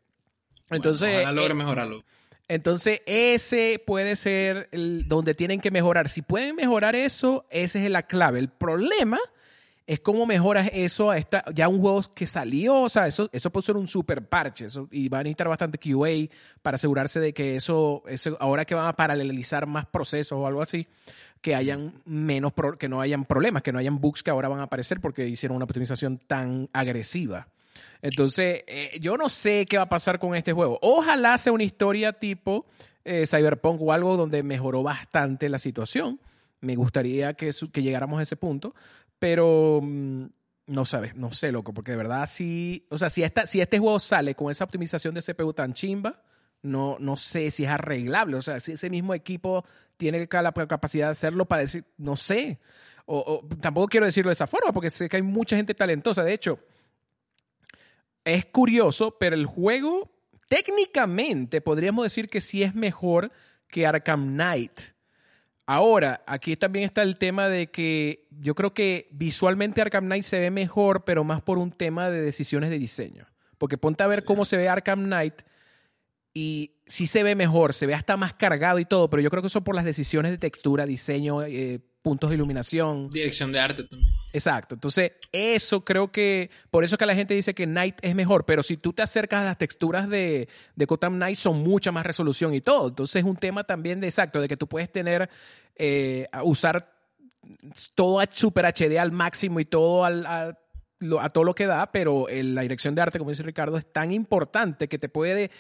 Entonces, ojalá logre eh, mejorarlo. Entonces, ese puede ser el, donde tienen que mejorar. Si pueden mejorar eso, esa es la clave. El problema es cómo mejoras eso a esta, ya un juego que salió, o sea, eso, eso puede ser un super parche y van a necesitar bastante QA para asegurarse de que eso, eso, ahora que van a paralelizar más procesos o algo así, que hayan menos, que no hayan problemas, que no hayan bugs que ahora van a aparecer porque hicieron una optimización tan agresiva. Entonces, eh, yo no sé qué va a pasar con este juego. Ojalá sea una historia tipo eh, Cyberpunk o algo donde mejoró bastante la situación. Me gustaría que, que llegáramos a ese punto, pero mm, no sabes, no sé, loco, porque de verdad sí, o sea, si, esta, si este juego sale con esa optimización de CPU tan chimba, no, no sé si es arreglable. O sea, si ese mismo equipo tiene la capacidad de hacerlo para decir, no sé. o, tampoco quiero decirlo de esa forma, porque sé que hay mucha gente talentosa. De hecho, es curioso, pero el juego técnicamente podríamos decir que sí es mejor que Arkham Knight. Ahora, aquí también está el tema de que yo creo que visualmente Arkham Knight se ve mejor, pero más por un tema de decisiones de diseño. Porque ponte a ver cómo se ve Arkham Knight y sí se ve mejor, se ve hasta más cargado y todo, pero yo creo que eso por las decisiones de textura, diseño, eh, puntos de iluminación. Dirección de arte también. Exacto. Entonces, eso creo que, por eso que la gente dice que Night es mejor, pero si tú te acercas a las texturas de, de Gotham Knight, son mucha más resolución y todo. Entonces, es un tema también de exacto, de que tú puedes tener, eh, usar todo a Super HD al máximo y todo al, a, todo lo que da, pero la dirección de arte, como dice Ricardo, es tan importante que te puede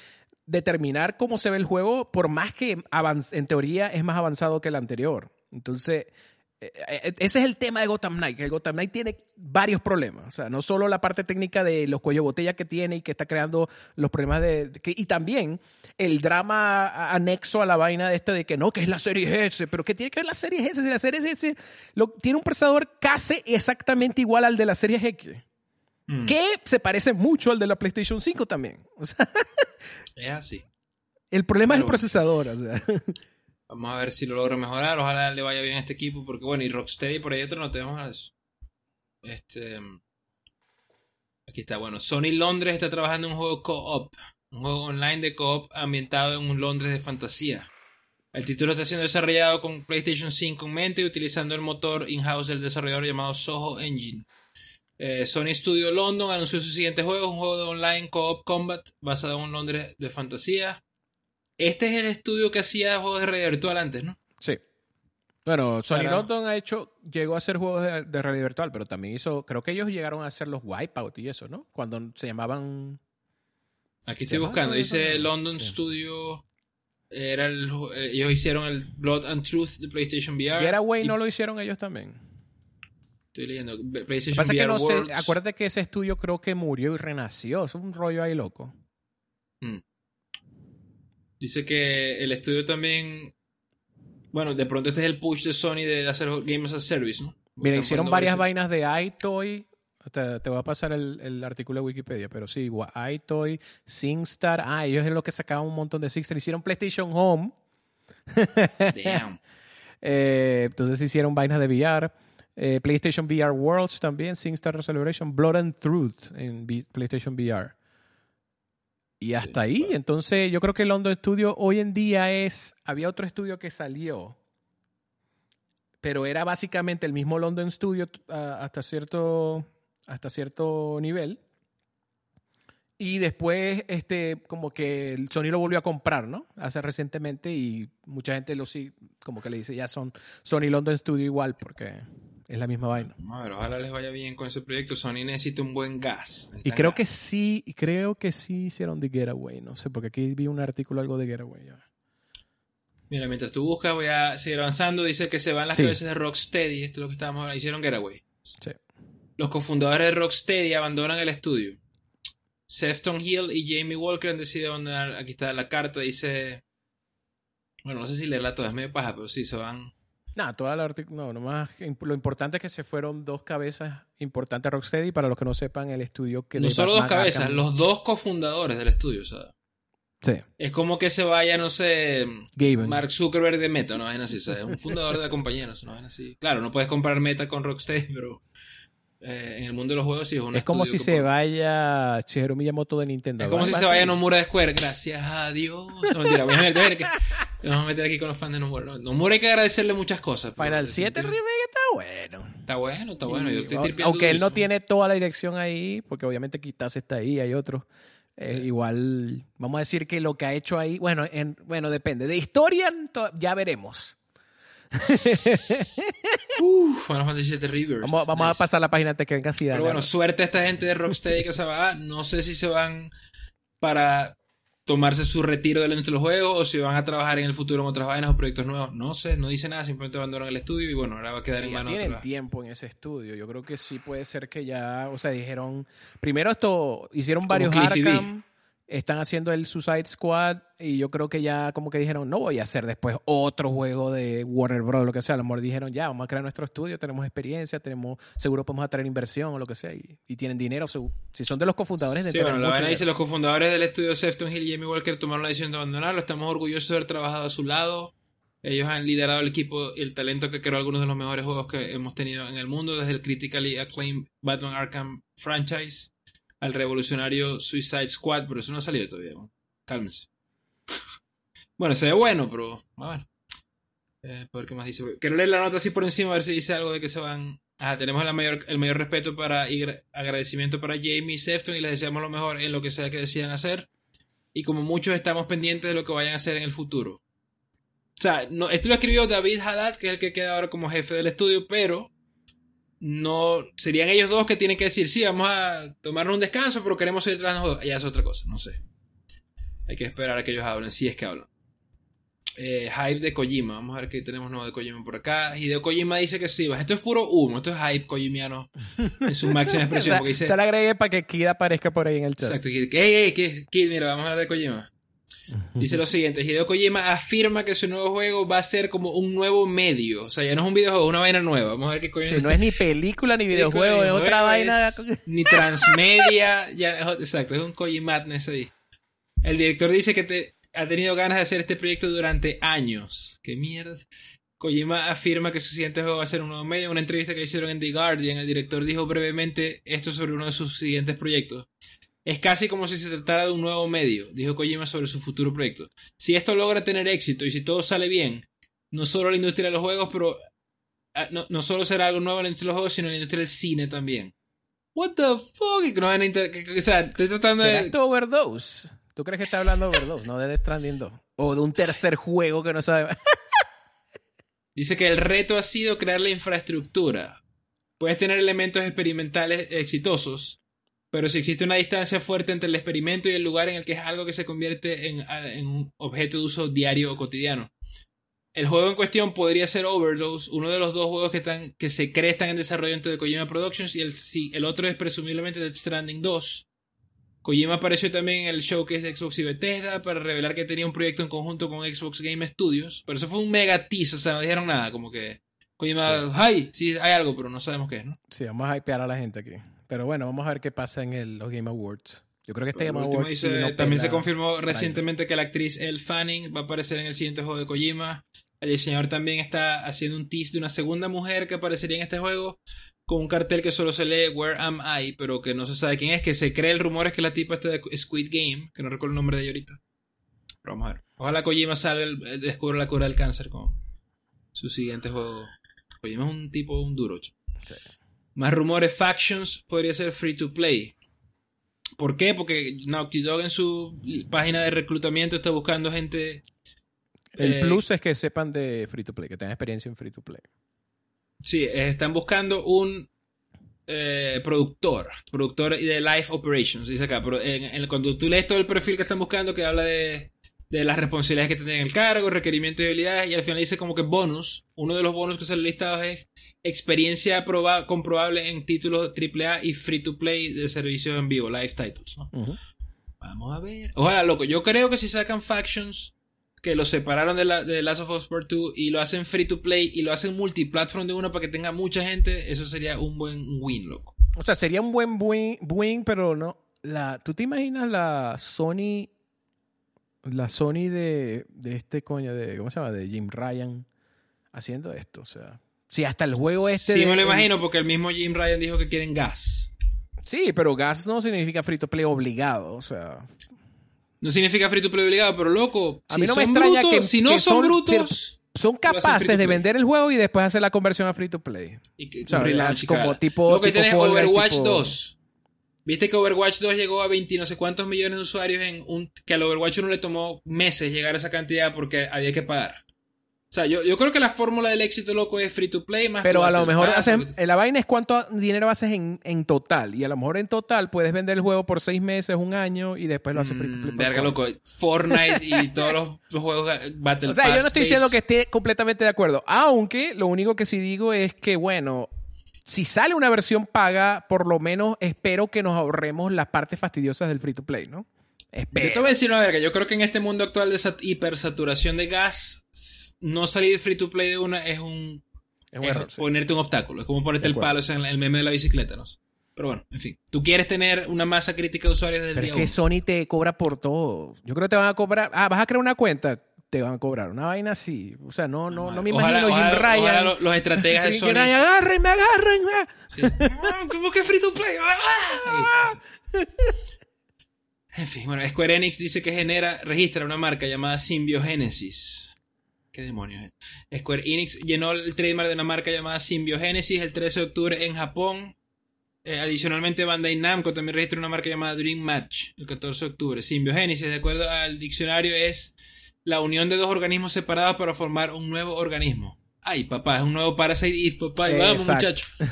determinar cómo se ve el juego, por más que en teoría es más avanzado que el anterior. Entonces, eh, eh, ese es el tema de Gotham Knight, que el Gotham Knight tiene varios problemas. O sea, no solo la parte técnica de los cuellos botella que tiene y que está creando los problemas de... y también el drama anexo a la vaina de este de que no, que es la serie S, pero que tiene que ver la serie S si la serie S tiene un procesador casi exactamente igual al de la serie X. Mm. Que se parece mucho al de la PlayStation 5 también. O sea, es así. El problema es el procesador, o sea. Vamos a ver si lo logra mejorar. Ojalá le vaya bien a este equipo. Porque bueno, y Rocksteady por ahí otro no tenemos a eso. Este. Aquí está, bueno, Sony Londres está trabajando en un juego co-op, un juego online de co-op ambientado en un Londres de fantasía. El título está siendo desarrollado con PlayStation 5 en mente, utilizando el motor in-house del desarrollador llamado Soho Engine. Eh, Sony Studio London anunció su siguiente juego, un juego de online co-op combat basado en un Londres de fantasía. Este es el estudio que hacía juegos de realidad virtual antes, ¿no? Sí. Bueno, Sony London ha hecho, llegó a hacer juegos de, realidad virtual, pero también hizo, creo que ellos llegaron a hacer los Wipeout y eso, ¿no? Cuando se llamaban... Aquí estoy buscando, dice London Studio era el, ellos hicieron el Blood and Truth de PlayStation VR. Getaway no lo hicieron ellos también. Estoy leyendo. PlayStation Pasa que no sé, acuérdate que ese estudio creo que murió y renació. Es un rollo ahí loco. Hmm. Dice que el estudio también. Bueno, de pronto este es el push de Sony de hacer Games as a Service, ¿no? Mira, hicieron varias vainas de iToy, te, te voy a pasar el, artículo de Wikipedia, pero sí, iToy, SingStar. Ah, ellos es lo que sacaban un montón de SingStar. Hicieron PlayStation Home. Damn. Eh, entonces hicieron vainas de VR. Eh, PlayStation VR Worlds también, SingStar Celebration, Blood and Truth en PlayStation VR. Y hasta ahí, entonces yo creo que London Studio hoy en día es, había otro estudio que salió, pero era básicamente el mismo London Studio hasta cierto hasta cierto nivel. Y después, este, como que el Sony lo volvió a comprar, ¿no? Hace recientemente y mucha gente lo sí, como que le dice, ya son Sony London Studio igual porque es la misma vaina. A ver, ojalá les vaya bien con ese proyecto. Sony necesita un buen gas. y creo que sí, creo que sí hicieron de Getaway, no sé, porque aquí vi un artículo algo de Getaway. Mira, mientras tú buscas, voy a seguir avanzando. Dice que se van las cabezas de Rocksteady. Esto es lo que estábamos hablando. Hicieron Getaway. Sí. Los cofundadores de Rocksteady abandonan el estudio. Sefton Hill y Jamie Walker han decidido abandonar. Aquí está la carta, dice. Bueno, no sé si leerla toda, es medio paja, pero sí, se van. Nada, toda la no, nomás lo importante es que se fueron dos cabezas importantes a Rocksteady, para los que no sepan, el estudio que... No solo dos cabezas, los dos cofundadores del estudio, ¿sabes? Sí. Es como que se vaya, no sé, Mark Zuckerberg de Meta, no es así, ¿sabes? Un fundador de la compañía, no, no es así. Claro, no puedes comprar Meta con Rocksteady, pero eh, en el mundo de los juegos sí es un Es como si se vaya Shigeru Miyamoto de Nintendo. Es como si se vaya Nomura de Square. Gracias a Dios. No, mentira, voy a meter, que, vamos a meter aquí con los fans de Nomura. Nomura hay que agradecerle muchas cosas. Final 7 Remake está bueno. Está bueno, está bueno. aunque él no tiene toda la dirección ahí, porque obviamente quizás está ahí, hay otros. Eh, igual, vamos a decir que lo que ha hecho ahí, bueno, en, bueno, depende. De historia ya veremos. Uf, Final Fantasy VII Rivers. Vamos, a pasar la página antes que venga así. Pero bueno, suerte a esta gente de Rocksteady que se va. No sé si se van para tomarse su retiro de los juegos o si van a trabajar en el futuro en otras vainas o proyectos nuevos. No sé, no dice nada, simplemente abandonan el estudio y bueno, ahora va a quedar en manos. Tienen tiempo en ese estudio. Yo creo que sí puede ser que ya, o sea, dijeron, primero esto, hicieron varios Arkham están haciendo el Suicide Squad y yo creo que ya como que dijeron, no voy a hacer después otro juego de Warner Bros. lo que sea. A lo mejor dijeron, ya, vamos a crear nuestro estudio, tenemos experiencia, tenemos seguro podemos atraer inversión o lo que sea. Y, tienen dinero, si son de los cofundadores de Sí, bueno, la verdad dice, los cofundadores del estudio Sefton Hill y Jamie Walker tomaron la decisión de abandonarlo. Estamos orgullosos de haber trabajado a su lado. Ellos han liderado el equipo y el talento que creó algunos de los mejores juegos que hemos tenido en el mundo, desde el critically acclaimed Batman Arkham franchise al revolucionario Suicide Squad, pero eso no ha salido todavía. Cálmense. bueno, se bueno, pero a ver. Eh, ver qué más dice. Quiero leer la nota así por encima a ver si dice algo de que se van. Ah, tenemos el mayor, el mayor respeto para y agradecimiento para Jamie y Sefton y les deseamos lo mejor en lo que sea que decidan hacer. Y como muchos estamos pendientes de lo que vayan a hacer en el futuro. O sea, no, esto lo escribió David Haddad, que es el que queda ahora como jefe del estudio, pero no serían ellos dos que tienen que decir, sí, vamos a tomarnos un descanso, pero queremos seguir trabajando. Ya es otra cosa, no sé. Hay que esperar a que ellos hablen, si es que hablan. Eh, hype de Kojima, vamos a ver qué tenemos nuevo de Kojima por acá. Y de Kojima dice que sí, esto es puro humo, esto es hype kojimiano en su máxima expresión. porque dice, se le agregué para que Kid aparezca por ahí en el chat. Exacto, Kid, Kid, mira, vamos a hablar de Kojima. Dice lo siguiente, Hideo Kojima afirma que su nuevo juego va a ser como un nuevo medio. O sea, ya no es un videojuego, es una vaina nueva. Vamos a ver qué coño sí, No es ni película ni videojuego, es otra vaina. ni transmedia. ya, exacto, es un Kojimadness ahí. El director dice que ha tenido ganas de hacer este proyecto durante años. ¿Qué mierda? Kojima afirma que su siguiente juego va a ser un nuevo medio. En una entrevista que le hicieron en The Guardian, el director dijo brevemente esto sobre uno de sus siguientes proyectos. Es casi como si se tratara de un nuevo medio, dijo Kojima sobre su futuro proyecto. Si esto logra tener éxito y si todo sale bien, no solo la industria de los juegos, pero ah, no, no solo será algo nuevo en la industria de los juegos, sino en la industria del cine también. What the fuck? No a inter- o sea, estoy tratando ¿Será de... esto Overdose? ¿Tú crees que está hablando de Overdose? No de Death Stranding 2. O de un tercer juego que no sabe. Dice que el reto ha sido crear la infraestructura. Puedes tener elementos experimentales exitosos, pero si existe una distancia fuerte entre el experimento y el lugar en el que es algo que se convierte en, en un objeto de uso diario o cotidiano. El juego en cuestión podría ser Overdose, uno de los dos juegos que, están, que se cree están en desarrollo dentro de Kojima Productions, y el, el otro es presumiblemente Death Stranding 2. Kojima apareció también en el showcase de Xbox y Bethesda para revelar que tenía un proyecto en conjunto con Xbox Game Studios, pero eso fue un mega tease, o sea, no dijeron nada, como que Kojima, ¡ay! Sí, hay algo, pero no sabemos qué es, ¿no? Sí, vamos a hypear a la gente aquí. Pero bueno, vamos a ver qué pasa en el- los Game Awards. Yo creo que este Game Awards dice, sí no también se confirmó recientemente que la actriz Elle Fanning va a aparecer en el siguiente juego de Kojima. El diseñador también está haciendo un tease de una segunda mujer que aparecería en este juego con un cartel que solo se lee Where Am I, pero que no se sabe quién es, que se cree el rumor es que la tipa está de Squid Game, que no recuerdo el nombre de ella ahorita. Pero vamos a ver. Ojalá Kojima salga, el- eh, descubra la cura del cáncer con su siguiente juego. Kojima es un tipo, un duro. Más rumores, Factions podría ser free to play. ¿Por qué? Porque Naughty Dog en su página de reclutamiento está buscando gente. El eh, plus es que sepan de free to play, que tengan experiencia en free to play. Sí, eh, están buscando un eh, productor, productor y de Life Operations, dice acá. Pero en- en- cuando tú lees todo el perfil que están buscando, que habla de, de las responsabilidades que tienen el cargo, requerimientos y habilidades, y al final dice como que bonus. Uno de los bonus que sale listados es experiencia proba- comprobable en títulos AAA y free to play de servicios en vivo, live titles. Vamos a ver. Ojalá, loco. Yo creo que si sacan Factions, que lo separaron de, la, de Last of Us Part 2 y lo hacen free to play y lo hacen multiplatform de uno para que tenga mucha gente, eso sería un buen win, loco. O sea, sería un buen win, win, pero no. La, ¿Tú te imaginas la Sony? La Sony de, de este coño, de, ¿cómo se llama? De Jim Ryan haciendo esto. O sea, si hasta el juego este. sí, de- me lo imagino porque el mismo Jim Ryan dijo que quieren gas. sí, pero gas no significa free to play obligado. O sea, No significa free to play obligado, pero loco, A si mí no me son extraña brutos, que- si no que son son- brutos... son capaces de vender el juego y después hacer la conversión a free to play. Y que, O sea, como tipo- Lo que tipo tienes Overwatch tipo- 2. Viste que Overwatch 2 llegó a 20 y no sé cuántos millones de usuarios en un que al Overwatch 1 le tomó meses llegar a esa cantidad porque había que pagar. O sea, yo, yo creo que la fórmula del éxito loco es free to play más Pero a lo mejor hacen- tú- la vaina es cuánto dinero haces en, en total. Y a lo mejor en total puedes vender el juego por seis meses, un año y después lo haces free to play. Mm, verga, loco. Fortnite y todos los, los juegos eh, Battle O sea, yo Pass no estoy diciendo que esté completamente de acuerdo. Aunque lo único que sí digo es que, bueno, si sale una versión paga, por lo menos espero que nos ahorremos las partes fastidiosas del free to play, ¿no? Yo te Espero. voy a decir una verga. Yo creo que en este mundo actual de sat- hipersaturación de gas, no salir free to play de una es un Es un es error, sí. ponerte un obstáculo. Es como ponerte el palo, o sea, el meme de la bicicleta, ¿no? Pero bueno, en fin. Tú quieres tener una masa crítica de usuarios del Pero día es que uno. Sony te cobra por todo. Yo creo que te van a cobrar. Ah, vas a crear una cuenta. Te van a cobrar. Una vaina así. O sea, no, no, no me Ojalá- imagino ojalá- Jim Ryan. ojalá lo- los estrategas de Jim Sony. Ryan, agárrenme, agárrenme. Sí. Ah, ¿Cómo que free to play? Ah. En fin, bueno, Square Enix dice que genera, registra una marca llamada Symbiogenesis. ¿Qué demonios es? Square Enix llenó el trademark de una marca llamada Symbiogenesis el 13 de octubre en Japón. Eh, adicionalmente, Bandai Namco también registra una marca llamada Dream Match el 14 de octubre. Symbiogenesis, de acuerdo al diccionario, es la unión de dos organismos separados para formar un nuevo organismo. Ay, papá, es un nuevo Parasite Eve, papá. y Vamos, muchachos.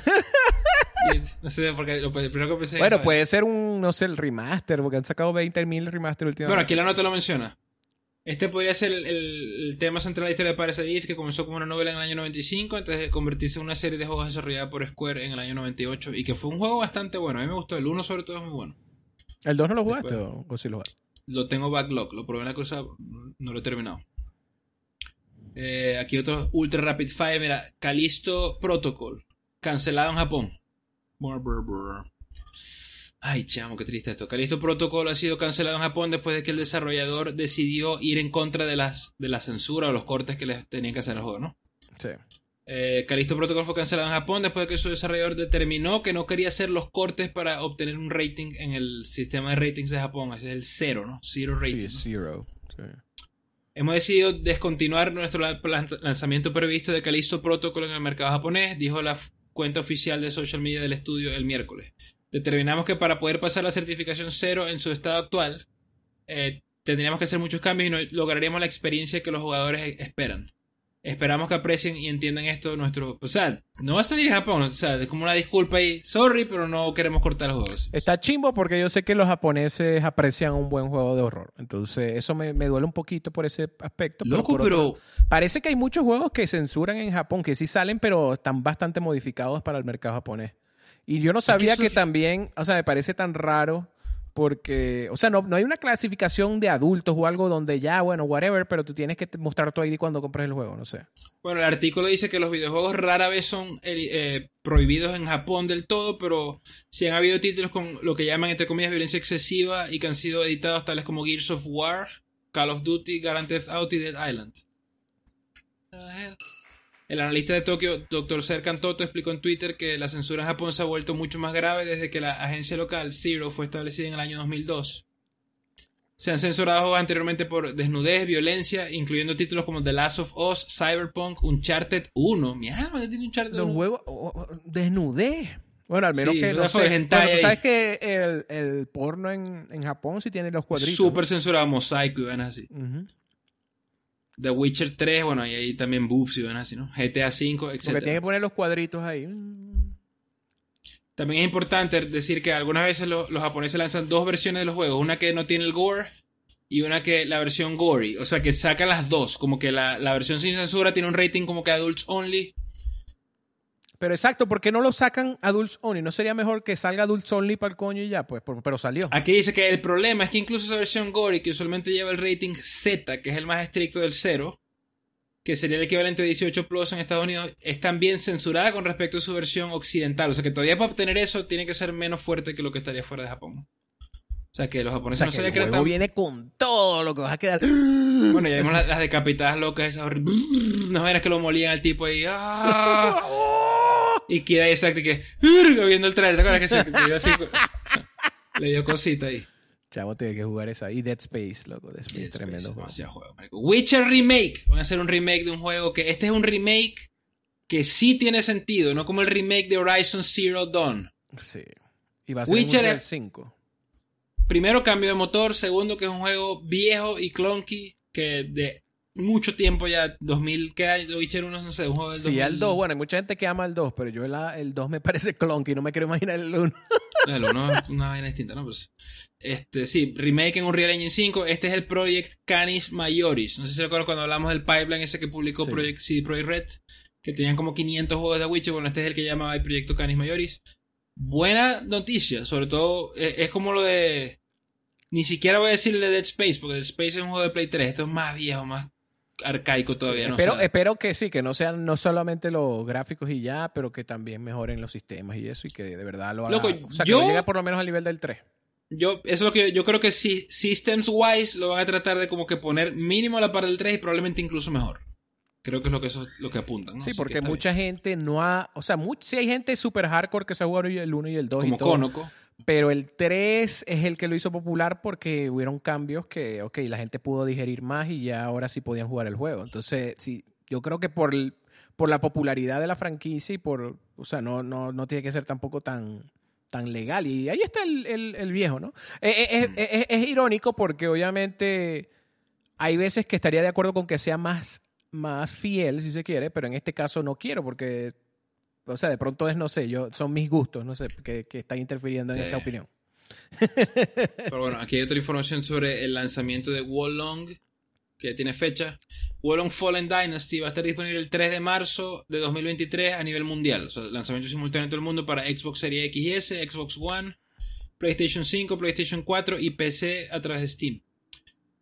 No sé, porque lo primero que pensé Bueno, puede ser un, no sé, el remaster, porque han sacado 20.000 remaster últimamente. Bueno, aquí la nota lo menciona. Este podría ser el, el- el tema central de la historia de Parasite Eve, que comenzó como una novela en el año 95 antes de convertirse en una serie de juegos desarrollada por Square en el año 98 y que fue un juego bastante bueno. A mí me gustó. El 1 sobre todo es muy bueno. ¿El 2 no lo jugaste Después. o, o sí lo jugaste? Lo tengo backlog. Lo probé en la cosa, no lo he terminado. Eh, aquí otro Ultra Rapid Fire. Mira, Callisto Protocol. Cancelado en Japón. Ay, chamo, qué triste esto. Callisto Protocol ha sido cancelado en Japón después de que el desarrollador decidió ir en contra de las de la censura o los cortes que les tenían que hacer al juego, ¿no? Sí. Eh, Callisto Protocol fue cancelado en Japón después de que su desarrollador determinó que no quería hacer los cortes para obtener un rating en el sistema de ratings de Japón. Ese es el cero, ¿no? Zero rating. Sí, ¿no? zero. Sí. Hemos decidido descontinuar nuestro la- lan- lanzamiento previsto de Callisto Protocol en el mercado japonés, dijo la cuenta oficial de social media del estudio el miércoles. Determinamos que para poder pasar la certificación cero en su estado actual, eh, tendríamos que hacer muchos cambios y no lograríamos la experiencia que los jugadores e- esperan. Esperamos que aprecien y entiendan esto nuestro... O sea, no va a salir Japón, o sea, es como una disculpa ahí. Sorry, pero no queremos cortar los juegos. Está chimbo porque yo sé que los japoneses aprecian un buen juego de horror. Entonces, eso me, me duele un poquito por ese aspecto. Loco, pero... otro- Parece que hay muchos juegos que censuran en Japón, que sí salen, pero están bastante modificados para el mercado japonés. Y yo no sabía que también, o sea, me parece tan raro porque, o sea, no, no hay una clasificación de adultos o algo donde ya, bueno, whatever, pero tú tienes que mostrar tu ID cuando compres el juego, no sé. Bueno, el artículo dice que los videojuegos rara vez son eh, prohibidos en Japón del todo, pero sí han habido títulos con lo que llaman, entre comillas, violencia excesiva y que han sido editados tales como Gears of War, Call of Duty, Grand Theft Auto y Dead Island. El analista de Tokio, Dr. Serkan Toto, explicó en Twitter que la censura en Japón se ha vuelto mucho más grave desde que la agencia local Zero fue establecida en el año 2002. Se han censurado juegos anteriormente por desnudez, violencia, incluyendo títulos como The Last of Us, Cyberpunk, Uncharted 1. Mi alma, que tiene Uncharted Los 1. juegos, oh, oh, desnudez. Bueno, al menos Sí, que no sé. Bueno, sabes que el, el porno en, en Japón sí tiene los cuadritos. Súper censurado, mosaico y van así. The Witcher 3, bueno, y ahí también boobs y van así, ¿no? GTA 5, Porque etc. tiene que poner los cuadritos ahí. También es importante decir que algunas veces lo- los japoneses lanzan dos versiones de los juegos. Una que no tiene el gore y una que la versión gory. O sea, que sacan las dos. Como que la, la versión sin censura tiene un rating como que adults only. Pero exacto, ¿por qué no lo sacan Adults Only? ¿No sería mejor que salga Adults Only para el coño y ya? Pues, por- pero salió. Aquí dice que el problema es que incluso esa versión gory, que usualmente lleva el rating Z, que es el más estricto del cero, que sería el equivalente a 18 Plus en Estados Unidos, es también censurada con respecto a su versión occidental. O sea que todavía para obtener eso tiene que ser menos fuerte que lo que estaría fuera de Japón. O sea que los O japoneses sea, no que se el decretan. juego viene con todo lo que vas a quedar. Bueno, ya vimos las, las decapitadas locas, esas horribles. No veras que lo molían al tipo ahí. ¡ah! Y queda ahí exacto que. Viendo el trailer, ¿te acuerdas que se le dio así? Le dio cosita ahí. Chavo, tiene que jugar esa. Y Dead Space, loco. Dead Space, Dead tremendo Space, juego. demasiado juego. Witcher Remake. Van a hacer un remake de un juego que. Este es un remake que sí tiene sentido, no como el remake de Horizon Zero Dawn. Sí. Y va a ser Witcher es- 5. Primero, cambio de motor. Segundo, que es un juego viejo y clunky. Que de mucho tiempo ya. 2000, ¿qué hay? Witcher 1, no sé, un juego del Sí, 2000. el 2. Bueno, hay mucha gente que ama el 2, pero yo la- el 2 me parece clunky. No me quiero imaginar el 1. El uno es una vaina distinta, ¿no? Pues, este, sí, remake en Unreal Engine 5. Este es el Project Canis Majoris. No sé si se recuerdan cuando hablamos del pipeline ese que publicó Sí. Project CD Projekt Red. Que tenían como 500 juegos de Witcher. Bueno, este es el que llamaba el Proyecto Canis Majoris. Buena noticia. Sobre todo, eh, es como lo de... Ni siquiera voy a decir el de Dead Space, porque Dead Space es un juego de Play 3. Esto es más viejo, más arcaico todavía, ¿no? Espero, sea, espero que sí, que no sean no solamente los gráficos y ya, pero que también mejoren los sistemas y eso y que de verdad lo haga. Loco, o sea, que yo- lo llegue por lo menos al nivel del 3. Yo, eso es lo que yo creo que sí, systems wise lo van a tratar de como que poner mínimo a la par del 3 y probablemente incluso mejor. Creo que es lo que eso lo que apuntan. ¿no? Sí, porque mucha gente no ha. O sea, much- sí hay gente súper hardcore que se ha jugado el 1 y el 2 bien. y como todo. Conoco. Pero el 3 es el que lo hizo popular porque hubieron cambios que, ok, la gente pudo digerir más y ya ahora sí podían jugar el juego. Entonces, sí, yo creo que por, el- por la popularidad de la franquicia y por. O sea, no, no, no tiene que ser tampoco tan tan legal. Y ahí está el, el- el viejo, ¿no? Eh, eh, Mm. eh, eh, es irónico porque obviamente hay veces que estaría de acuerdo con que sea más, más fiel, si se quiere, pero en este caso no quiero porque, o sea, de pronto es, no sé, yo son mis gustos, no sé, que, que están interfiriendo en Sí. esta opinión. Pero bueno, aquí hay otra información sobre el lanzamiento de Wolong, que tiene fecha. Wolong Fallen Dynasty va a estar disponible el 3 de marzo de 2023 a nivel mundial. O sea, lanzamiento simultáneo en todo el mundo para Xbox Series X y S, Xbox One, PlayStation 5, PlayStation 4 y PC a través de Steam.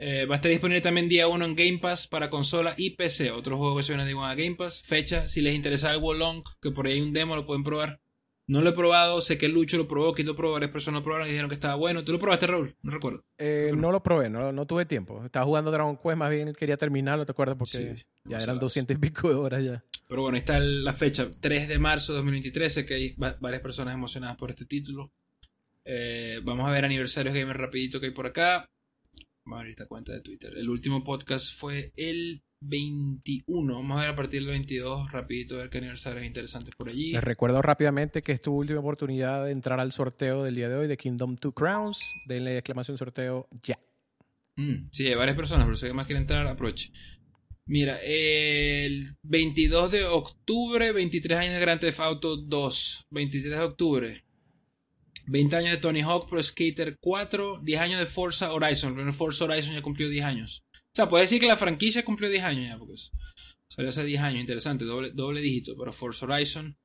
Eh, va a estar disponible también día 1 en Game Pass para consola y PC. Otro juego que se viene de a Game Pass. Fecha, si les interesa el Wolong, que por ahí hay un demo, lo pueden probar. No lo he probado, sé que Lucho lo probó, que lo probó, varias personas lo probaron y dijeron que estaba bueno. ¿Tú lo probaste, Raúl? No recuerdo. Eh, no lo probé, no, no tuve tiempo. Estaba jugando Dragon Quest, más bien quería terminarlo, ¿te acuerdas? Porque Sí, ya eran 200 y pico de horas ya. Pero bueno, ahí está la fecha, 3 de marzo de 2023. Sé que hay varias personas emocionadas por este título. Eh, vamos a ver aniversarios gamer rapidito que hay por acá. Vamos a ver esta cuenta de Twitter. El último podcast fue el 21. Vamos a ver a partir del 22 rapidito a ver qué aniversarios interesantes por allí. Les recuerdo rápidamente que es tu última oportunidad de entrar al sorteo del día de hoy de Kingdom Two Crowns. Denle exclamación sorteo ya. Mm, sí, hay varias personas, pero si alguien más quiere entrar, aproveche. Mira, el 22 de octubre, 23 años de Grand Theft Auto 2. 23 de octubre. 20 años de Tony Hawk Pro Skater 4. 10 años de Forza Horizon. El Forza Horizon ya cumplió 10 años. O sea, puede decir que la franquicia cumplió 10 años ya, porque salió hace 10 años. Interesante, doble, doble dígito para Forza Horizon.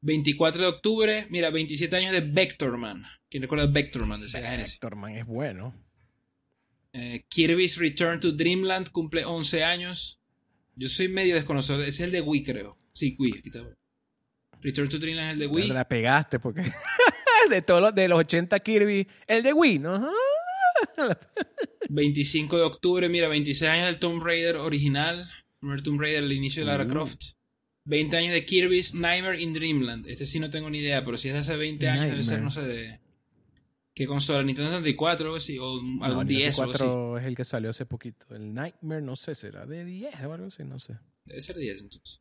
24 de octubre, mira, 27 años de Vectorman. ¿Quién recuerda Vectorman de Sega Genesis? Vectorman es bueno. Eh, Kirby's Return to Dreamland cumple 11 años. Yo soy medio desconocido. Es el de Wii, creo. Sí, Wii. Return to Dreamland es el de Wii. la pegaste porque de todos los de los 80 Kirby, el de Wii, ¿no? 25 de octubre, mira, 26 años del Tomb Raider original. Primer Tomb Raider, el inicio de Lara uh. Croft. 20 años de Kirby's Nightmare in Dreamland. Este sí no tengo ni idea, pero si es de hace 20 años, debe ser, no sé, de. ¿Qué consola? ¿Nintendo 64 o algo así? ¿O algún 10 64 es el que salió hace poquito. El Nightmare, no sé, será de 10 o algo así, no sé. Debe ser 10 entonces.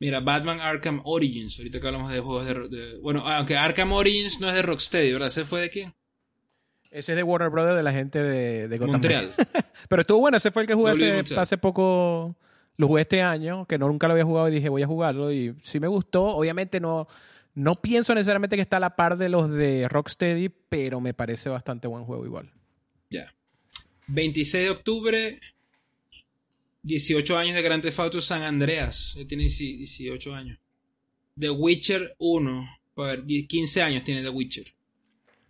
Mira, Batman Arkham Origins. Ahorita que hablamos de juegos de, Bueno, aunque Arkham Origins no es de Rocksteady, ¿verdad? ¿Ese fue de quién? Ese es de Warner Brothers, de la gente de, de Gotham. Montreal. Pero estuvo bueno, ese fue el que jugué hace, poco. Lo jugué este año, que no, nunca lo había jugado y dije voy a jugarlo. Y sí me gustó. Obviamente no, no pienso necesariamente que está a la par de los de Rocksteady, pero me parece bastante buen juego igual. Ya. 26 de octubre, 18 años de Grand Theft Auto San Andreas. Tiene 18 años. The Witcher 1. A ver, 15 años tiene The Witcher.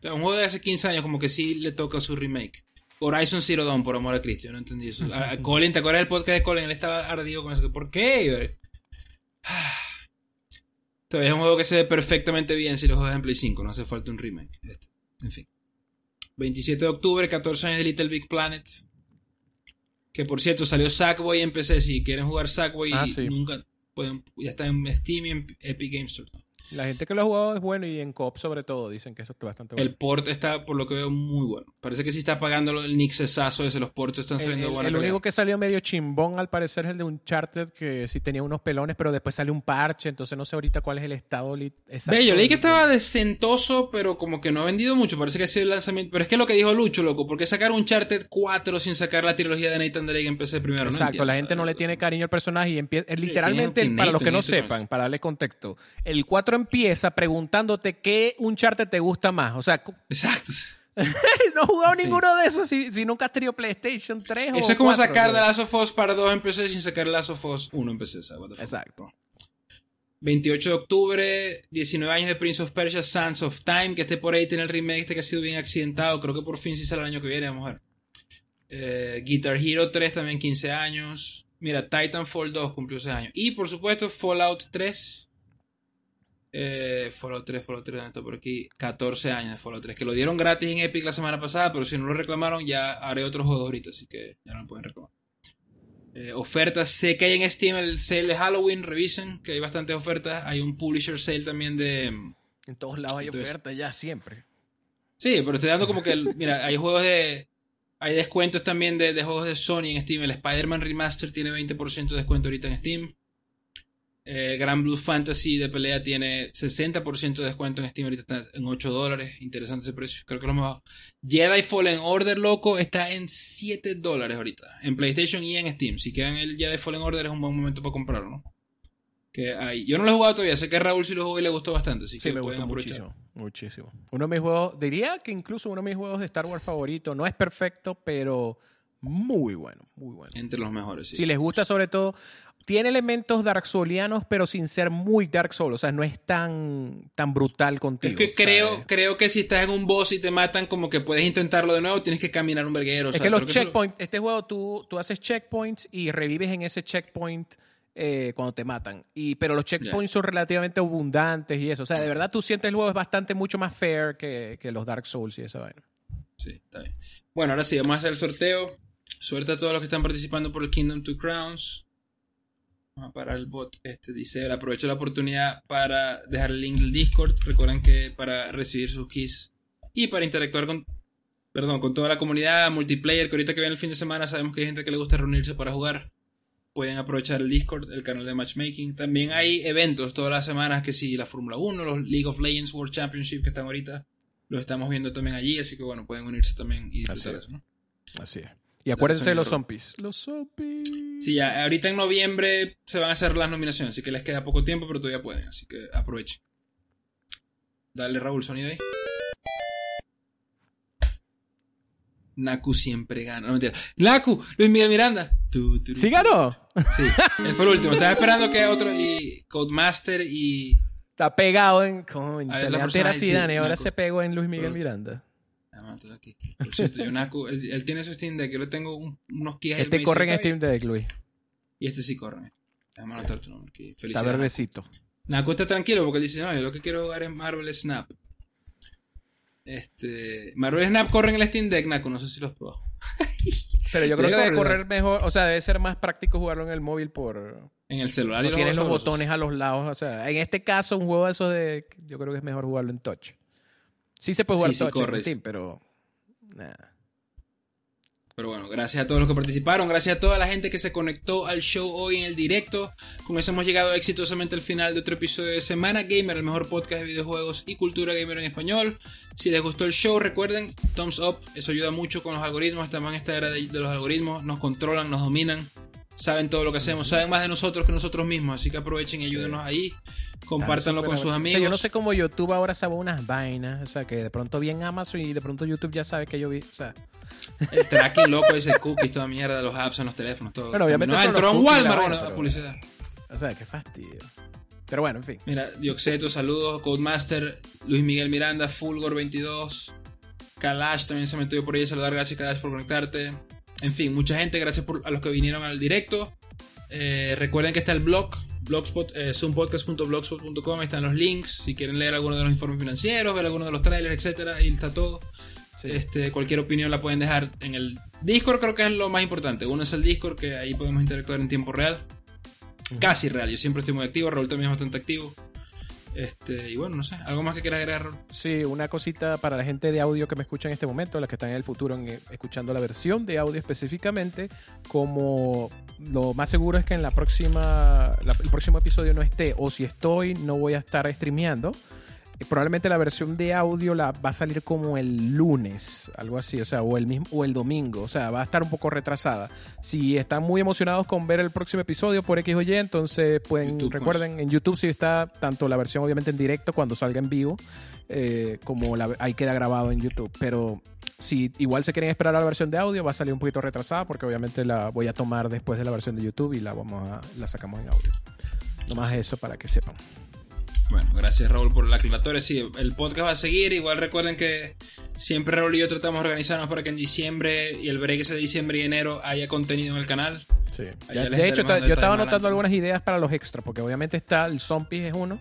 un juego de hace 15 años como que sí le toca su remake. Horizon Zero Dawn, por amor a Cristo. Yo no entendí eso. Colin, ¿te acuerdas del podcast de Colin? Él estaba ardido con eso. ¿Por qué? Todavía es un juego que se ve perfectamente bien si lo juegas en Play 5. No hace falta un remake. Este. En fin. 27 de octubre, 14 años de Little Big Planet. Que por cierto, salió Sackboy en PC. Si quieren jugar Sackboy, ah, nunca pueden, ya está en Steam y en Epic Games Store. La gente que lo ha jugado es bueno y en COP sobre todo dicen que eso está bastante bueno. El port está, por lo que veo, muy bueno. Parece que sí está pagando el nixesazo ese, los ports están saliendo. El, el único que salió medio chimbón al parecer es el de Uncharted, que sí tenía unos pelones, pero después sale un parche, entonces no sé ahorita cuál es el estado exacto. Yo leí que estaba decentoso, pero como que no ha vendido mucho, parece que ha sido el lanzamiento. Pero es que lo que dijo Lucho, loco, ¿por qué sacar Uncharted 4 sin sacar la trilogía de Nathan Drake en PC primero? Exacto, la gente no le tiene cariño al personaje y empieza... Literalmente, para los que no sepan, para darle contexto, el 4 empieza preguntándote qué un charter te gusta más. O sea, exacto. no he jugado ninguno de esos si, nunca has tenido PlayStation 3 Eso es como sacar The Last of Us para 2 en PC sin sacar Last of Us 1 en PC. Exacto. 28 de octubre, 19 años de Prince of Persia, Sands of Time, que esté por ahí, tiene el remake este que ha sido bien accidentado. Creo que por fin sí sale el año que viene, vamos a ver. Eh, Guitar Hero 3 también 15 años. Mira, Titanfall 2 cumplió 6 años. Y por supuesto, Fallout 3 eh, Fallout 3, Fallout 3, está por aquí? 14 años de Fallout 3, que lo dieron gratis en Epic la semana pasada, pero si no lo reclamaron, ya haré otros juegos ahorita, así que ya no lo pueden reclamar. Eh, ofertas, sé que hay en Steam el sale de Halloween, revisen, que hay bastantes ofertas. Hay un publisher sale también de. En todos lados hay ofertas ya siempre. Sí, pero estoy dando como que. mira, hay juegos de. Hay descuentos también de, de, juegos de Sony en Steam. El Spider-Man Remaster tiene 20% de descuento ahorita en Steam. Eh, Grand Blue Fantasy de pelea tiene 60% de descuento en Steam, ahorita está en 8 dólares. Interesante ese precio, creo que lo mejor. Jedi Fallen Order, loco, está en 7 dólares ahorita. En PlayStation y en Steam. Si quieren el Jedi Fallen Order es un buen momento para comprarlo, ¿no? Que hay. Yo no lo he jugado todavía, sé que Raúl sí lo jugó y le gustó bastante. Así sí, me gustó muchísimo, muchísimo. Uno de mis juegos, diría que incluso uno de mis juegos de Star Wars favorito. No es perfecto, pero muy bueno, muy bueno. Entre los mejores, sí. Si les gusta sobre todo, tiene elementos Dark Soulianos, pero sin ser muy Dark Souls. O sea, no es tan, tan brutal contigo. Es que creo, creo que si estás en un boss y te matan, como que puedes intentarlo de nuevo, tienes que caminar un verguero. Es que los checkpoints, este juego tú, tú haces checkpoints y revives en ese checkpoint eh, cuando te matan. Y, pero los checkpoints son relativamente abundantes y eso. O sea, de verdad tú sientes el juego es bastante mucho más fair que, que los Dark Souls y esa vaina. Sí, está bien. Bueno, ahora sí, vamos a hacer el sorteo. Suerte a todos los que están participando por el Kingdom Two Crowns. Vamos a parar el bot. Este dice, aprovecho la oportunidad para dejar el link del Discord. Recuerden que para recibir sus keys y para interactuar con, perdón, con toda la comunidad multiplayer, que ahorita que viene el fin de semana sabemos que hay gente que le gusta reunirse para jugar. Pueden aprovechar el Discord, el canal de matchmaking. También hay eventos todas las semanas que si la Fórmula 1, los League of Legends World Championship que están ahorita, los estamos viendo también allí, así que bueno, pueden unirse también y disfrutar Así eso, ¿no? Así es. Y acuérdense de los zombies. Los zombies. Sí, ya, ahorita en noviembre se van a hacer las nominaciones, así que les queda poco tiempo, pero todavía pueden, así que aprovechen. Dale, Raúl, sonido ahí. Naku siempre gana. No, mentira. Naku, Luis Miguel Miranda. Tu, tu, ¿Sí ganó? Sí, él fue el último. Estaba esperando que otro, y Codemaster y... Está pegado en. Coño, antes era Zidane y ahora Naku. se pegó en Luis Miguel Miranda. No, estoy aquí. Por cierto, yo Naku, él, él tiene su Steam Deck, yo le tengo un- unos keys. Este corre en Steam Deck, Luis. Y este sí corre. Déjame anotar tu nombre aquí. Está verdecito. Naku está tranquilo porque él dice, no, yo lo que quiero jugar es Marvel Snap. Este, Marvel Snap corre en el Steam Deck, Naku, no sé si lo has probado. Pero yo creo que Debe correr. mejor. O sea, debe ser más práctico jugarlo en el móvil por. En el celular y No tienes los botones a los lados. O sea, en este caso, un juego de esos de. Yo creo que es mejor jugarlo en touch. Sí se puede jugar Sí, sí touch pero. nah. Pero bueno, gracias a todos los que participaron, gracias a toda la gente que se conectó al show hoy en el directo. Con eso hemos llegado exitosamente al final de otro episodio de Semana Gamer, el mejor podcast de videojuegos y cultura gamer en español. Si les gustó el show, recuerden, thumbs up, eso ayuda mucho con los algoritmos. Man esta era de, de los algoritmos, nos controlan, nos dominan, saben todo lo que hacemos, saben más de nosotros que nosotros mismos. Así que aprovechen y ayúdenos ahí, compártanlo con sus amigos. O sea, yo no sé cómo YouTube ahora sabe unas vainas. O sea, que de pronto vi en Amazon y de pronto YouTube ya sabe que yo vi. O sea, El tracking loco, ese cookies, toda mierda, los apps en los teléfonos, todo. Bueno, obviamente No, entró en la Walmart, bueno, pero- publicidad. o sea, qué fastidio. Pero bueno, en fin. Mira, Dioxeto, saludos, Codemaster, Luis Miguel Miranda, Fulgor22, Kalash también se metió por ahí a saludar, gracias Kalash por conectarte. En fin, mucha gente, gracias por, a los que vinieron al directo. Eh, recuerden que está el blog, blogspot, eh, zoompodcast.blogspot.com, están los links, si quieren leer alguno de los informes financieros, ver alguno de los trailers, etcétera, ahí está todo. Este, cualquier opinión la pueden dejar en el Discord, creo que es lo más importante. Uno es el Discord, que ahí podemos interactuar en tiempo real. Casi real, yo siempre estoy muy activo, Raúl también es bastante activo. Este, y bueno, no sé, algo más que quieras agregar? Sí, una cosita para la gente de audio que me escucha en este momento, las que están en el futuro en- escuchando la versión de audio específicamente, como lo más seguro es que en la próxima, la- el próximo episodio no esté, o si estoy, no voy a estar streameando. Probablemente la versión de audio la va a salir como el lunes, algo así, o sea, o el mismo o el domingo, o sea, va a estar un poco retrasada. Si están muy emocionados con ver el próximo episodio por X o Y, entonces pueden YouTube, pues. recuerden en YouTube sí está tanto la versión obviamente en directo cuando salga en vivo, eh, como la, ahí queda grabado en YouTube, pero si igual se quieren esperar a la versión de audio va a salir un poquito retrasada porque obviamente la voy a tomar después de la versión de YouTube y la vamos a la sacamos en audio. Nomás eso para que sepan. Bueno, gracias Raúl por la aclaratoria. Sí, el podcast va a seguir. Igual recuerden que siempre Raúl y yo tratamos de organizarnos para que en diciembre y el break ese de diciembre y enero haya contenido en el canal. Sí. Ya- de hecho, yo estaba anotando algunas ideas para los extras, porque obviamente está el Zombies es uno,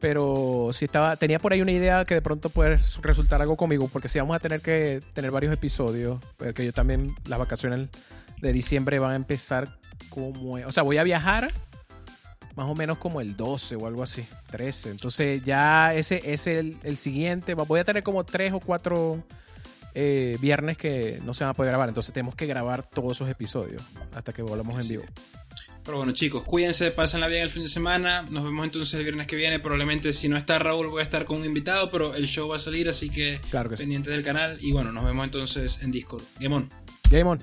pero si estaba tenía por ahí una idea que de pronto puede resultar algo conmigo, porque si vamos a tener que tener varios episodios, porque yo también las vacaciones de diciembre van a empezar como, o sea, voy a viajar más o menos como el 12 o algo así, 13. Entonces ya ese es el, el siguiente. Voy a tener como tres o cuatro eh, viernes que no se van a poder grabar. Entonces tenemos que grabar todos esos episodios hasta que volvamos en vivo. Pero bueno, chicos, cuídense, pásenla bien el fin de semana. Nos vemos entonces el viernes que viene. Probablemente si no está Raúl voy a estar con un invitado, pero el show va a salir, así que Claro que sí. pendientes del canal. Y bueno, nos vemos entonces en Discord. Game on. Game on.